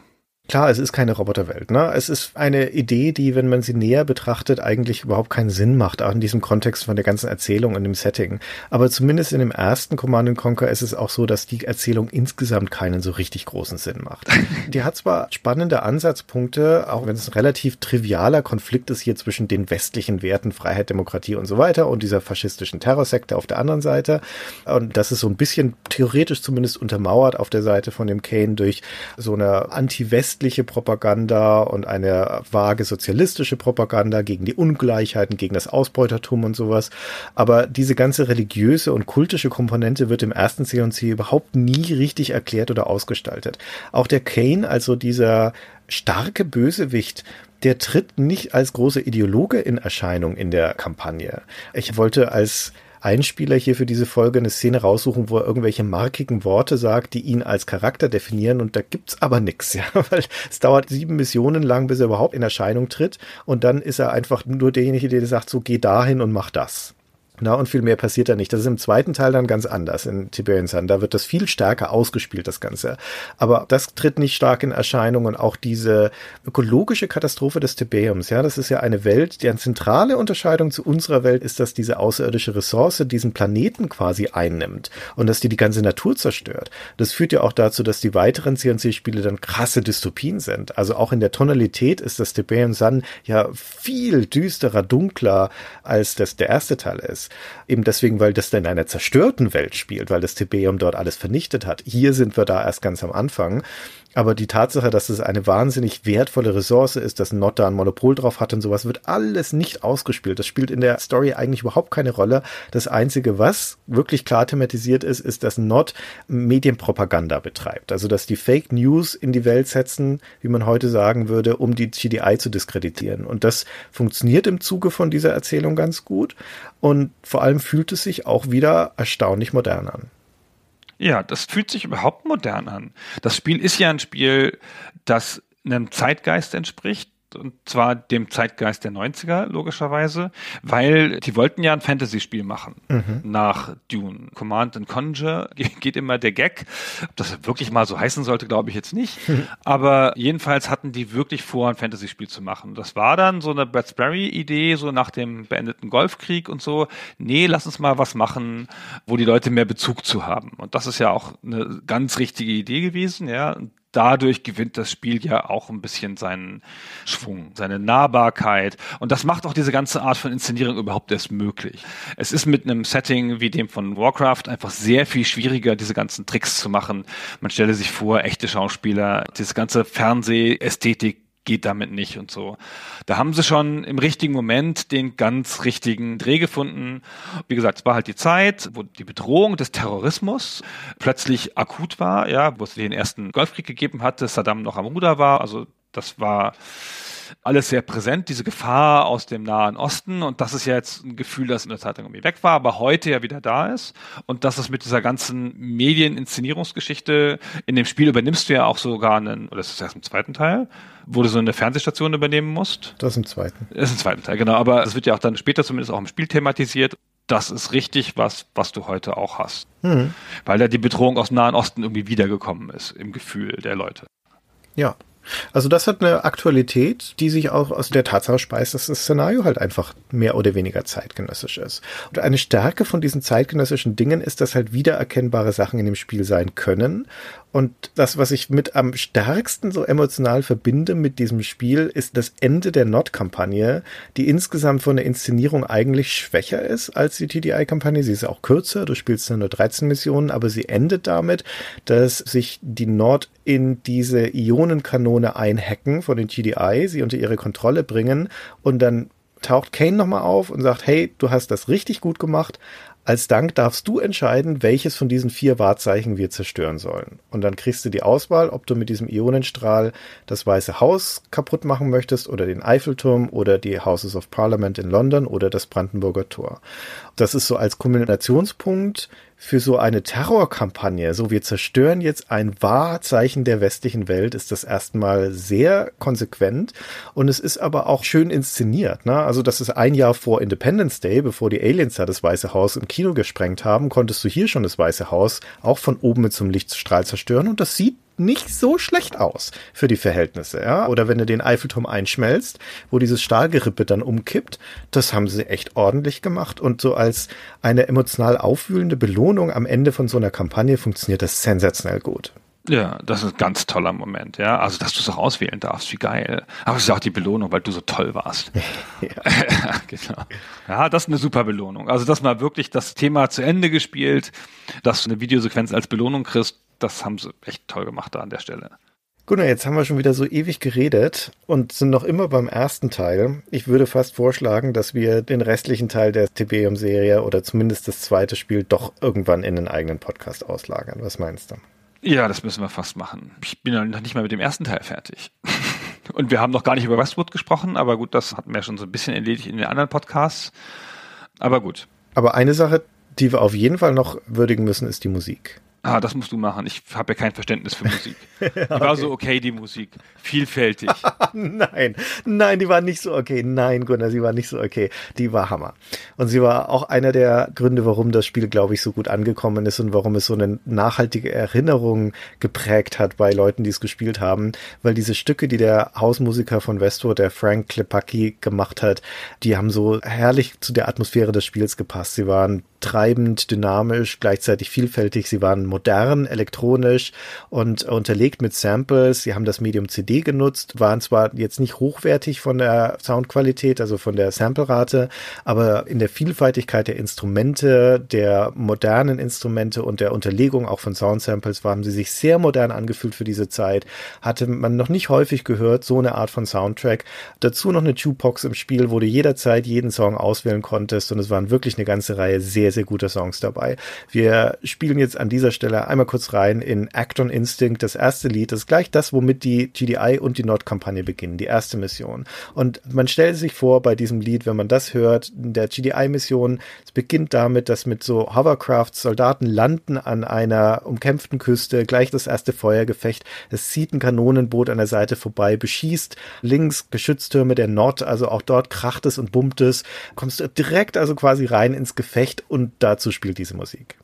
Klar, es ist keine Roboterwelt. Ne? Es ist eine Idee, die, wenn man sie näher betrachtet, eigentlich überhaupt keinen Sinn macht, auch in diesem Kontext von der ganzen Erzählung und dem Setting. Aber zumindest in dem ersten Command Conquer ist es auch so, dass die Erzählung insgesamt keinen so richtig großen Sinn macht. die hat zwar spannende Ansatzpunkte, auch wenn es ein relativ trivialer Konflikt ist hier zwischen den westlichen Werten Freiheit, Demokratie und so weiter und dieser faschistischen Terrorsekte auf der anderen Seite. Und das ist so ein bisschen theoretisch zumindest untermauert auf der Seite von dem Kane durch so eine anti-west westliche Propaganda und eine vage sozialistische Propaganda gegen die Ungleichheiten, gegen das Ausbeutertum und sowas. Aber diese ganze religiöse und kultische Komponente wird im ersten C&C überhaupt nie richtig erklärt oder ausgestaltet. Auch der Kane, also dieser starke Bösewicht, der tritt nicht als großer Ideologe in Erscheinung in der Kampagne. Ich wollte als Einspieler hier für diese Folge eine Szene raussuchen, wo er irgendwelche markigen Worte sagt, die ihn als Charakter definieren und da gibt's aber nix, ja, weil es dauert sieben Missionen lang, bis er überhaupt in Erscheinung tritt und dann ist er einfach nur derjenige, der sagt, so geh dahin und mach das. Na, und viel mehr passiert da nicht. Das ist im zweiten Teil dann ganz anders in Tiberian Sun. Da wird das viel stärker ausgespielt, das Ganze. Aber das tritt nicht stark in Erscheinung und auch diese ökologische Katastrophe des Tiberiums. Ja, das ist ja eine Welt, eine zentrale Unterscheidung zu unserer Welt ist, dass diese außerirdische Ressource diesen Planeten quasi einnimmt und dass die die ganze Natur zerstört. Das führt ja auch dazu, dass die weiteren CNC-Spiele dann krasse Dystopien sind. Also auch in der Tonalität ist das Tiberian Sun ja viel düsterer, dunkler, als das der erste Teil ist. Eben deswegen, weil das in einer zerstörten Welt spielt, weil das Tiberium dort alles vernichtet hat. Hier sind wir da erst ganz am Anfang. Aber die Tatsache, dass es eine wahnsinnig wertvolle Ressource ist, dass Not da ein Monopol drauf hat und sowas, wird alles nicht ausgespielt. Das spielt in der Story eigentlich überhaupt keine Rolle. Das Einzige, was wirklich klar thematisiert ist, ist, dass Not Medienpropaganda betreibt. Also, dass die Fake News in die Welt setzen, wie man heute sagen würde, um die GDI zu diskreditieren. Und das funktioniert im Zuge von dieser Erzählung ganz gut. Und vor allem fühlt es sich auch wieder erstaunlich modern an. Ja, das fühlt sich überhaupt modern an. Das Spiel ist ja ein Spiel, das einem Zeitgeist entspricht und zwar dem Zeitgeist der 90er, logischerweise, weil die wollten ja ein Fantasy-Spiel machen mhm. nach Dune. Command and Conjure geht immer der Gag. Ob das wirklich mal so heißen sollte, glaube ich jetzt nicht. Aber jedenfalls hatten die wirklich vor, ein Fantasy-Spiel zu machen. Das war dann so eine Bradbury-Idee, so nach dem beendeten Golfkrieg und so. Nee, lass uns mal was machen, wo die Leute mehr Bezug zu haben. Und das ist ja auch eine ganz richtige Idee gewesen, ja. Und dadurch gewinnt das Spiel ja auch ein bisschen seinen Schwung, seine Nahbarkeit. Und das macht auch diese ganze Art von Inszenierung überhaupt erst möglich. Es ist mit einem Setting wie dem von Warcraft einfach sehr viel schwieriger, diese ganzen Tricks zu machen. Man stelle sich vor, echte Schauspieler, diese ganze Fernsehästhetik geht damit nicht und so. Da haben sie schon im richtigen Moment den ganz richtigen Dreh gefunden. Wie gesagt, es war halt die Zeit, wo die Bedrohung des Terrorismus plötzlich akut war, ja, wo es den ersten Golfkrieg gegeben hatte, Saddam noch am Ruder war, also das war alles sehr präsent, diese Gefahr aus dem Nahen Osten. Und das ist ja jetzt ein Gefühl, das in der Zeit irgendwie weg war, aber heute ja wieder da ist. Und das ist mit dieser ganzen Medieninszenierungsgeschichte in dem Spiel übernimmst du ja auch sogar einen, oder ist das erst im zweiten Teil, wo du so eine Fernsehstation übernehmen musst. Das ist im zweiten. Das ist im zweiten Teil, genau. Aber es wird ja auch dann später zumindest auch im Spiel thematisiert das ist richtig was, was du heute auch hast. Mhm. Weil da die Bedrohung aus dem Nahen Osten irgendwie wiedergekommen ist im Gefühl der Leute. Ja, also das hat eine Aktualität, die sich auch aus der Tatsache speist, dass das Szenario halt einfach mehr oder weniger zeitgenössisch ist. Und eine Stärke von diesen zeitgenössischen Dingen ist, dass halt wiedererkennbare Sachen in dem Spiel sein können und das, was ich mit am stärksten so emotional verbinde mit diesem Spiel, ist das Ende der Not-Kampagne, die insgesamt von der Inszenierung eigentlich schwächer ist als die TDI-Kampagne. Sie ist auch kürzer, du spielst nur 13 Missionen, aber sie endet damit, dass sich die Nord in diese Ionenkanone einhacken von den TDI, sie unter ihre Kontrolle bringen und dann taucht Kane nochmal auf und sagt, hey, du hast das richtig gut gemacht, als Dank darfst du entscheiden, welches von diesen vier Wahrzeichen wir zerstören sollen. Und dann kriegst du die Auswahl, ob du mit diesem Ionenstrahl das Weiße Haus kaputt machen möchtest oder den Eiffelturm oder die Houses of Parliament in London oder das Brandenburger Tor. Das ist so als Kombinationspunkt für so eine Terrorkampagne, so wir zerstören jetzt ein Wahrzeichen der westlichen Welt, ist das erstmal sehr konsequent und es ist aber auch schön inszeniert. Ne? Also das ist ein Jahr vor Independence Day, bevor die Aliens da das Weiße Haus im Kino gesprengt haben, konntest du hier schon das Weiße Haus auch von oben mit so einem Lichtstrahl zerstören und das sieht nicht so schlecht aus für die Verhältnisse, ja. Oder wenn du den Eiffelturm einschmelzt, wo dieses Stahlgerippe dann umkippt, das haben sie echt ordentlich gemacht und so als eine emotional aufwühlende Belohnung am Ende von so einer Kampagne funktioniert das sensationell gut. Ja, das ist ein ganz toller Moment, ja. Also, dass du es auch auswählen darfst, wie geil. Aber es ist auch die Belohnung, weil du so toll warst. ja. genau. Ja, das ist eine super Belohnung. Also, dass mal wirklich das Thema zu Ende gespielt, dass du eine Videosequenz als Belohnung kriegst, das haben sie echt toll gemacht da an der Stelle. Gunnar, jetzt haben wir schon wieder so ewig geredet und sind noch immer beim ersten Teil. Ich würde fast vorschlagen, dass wir den restlichen Teil der Tiberium-Serie oder zumindest das zweite Spiel doch irgendwann in einen eigenen Podcast auslagern. Was meinst du? Ja, das müssen wir fast machen. Ich bin noch nicht mal mit dem ersten Teil fertig. Und wir haben noch gar nicht über Westwood gesprochen, aber gut, das hatten wir schon so ein bisschen erledigt in den anderen Podcasts. Aber gut. Aber eine Sache, die wir auf jeden Fall noch würdigen müssen, ist die Musik. Ah, das musst du machen. Ich habe ja kein Verständnis für Musik. Die okay. war so okay, die Musik. Vielfältig. nein, nein, die war nicht so okay. Nein, Gunnar, sie war nicht so okay. Die war Hammer. Und sie war auch einer der Gründe, warum das Spiel, glaube ich, so gut angekommen ist und warum es so eine nachhaltige Erinnerung geprägt hat bei Leuten, die es gespielt haben. Weil diese Stücke, die der Hausmusiker von Westwood, der Frank Klepacki, gemacht hat, die haben so herrlich zu der Atmosphäre des Spiels gepasst. Sie waren treibend, dynamisch, gleichzeitig vielfältig. Sie waren modern, elektronisch und unterlegt mit Samples. Sie haben das Medium CD genutzt, waren zwar jetzt nicht hochwertig von der Soundqualität, also von der Samplerate, aber in der Vielfaltigkeit der Instrumente, der modernen Instrumente und der Unterlegung auch von Soundsamples haben sie sich sehr modern angefühlt für diese Zeit. Hatte man noch nicht häufig gehört, so eine Art von Soundtrack. Dazu noch eine Jukebox im Spiel, wo du jederzeit jeden Song auswählen konntest und es waren wirklich eine ganze Reihe sehr, sehr guter Songs dabei. Wir spielen jetzt an dieser Stelle einmal kurz rein in Act on Instinct, das erste Lied. Das ist gleich das, womit die GDI und die Nord-Kampagne beginnen, die erste Mission. Und man stellt sich vor bei diesem Lied, wenn man das hört, der GDI-Mission, es beginnt damit, dass mit so Hovercrafts Soldaten landen an einer umkämpften Küste, gleich das erste Feuergefecht. Es zieht ein Kanonenboot an der Seite vorbei, beschießt links Geschütztürme der Nord, also auch dort kracht es und bummt es. Kommst direkt also quasi rein ins Gefecht und dazu spielt diese Musik.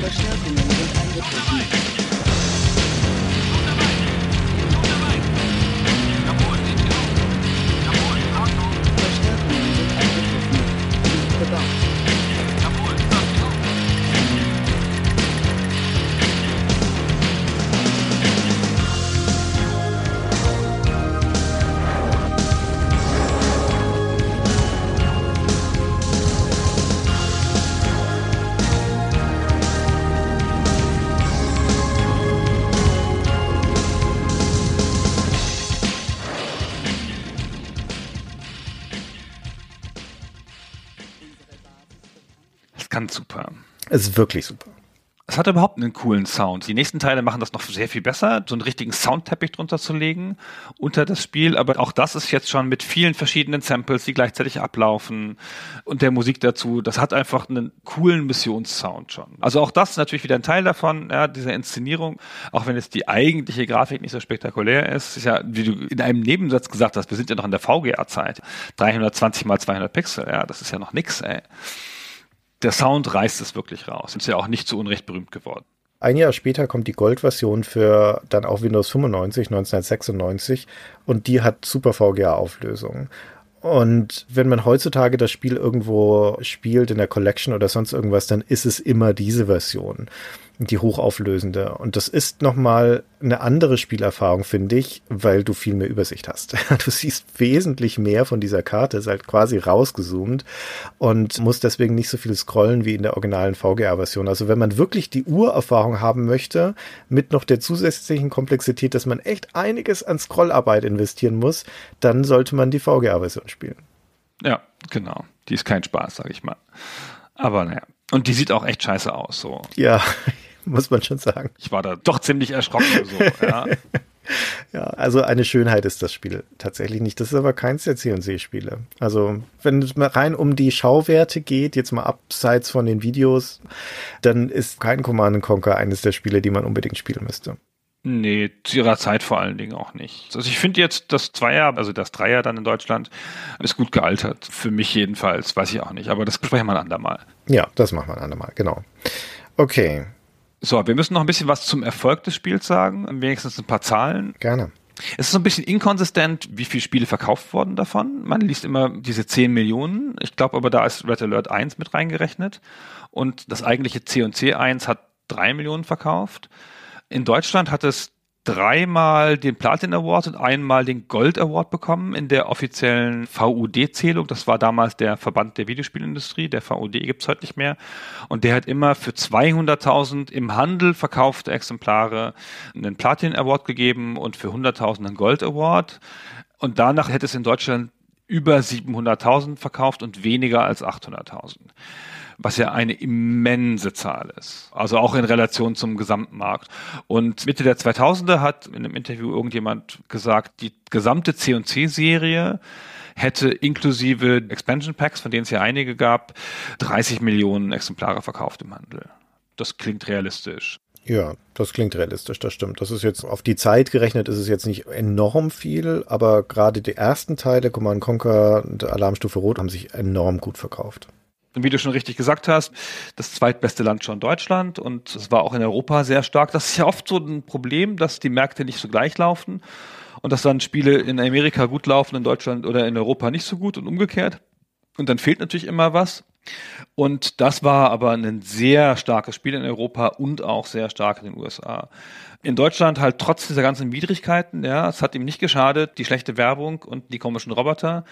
Verstärkungen Kann super. Es ist wirklich super. Es hat überhaupt einen coolen Sound. Die nächsten Teile machen das noch sehr viel besser, so einen richtigen Soundteppich drunter zu legen unter das Spiel. Aber auch das ist jetzt schon mit vielen verschiedenen Samples, die gleichzeitig ablaufen und der Musik dazu. Das hat einfach einen coolen Missionssound schon. Also auch das ist natürlich wieder ein Teil davon, ja, dieser Inszenierung. Auch wenn jetzt die eigentliche Grafik nicht so spektakulär ist, ist ja, wie du in einem Nebensatz gesagt hast, wir sind ja noch in der VGA-Zeit. 320 mal 200 Pixel, ja, das ist ja noch nix, ey der Sound reißt es wirklich raus. Ist ja auch nicht zu Unrecht berühmt geworden. Ein Jahr später kommt die Gold-Version für dann auch Windows 95, 1996 und die hat super VGA-Auflösung. Und wenn man heutzutage das Spiel irgendwo spielt in der Collection oder sonst irgendwas, dann ist es immer diese Version, die hochauflösende. Und das ist nochmal eine andere Spielerfahrung, finde ich, weil du viel mehr Übersicht hast. Du siehst wesentlich mehr von dieser Karte, ist halt quasi rausgezoomt und musst deswegen nicht so viel scrollen wie in der originalen VGA-Version. Also wenn man wirklich die Urerfahrung haben möchte, mit noch der zusätzlichen Komplexität, dass man echt einiges an Scrollarbeit investieren muss, dann sollte man die VGA-Version spielen. Ja, genau. Die ist kein Spaß, sag ich mal. Aber naja. Und die sieht auch echt scheiße aus, so. Ja, muss man schon sagen. Ich war da doch ziemlich erschrocken, so, ja. Ja, also eine Schönheit ist das Spiel tatsächlich nicht. Das ist aber keins der C&C-Spiele. Also wenn es mal rein um die Schauwerte geht, jetzt mal abseits von den Videos, dann ist kein Command Conquer eines der Spiele, die man unbedingt spielen müsste. Nee, zu ihrer Zeit vor allen Dingen auch nicht. Also ich finde jetzt das Zweier, also das Dreier dann in Deutschland, ist gut gealtert. Für mich jedenfalls, weiß ich auch nicht. Aber das besprechen wir ein andermal. Ja, das machen wir ein andermal, genau. Okay, So, wir müssen noch ein bisschen was zum Erfolg des Spiels sagen. Wenigstens ein paar Zahlen. gerne. Es ist so ein bisschen inkonsistent, wie viele Spiele verkauft wurden davon. Man liest immer diese 10 Millionen. Ich glaube aber, da ist Red Alert 1 mit reingerechnet. Und das eigentliche C&C 1 hat 3 Millionen verkauft. In Deutschland hat es dreimal den Platin Award und einmal den Gold Award bekommen in der offiziellen VUD-Zählung. Das war damals der Verband der Videospielindustrie. Der VUD gibt's heute nicht mehr. Und der hat immer für 200.000 im Handel verkaufte Exemplare einen Platin Award gegeben und für 100.000 einen Gold Award. Und danach hätte es in Deutschland über 700.000 verkauft und weniger als 800.000 was ja eine immense Zahl ist. Also auch in Relation zum Gesamtmarkt. Und Mitte der 2000er hat in einem Interview irgendjemand gesagt, die gesamte C&C-Serie hätte inklusive Expansion Packs, von denen es ja einige gab, 30 Millionen Exemplare verkauft im Handel. Das klingt realistisch. Ja, das klingt realistisch, das stimmt. Das ist jetzt auf die Zeit gerechnet, ist es jetzt nicht enorm viel, aber gerade die ersten Teile, Command Conquer und Alarmstufe Rot, haben sich enorm gut verkauft. Und wie du schon richtig gesagt hast, das zweitbeste Land schon Deutschland und es war auch in Europa sehr stark. Das ist ja oft so ein Problem, dass die Märkte nicht so gleich laufen und dass dann Spiele in Amerika gut laufen, in Deutschland oder in Europa nicht so gut und umgekehrt. Und dann fehlt natürlich immer was. Und das war aber ein sehr starkes Spiel in Europa und auch sehr stark in den USA. In Deutschland halt trotz dieser ganzen Widrigkeiten, ja, es hat ihm nicht geschadet, die schlechte Werbung und die komischen Roboter.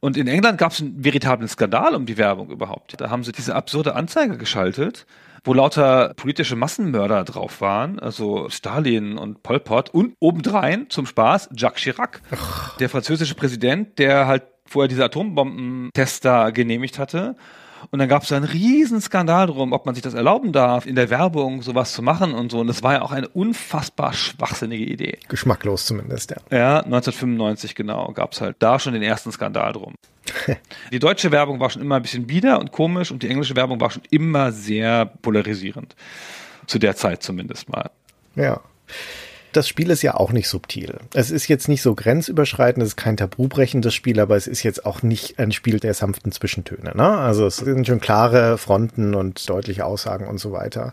Und in England gab es einen veritablen Skandal um die Werbung überhaupt. Da haben sie diese absurde Anzeige geschaltet, wo lauter politische Massenmörder drauf waren, also Stalin und Pol Pot und obendrein zum Spaß Jacques Chirac, Ach. der französische Präsident, der halt vorher diese Atombombentests da genehmigt hatte und dann gab es einen riesen Skandal drum, ob man sich das erlauben darf, in der Werbung sowas zu machen und so. Und das war ja auch eine unfassbar schwachsinnige Idee. Geschmacklos zumindest, ja. Ja, 1995 genau, gab es halt da schon den ersten Skandal drum. die deutsche Werbung war schon immer ein bisschen bieder und komisch und die englische Werbung war schon immer sehr polarisierend. Zu der Zeit zumindest mal. Ja das Spiel ist ja auch nicht subtil. Es ist jetzt nicht so grenzüberschreitend, es ist kein tabubrechendes Spiel, aber es ist jetzt auch nicht ein Spiel der sanften Zwischentöne. Ne? Also es sind schon klare Fronten und deutliche Aussagen und so weiter.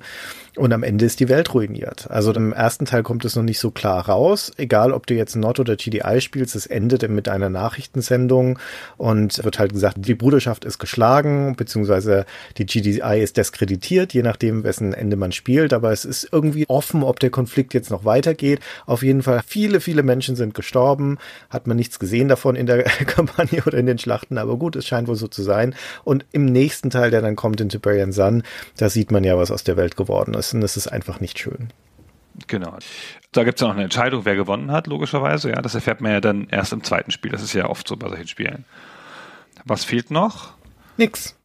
Und am Ende ist die Welt ruiniert. Also im ersten Teil kommt es noch nicht so klar raus. Egal, ob du jetzt Nord oder GDI spielst, es endet mit einer Nachrichtensendung und wird halt gesagt, die Bruderschaft ist geschlagen, beziehungsweise die GDI ist diskreditiert, je nachdem, wessen Ende man spielt. Aber es ist irgendwie offen, ob der Konflikt jetzt noch weitergeht. Auf jeden Fall, viele, viele Menschen sind gestorben. Hat man nichts gesehen davon in der Kampagne oder in den Schlachten. Aber gut, es scheint wohl so zu sein. Und im nächsten Teil, der dann kommt in Tiberian Sun, da sieht man ja, was aus der Welt geworden ist müssen. Das ist einfach nicht schön. Genau. Da gibt es ja noch eine Entscheidung, wer gewonnen hat, logischerweise. Ja, das erfährt man ja dann erst im zweiten Spiel. Das ist ja oft so bei solchen Spielen. Was fehlt noch? Nix.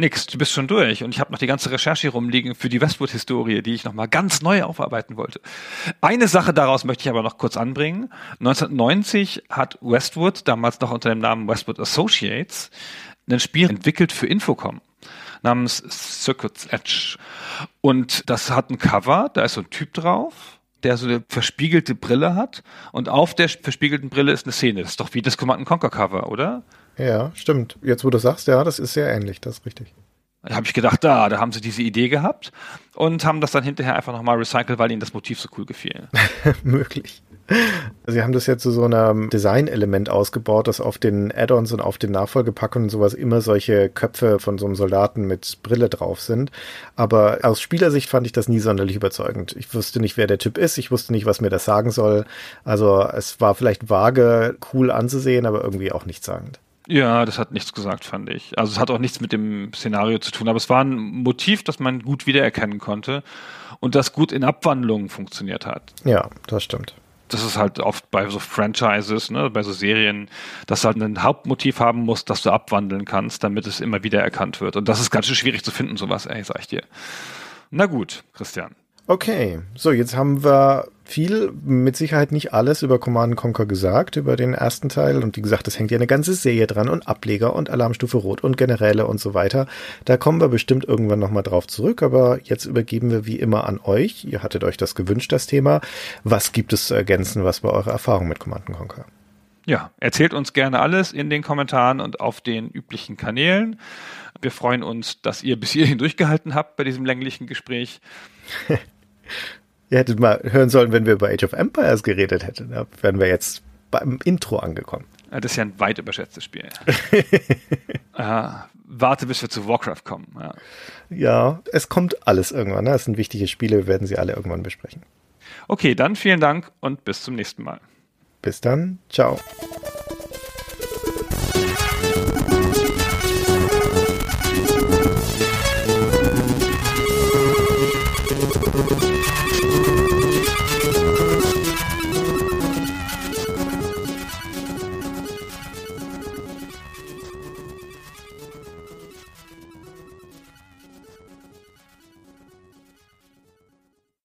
Nix, du bist schon durch und ich habe noch die ganze Recherche hier rumliegen für die Westwood-Historie, die ich nochmal ganz neu aufarbeiten wollte. Eine Sache daraus möchte ich aber noch kurz anbringen. 1990 hat Westwood, damals noch unter dem Namen Westwood Associates, ein Spiel entwickelt für Infocom namens Circuits Edge. Und das hat ein Cover, da ist so ein Typ drauf, der so eine verspiegelte Brille hat und auf der verspiegelten Brille ist eine Szene. Das ist doch wie das Command Conquer Cover, oder? Ja, stimmt. Jetzt, wo du sagst, ja, das ist sehr ähnlich, das ist richtig. Da habe ich gedacht, da, da haben sie diese Idee gehabt und haben das dann hinterher einfach nochmal recycelt, weil ihnen das Motiv so cool gefiel. Möglich. Sie haben das jetzt zu so einem Design-Element ausgebaut, dass auf den Add-ons und auf den Nachfolgepackungen und sowas immer solche Köpfe von so einem Soldaten mit Brille drauf sind. Aber aus Spielersicht fand ich das nie sonderlich überzeugend. Ich wusste nicht, wer der Typ ist. Ich wusste nicht, was mir das sagen soll. Also es war vielleicht vage, cool anzusehen, aber irgendwie auch nichtssagend. Ja, das hat nichts gesagt, fand ich. Also es hat auch nichts mit dem Szenario zu tun, aber es war ein Motiv, das man gut wiedererkennen konnte und das gut in Abwandlungen funktioniert hat. Ja, das stimmt das ist halt oft bei so Franchises, ne, bei so Serien, dass du halt ein Hauptmotiv haben musst, das du abwandeln kannst, damit es immer wieder erkannt wird. Und das ist ganz schön schwierig zu finden, sowas, ey, sag ich dir. Na gut, Christian. Okay, so jetzt haben wir viel, mit Sicherheit nicht alles über Command Conquer gesagt, über den ersten Teil. Und wie gesagt, es hängt ja eine ganze Serie dran und Ableger und Alarmstufe Rot und Generäle und so weiter. Da kommen wir bestimmt irgendwann nochmal drauf zurück. Aber jetzt übergeben wir wie immer an euch. Ihr hattet euch das gewünscht, das Thema. Was gibt es zu ergänzen? Was war eure Erfahrung mit Command Conquer? Ja, erzählt uns gerne alles in den Kommentaren und auf den üblichen Kanälen. Wir freuen uns, dass ihr bis hierhin durchgehalten habt bei diesem länglichen Gespräch. Ihr hättet mal hören sollen, wenn wir über Age of Empires geredet hätten. Da wären wir jetzt beim Intro angekommen. Das ist ja ein weit überschätztes Spiel. äh, warte, bis wir zu Warcraft kommen. Ja, ja es kommt alles irgendwann. Ne? Das sind wichtige Spiele, wir werden sie alle irgendwann besprechen. Okay, dann vielen Dank und bis zum nächsten Mal. Bis dann. Ciao.